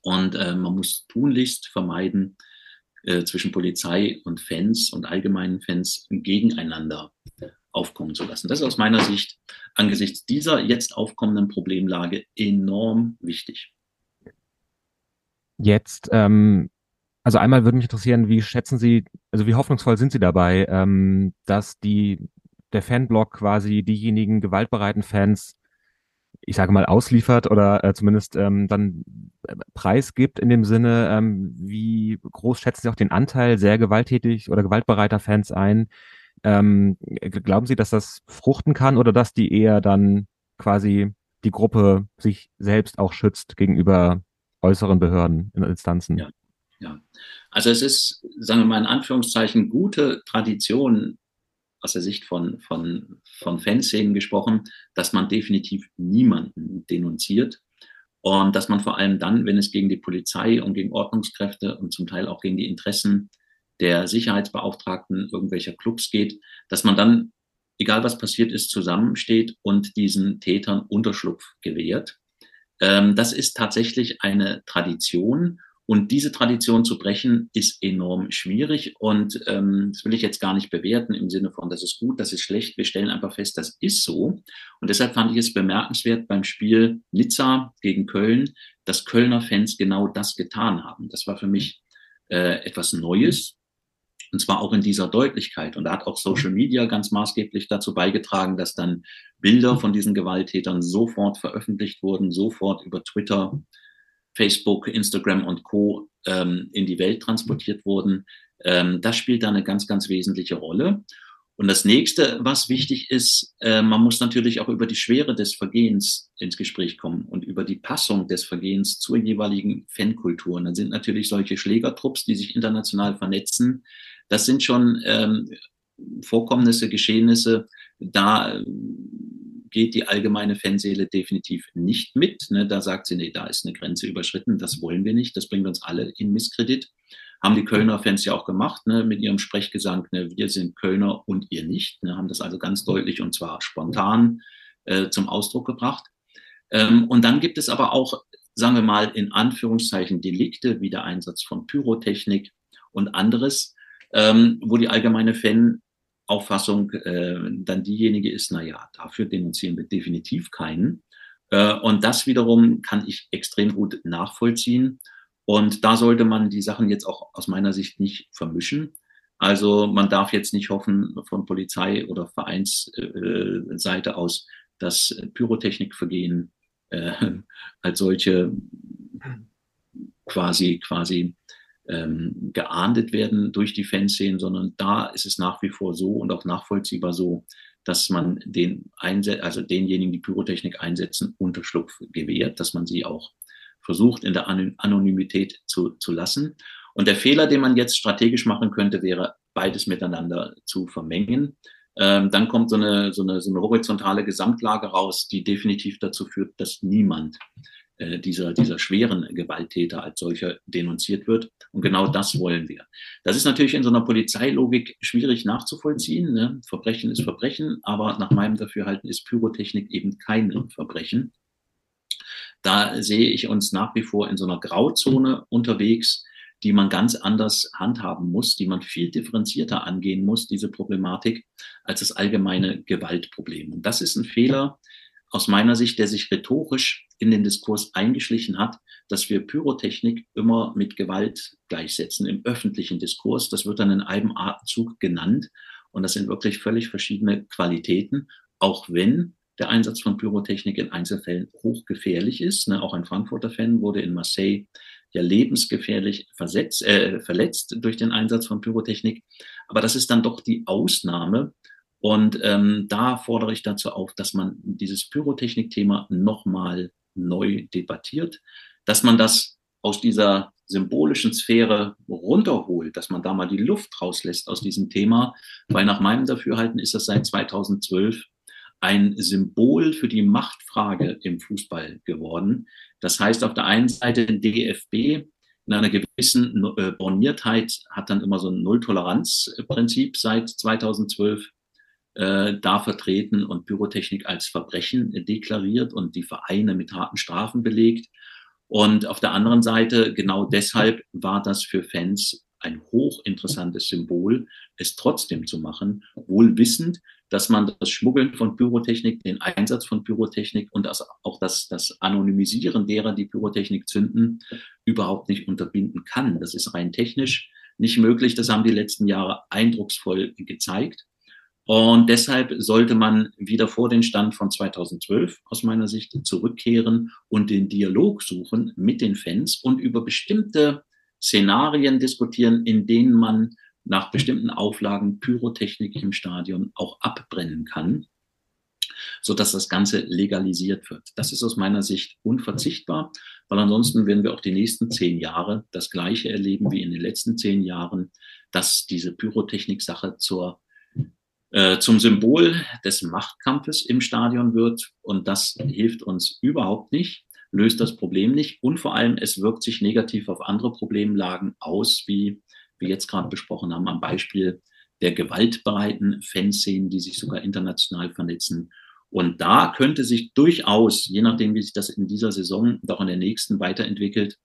und äh, man muss tunlichst vermeiden, äh, zwischen Polizei und Fans und allgemeinen Fans gegeneinander aufkommen zu lassen. Das ist aus meiner Sicht angesichts dieser jetzt aufkommenden Problemlage enorm wichtig. Jetzt, ähm, also einmal würde mich interessieren, wie schätzen Sie, also wie hoffnungsvoll sind Sie dabei, ähm, dass die, der Fanblock quasi diejenigen gewaltbereiten Fans, ich sage mal, ausliefert oder äh, zumindest ähm, dann äh, preisgibt in dem Sinne, ähm, wie groß schätzen Sie auch den Anteil sehr gewalttätig oder gewaltbereiter Fans ein, ähm, glauben Sie, dass das fruchten kann oder dass die eher dann quasi die Gruppe sich selbst auch schützt gegenüber äußeren Behörden in Instanzen? Ja, ja. Also es ist, sagen wir mal in Anführungszeichen, gute Tradition aus der Sicht von, von, von Fanszenen gesprochen, dass man definitiv niemanden denunziert und dass man vor allem dann, wenn es gegen die Polizei und gegen Ordnungskräfte und zum Teil auch gegen die Interessen der Sicherheitsbeauftragten irgendwelcher Clubs geht, dass man dann, egal was passiert ist, zusammensteht und diesen Tätern Unterschlupf gewährt. Ähm, das ist tatsächlich eine Tradition. Und diese Tradition zu brechen, ist enorm schwierig. Und ähm, das will ich jetzt gar nicht bewerten im Sinne von, das ist gut, das ist schlecht. Wir stellen einfach fest, das ist so. Und deshalb fand ich es bemerkenswert beim Spiel Nizza gegen Köln, dass Kölner Fans genau das getan haben. Das war für mich äh, etwas Neues. Und zwar auch in dieser Deutlichkeit. Und da hat auch Social Media ganz maßgeblich dazu beigetragen, dass dann Bilder von diesen Gewalttätern sofort veröffentlicht wurden, sofort über Twitter, Facebook, Instagram und Co. Ähm, in die Welt transportiert wurden. Ähm, das spielt da eine ganz, ganz wesentliche Rolle. Und das nächste, was wichtig ist, äh, man muss natürlich auch über die Schwere des Vergehens ins Gespräch kommen und über die Passung des Vergehens zur jeweiligen Fankultur. Und dann sind natürlich solche Schlägertrupps, die sich international vernetzen, das sind schon ähm, Vorkommnisse, Geschehnisse, da geht die allgemeine Fanseele definitiv nicht mit. Ne? Da sagt sie, nee, da ist eine Grenze überschritten, das wollen wir nicht, das bringt uns alle in Misskredit. Haben die Kölner Fans ja auch gemacht, ne, mit ihrem Sprechgesang, ne, wir sind Kölner und ihr nicht, ne, haben das also ganz deutlich und zwar spontan äh, zum Ausdruck gebracht. Ähm, und dann gibt es aber auch, sagen wir mal, in Anführungszeichen Delikte, wie der Einsatz von Pyrotechnik und anderes, ähm, wo die allgemeine Fan-Auffassung äh, dann diejenige ist, na ja, dafür denunzieren wir definitiv keinen. Äh, und das wiederum kann ich extrem gut nachvollziehen. Und da sollte man die Sachen jetzt auch aus meiner Sicht nicht vermischen. Also man darf jetzt nicht hoffen von Polizei oder Vereinsseite äh, aus, dass Pyrotechnikvergehen äh, als solche quasi quasi ähm, geahndet werden durch die Fanszenen, sondern da ist es nach wie vor so und auch nachvollziehbar so, dass man den Einse also denjenigen, die Pyrotechnik einsetzen, Unterschlupf gewährt, dass man sie auch versucht, in der Anonymität zu, zu lassen. Und der Fehler, den man jetzt strategisch machen könnte, wäre, beides miteinander zu vermengen. Ähm, dann kommt so eine, so, eine, so eine horizontale Gesamtlage raus, die definitiv dazu führt, dass niemand äh, dieser, dieser schweren Gewalttäter als solcher denunziert wird. Und genau das wollen wir. Das ist natürlich in so einer Polizeilogik schwierig nachzuvollziehen. Ne? Verbrechen ist Verbrechen, aber nach meinem Dafürhalten ist Pyrotechnik eben kein Verbrechen. Da sehe ich uns nach wie vor in so einer Grauzone unterwegs, die man ganz anders handhaben muss, die man viel differenzierter angehen muss, diese Problematik, als das allgemeine Gewaltproblem. Und das ist ein Fehler aus meiner Sicht, der sich rhetorisch in den Diskurs eingeschlichen hat, dass wir Pyrotechnik immer mit Gewalt gleichsetzen im öffentlichen Diskurs. Das wird dann in einem Atemzug genannt. Und das sind wirklich völlig verschiedene Qualitäten, auch wenn der Einsatz von Pyrotechnik in Einzelfällen hochgefährlich ist. Ne? Auch ein Frankfurter Fan wurde in Marseille ja lebensgefährlich versetzt, äh, verletzt durch den Einsatz von Pyrotechnik. Aber das ist dann doch die Ausnahme. Und ähm, da fordere ich dazu auf, dass man dieses Pyrotechnik-Thema nochmal neu debattiert, dass man das aus dieser symbolischen Sphäre runterholt, dass man da mal die Luft rauslässt aus diesem Thema, weil nach meinem Dafürhalten ist das seit 2012 ein Symbol für die Machtfrage im Fußball geworden. Das heißt, auf der einen Seite DFB in einer gewissen äh, Borniertheit hat dann immer so ein Nulltoleranzprinzip seit 2012 äh, da vertreten und Pyrotechnik als Verbrechen deklariert und die Vereine mit harten Strafen belegt. Und auf der anderen Seite, genau deshalb war das für Fans ein hochinteressantes Symbol, es trotzdem zu machen, wohl wissend, dass man das Schmuggeln von Pyrotechnik, den Einsatz von Pyrotechnik und das, auch das, das Anonymisieren derer, die Pyrotechnik zünden, überhaupt nicht unterbinden kann. Das ist rein technisch nicht möglich. Das haben die letzten Jahre eindrucksvoll gezeigt. Und deshalb sollte man wieder vor den Stand von 2012 aus meiner Sicht zurückkehren und den Dialog suchen mit den Fans und über bestimmte Szenarien diskutieren, in denen man nach bestimmten Auflagen Pyrotechnik im Stadion auch abbrennen kann, so dass das Ganze legalisiert wird. Das ist aus meiner Sicht unverzichtbar, weil ansonsten werden wir auch die nächsten zehn Jahre das Gleiche erleben wie in den letzten zehn Jahren, dass diese Pyrotechnik-Sache zur äh, zum Symbol des Machtkampfes im Stadion wird. Und das hilft uns überhaupt nicht, löst das Problem nicht. Und vor allem, es wirkt sich negativ auf andere Problemlagen aus, wie wir jetzt gerade besprochen haben, am Beispiel der gewaltbereiten Fanszenen, die sich sogar international vernetzen. Und da könnte sich durchaus, je nachdem, wie sich das in dieser Saison und auch in der nächsten weiterentwickelt,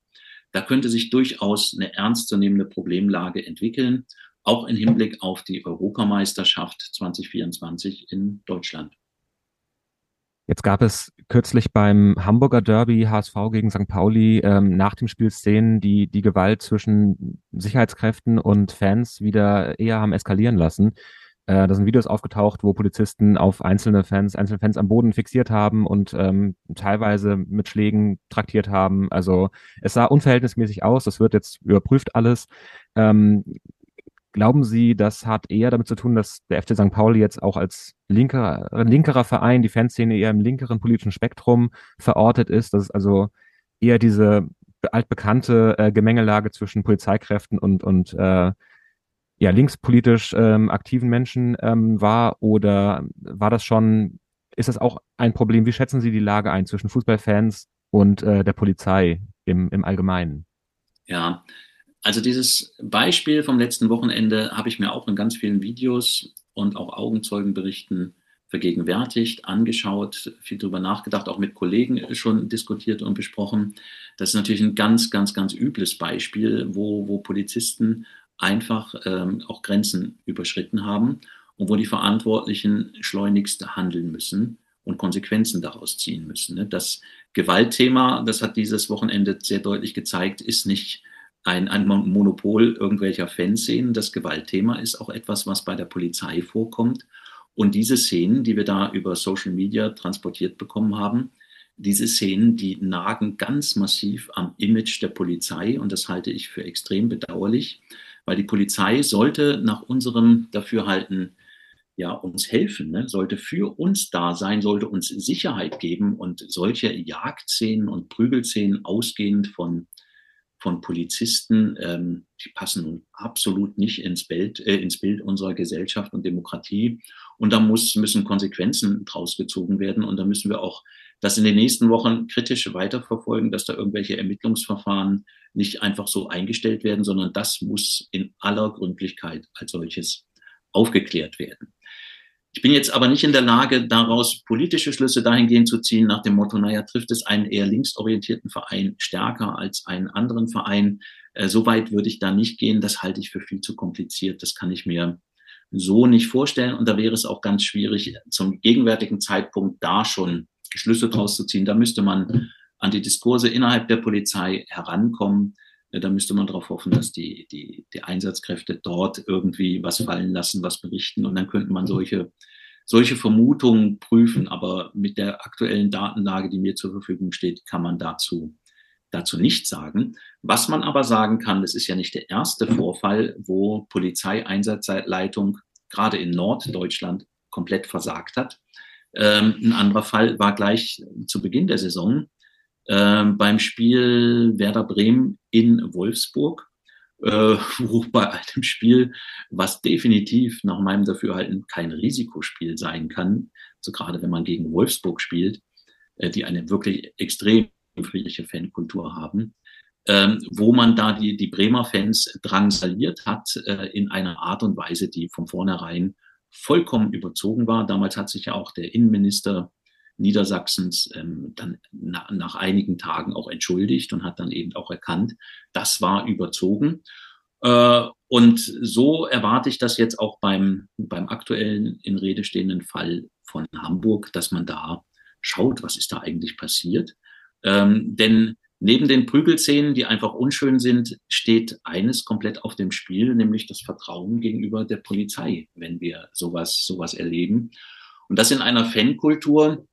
da könnte sich durchaus eine ernstzunehmende Problemlage entwickeln, auch im Hinblick auf die Europameisterschaft 2024 in Deutschland. Jetzt gab es kürzlich beim Hamburger Derby HSV gegen St. Pauli ähm, nach dem Spiel Szenen, die die Gewalt zwischen Sicherheitskräften und Fans wieder eher haben eskalieren lassen. Äh, da sind Videos aufgetaucht, wo Polizisten auf einzelne Fans, einzelne Fans am Boden fixiert haben und ähm, teilweise mit Schlägen traktiert haben. Also es sah unverhältnismäßig aus. Das wird jetzt überprüft alles. Ähm, Glauben Sie, das hat eher damit zu tun, dass der FC St. Pauli jetzt auch als linker, linkerer Verein, die Fanszene eher im linkeren politischen Spektrum verortet ist, dass es also eher diese altbekannte äh, Gemengelage zwischen Polizeikräften und, und äh, ja, linkspolitisch ähm, aktiven Menschen ähm, war? Oder war das schon, ist das auch ein Problem? Wie schätzen Sie die Lage ein zwischen Fußballfans und äh, der Polizei im, im Allgemeinen? Ja, also dieses Beispiel vom letzten Wochenende habe ich mir auch in ganz vielen Videos und auch Augenzeugenberichten vergegenwärtigt, angeschaut, viel darüber nachgedacht, auch mit Kollegen schon diskutiert und besprochen. Das ist natürlich ein ganz, ganz, ganz übles Beispiel, wo, wo Polizisten einfach ähm, auch Grenzen überschritten haben und wo die Verantwortlichen schleunigst handeln müssen und Konsequenzen daraus ziehen müssen. Ne? Das Gewaltthema, das hat dieses Wochenende sehr deutlich gezeigt, ist nicht ein, ein Monopol irgendwelcher Fanszenen. Das Gewaltthema ist auch etwas, was bei der Polizei vorkommt. Und diese Szenen, die wir da über Social Media transportiert bekommen haben, diese Szenen, die nagen ganz massiv am Image der Polizei und das halte ich für extrem bedauerlich, weil die Polizei sollte nach unserem Dafürhalten ja uns helfen, ne? sollte für uns da sein, sollte uns Sicherheit geben und solche Jagdszenen und Prügelszenen ausgehend von von Polizisten, ähm, die passen nun absolut nicht ins Bild, äh, ins Bild unserer Gesellschaft und Demokratie. Und da muss, müssen Konsequenzen draus gezogen werden. Und da müssen wir auch das in den nächsten Wochen kritisch weiterverfolgen, dass da irgendwelche Ermittlungsverfahren nicht einfach so eingestellt werden, sondern das muss in aller Gründlichkeit als solches aufgeklärt werden. Ich bin jetzt aber nicht in der Lage, daraus politische Schlüsse dahingehend zu ziehen, nach dem Motto, naja, trifft es einen eher linksorientierten Verein stärker als einen anderen Verein. Äh, so weit würde ich da nicht gehen. Das halte ich für viel zu kompliziert. Das kann ich mir so nicht vorstellen. Und da wäre es auch ganz schwierig, zum gegenwärtigen Zeitpunkt da schon Schlüsse draus zu ziehen. Da müsste man an die Diskurse innerhalb der Polizei herankommen. Äh, da müsste man darauf hoffen, dass die, die, die Einsatzkräfte dort irgendwie was fallen lassen, was berichten. Und dann könnte man solche, solche Vermutungen prüfen. Aber mit der aktuellen Datenlage, die mir zur Verfügung steht, kann man dazu, dazu nichts sagen. Was man aber sagen kann, das ist ja nicht der erste Vorfall, wo Polizeieinsatzleitung gerade in Norddeutschland komplett versagt hat. Ähm, ein anderer Fall war gleich zu Beginn der Saison beim Spiel Werder Bremen in Wolfsburg, äh, wo bei einem Spiel, was definitiv nach meinem Dafürhalten kein Risikospiel sein kann, so gerade wenn man gegen Wolfsburg spielt, äh, die eine wirklich extrem friedliche Fankultur haben, ähm, wo man da die, die Bremer Fans drangsaliert hat äh, in einer Art und Weise, die von vornherein vollkommen überzogen war. Damals hat sich ja auch der Innenminister Niedersachsens ähm, dann na, nach einigen Tagen auch entschuldigt und hat dann eben auch erkannt, das war überzogen. Äh, und so erwarte ich das jetzt auch beim, beim aktuellen in Rede stehenden Fall von Hamburg, dass man da schaut, was ist da eigentlich passiert. Ähm, denn neben den Prügelszenen, die einfach unschön sind, steht eines komplett auf dem Spiel, nämlich das Vertrauen gegenüber der Polizei, wenn wir sowas, sowas erleben. Und das in einer Fankultur,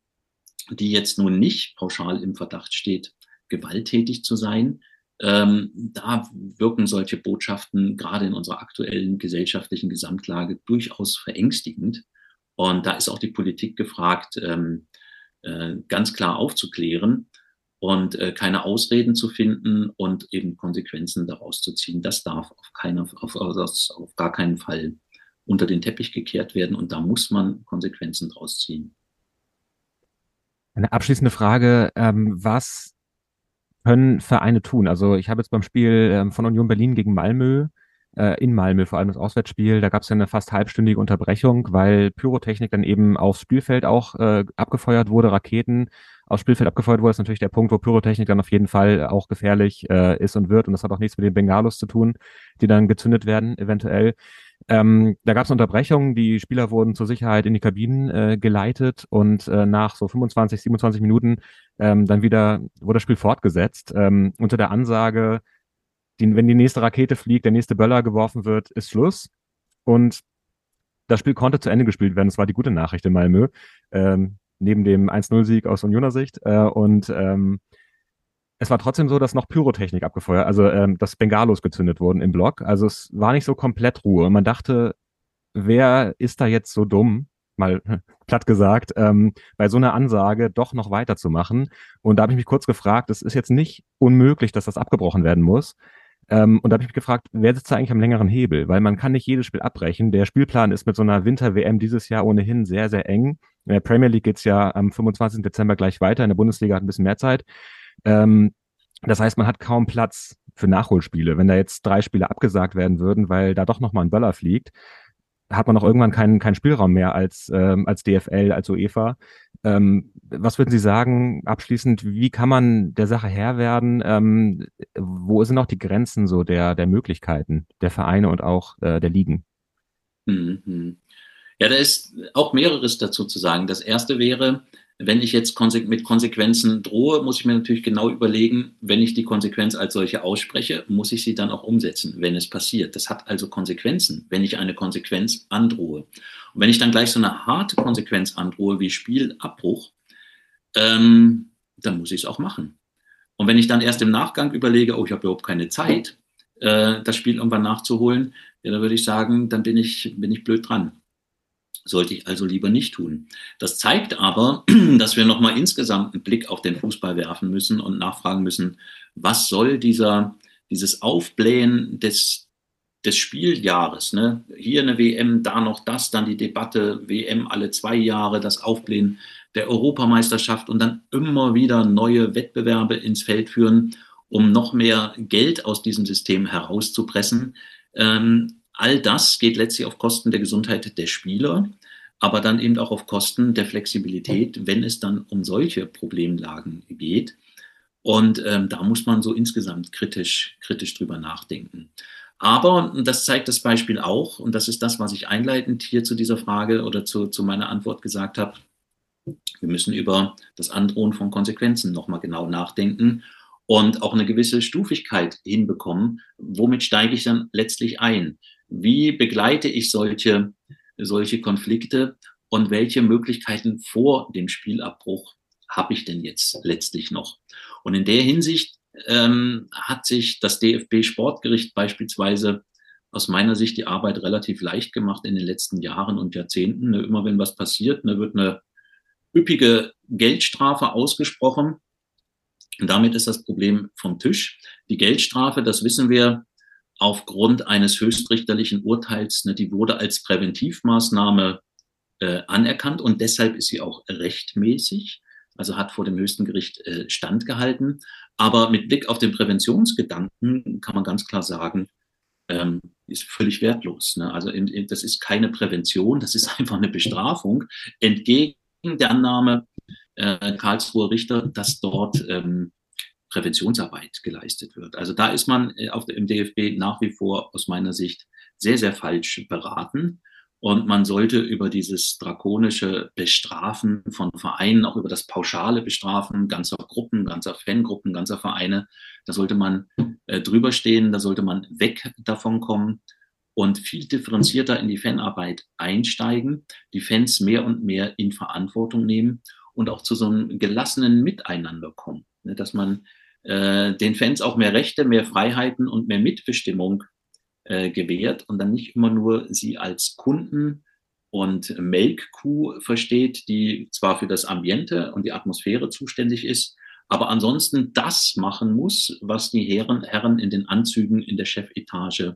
die jetzt nun nicht pauschal im Verdacht steht, gewalttätig zu sein, ähm, da wirken solche Botschaften gerade in unserer aktuellen gesellschaftlichen Gesamtlage durchaus verängstigend. Und da ist auch die Politik gefragt, ähm, äh, ganz klar aufzuklären und äh, keine Ausreden zu finden und eben Konsequenzen daraus zu ziehen. Das darf auf, keine, auf, auf gar keinen Fall unter den Teppich gekehrt werden und da muss man Konsequenzen draus ziehen. Eine abschließende Frage, ähm, was können Vereine tun? Also ich habe jetzt beim Spiel ähm, von Union Berlin gegen Malmö, äh, in Malmö, vor allem das Auswärtsspiel, da gab es ja eine fast halbstündige Unterbrechung, weil Pyrotechnik dann eben aufs Spielfeld auch äh, abgefeuert wurde, Raketen aufs Spielfeld abgefeuert wurde, ist natürlich der Punkt, wo Pyrotechnik dann auf jeden Fall auch gefährlich äh, ist und wird. Und das hat auch nichts mit den Bengalos zu tun, die dann gezündet werden, eventuell. Ähm, da gab es Unterbrechungen, die Spieler wurden zur Sicherheit in die Kabinen äh, geleitet und äh, nach so 25, 27 Minuten ähm, dann wieder wurde das Spiel fortgesetzt ähm, unter der Ansage, die, wenn die nächste Rakete fliegt, der nächste Böller geworfen wird, ist Schluss. Und das Spiel konnte zu Ende gespielt werden. Das war die gute Nachricht in Malmö, ähm, neben dem 1-0-Sieg aus Unioner Sicht. Äh, und ähm, es war trotzdem so, dass noch Pyrotechnik abgefeuert, also ähm, dass Bengalos gezündet wurden im Block. Also es war nicht so komplett Ruhe. Man dachte, wer ist da jetzt so dumm, mal platt gesagt, ähm, bei so einer Ansage doch noch weiterzumachen? Und da habe ich mich kurz gefragt, es ist jetzt nicht unmöglich, dass das abgebrochen werden muss. Ähm, und da habe ich mich gefragt, wer sitzt da eigentlich am längeren Hebel? Weil man kann nicht jedes Spiel abbrechen. Der Spielplan ist mit so einer Winter-WM dieses Jahr ohnehin sehr, sehr eng. In der Premier League geht's ja am 25. Dezember gleich weiter. In der Bundesliga hat ein bisschen mehr Zeit. Ähm, das heißt, man hat kaum Platz für Nachholspiele. Wenn da jetzt drei Spiele abgesagt werden würden, weil da doch nochmal ein Böller fliegt, hat man auch irgendwann keinen, keinen Spielraum mehr als, ähm, als DFL, als UEFA. Ähm, was würden Sie sagen, abschließend, wie kann man der Sache Herr werden? Ähm, wo sind auch die Grenzen so der, der Möglichkeiten der Vereine und auch äh, der Ligen? Mhm. Ja, da ist auch mehreres dazu zu sagen. Das erste wäre, wenn ich jetzt mit Konsequenzen drohe, muss ich mir natürlich genau überlegen, wenn ich die Konsequenz als solche ausspreche, muss ich sie dann auch umsetzen, wenn es passiert. Das hat also Konsequenzen, wenn ich eine Konsequenz androhe. Und wenn ich dann gleich so eine harte Konsequenz androhe wie Spielabbruch, ähm, dann muss ich es auch machen. Und wenn ich dann erst im Nachgang überlege, oh, ich habe überhaupt keine Zeit, äh, das Spiel irgendwann nachzuholen, ja, dann würde ich sagen, dann bin ich, bin ich blöd dran. Sollte ich also lieber nicht tun. Das zeigt aber, dass wir nochmal insgesamt einen Blick auf den Fußball werfen müssen und nachfragen müssen, was soll dieser, dieses Aufblähen des, des Spieljahres, ne? hier eine WM, da noch das, dann die Debatte, WM alle zwei Jahre, das Aufblähen der Europameisterschaft und dann immer wieder neue Wettbewerbe ins Feld führen, um noch mehr Geld aus diesem System herauszupressen. Ähm, all das geht letztlich auf Kosten der Gesundheit der Spieler aber dann eben auch auf Kosten der Flexibilität, wenn es dann um solche Problemlagen geht. Und ähm, da muss man so insgesamt kritisch, kritisch drüber nachdenken. Aber, und das zeigt das Beispiel auch, und das ist das, was ich einleitend hier zu dieser Frage oder zu, zu meiner Antwort gesagt habe, wir müssen über das Androhen von Konsequenzen nochmal genau nachdenken. und auch eine gewisse Stufigkeit hinbekommen. Womit steige ich dann letztlich ein? Wie begleite ich solche, solche Konflikte und welche Möglichkeiten vor dem Spielabbruch habe ich denn jetzt letztlich noch? Und in der Hinsicht ähm, hat sich das DFB Sportgericht beispielsweise aus meiner Sicht die Arbeit relativ leicht gemacht in den letzten Jahren und Jahrzehnten. Ne, immer wenn was passiert, ne, wird eine üppige Geldstrafe ausgesprochen. Und damit ist das Problem vom Tisch. Die Geldstrafe, das wissen wir aufgrund eines höchstrichterlichen Urteils, ne, die wurde als Präventivmaßnahme äh, anerkannt und deshalb ist sie auch rechtmäßig, also hat vor dem höchsten Gericht äh, standgehalten. Aber mit Blick auf den Präventionsgedanken kann man ganz klar sagen, ähm, ist völlig wertlos. Ne? Also in, in, das ist keine Prävention, das ist einfach eine Bestrafung entgegen der Annahme äh, Karlsruher Richter, dass dort ähm, Präventionsarbeit geleistet wird. Also da ist man äh, auf, im DFB nach wie vor aus meiner Sicht sehr, sehr falsch beraten. Und man sollte über dieses drakonische Bestrafen von Vereinen, auch über das pauschale Bestrafen ganzer Gruppen, ganzer Fangruppen, ganzer Vereine, da sollte man äh, drüber stehen, da sollte man weg davon kommen und viel differenzierter in die Fanarbeit einsteigen, die Fans mehr und mehr in Verantwortung nehmen und auch zu so einem gelassenen Miteinander kommen, ne, dass man äh, den Fans auch mehr Rechte, mehr Freiheiten und mehr Mitbestimmung äh, gewährt und dann nicht immer nur sie als Kunden und Melkkuh versteht, die zwar für das Ambiente und die Atmosphäre zuständig ist, aber ansonsten das machen muss, was die Herren, Herren in den Anzügen in der Chefetage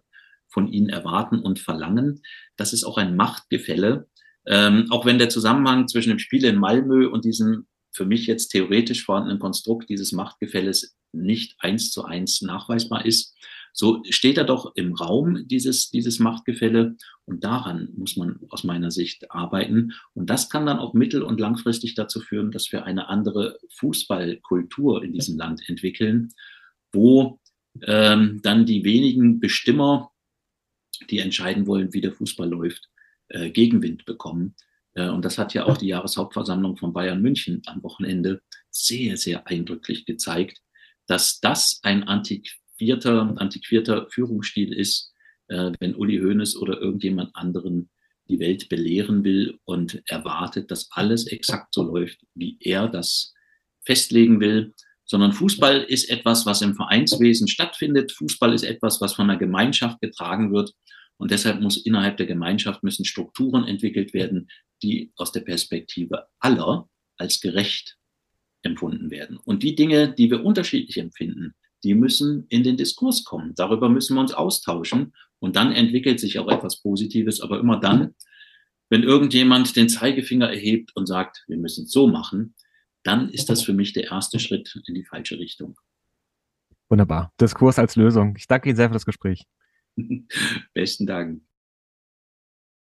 von ihnen erwarten und verlangen. Das ist auch ein Machtgefälle, ähm, auch wenn der Zusammenhang zwischen dem Spiel in Malmö und diesem für mich jetzt theoretisch vorhandenen Konstrukt dieses Machtgefälles nicht eins zu eins nachweisbar ist, so steht er doch im Raum, dieses, dieses Machtgefälle. Und daran muss man aus meiner Sicht arbeiten. Und das kann dann auch mittel- und langfristig dazu führen, dass wir eine andere Fußballkultur in diesem Land entwickeln, wo ähm, dann die wenigen Bestimmer, die entscheiden wollen, wie der Fußball läuft, äh, Gegenwind bekommen. Äh, und das hat ja auch die Jahreshauptversammlung von Bayern München am Wochenende sehr, sehr eindrücklich gezeigt, dass das ein antiquierter, antiquierter Führungsstil ist, äh, wenn Uli Hoeneß oder irgendjemand anderen die Welt belehren will und erwartet, dass alles exakt so läuft, wie er das festlegen will, sondern Fußball ist etwas, was im Vereinswesen stattfindet. Fußball ist etwas, was von der Gemeinschaft getragen wird. Und deshalb muss innerhalb der Gemeinschaft müssen Strukturen entwickelt werden, die aus der Perspektive aller als gerecht empfunden werden. Und die Dinge, die wir unterschiedlich empfinden, die müssen in den Diskurs kommen. Darüber müssen wir uns austauschen. Und dann entwickelt sich auch etwas Positives. Aber immer dann, wenn irgendjemand den Zeigefinger erhebt und sagt, wir müssen es so machen, dann ist das für mich der erste Schritt in die falsche Richtung. Wunderbar. Diskurs als Lösung. Ich danke Ihnen sehr für das Gespräch. Besten Dank.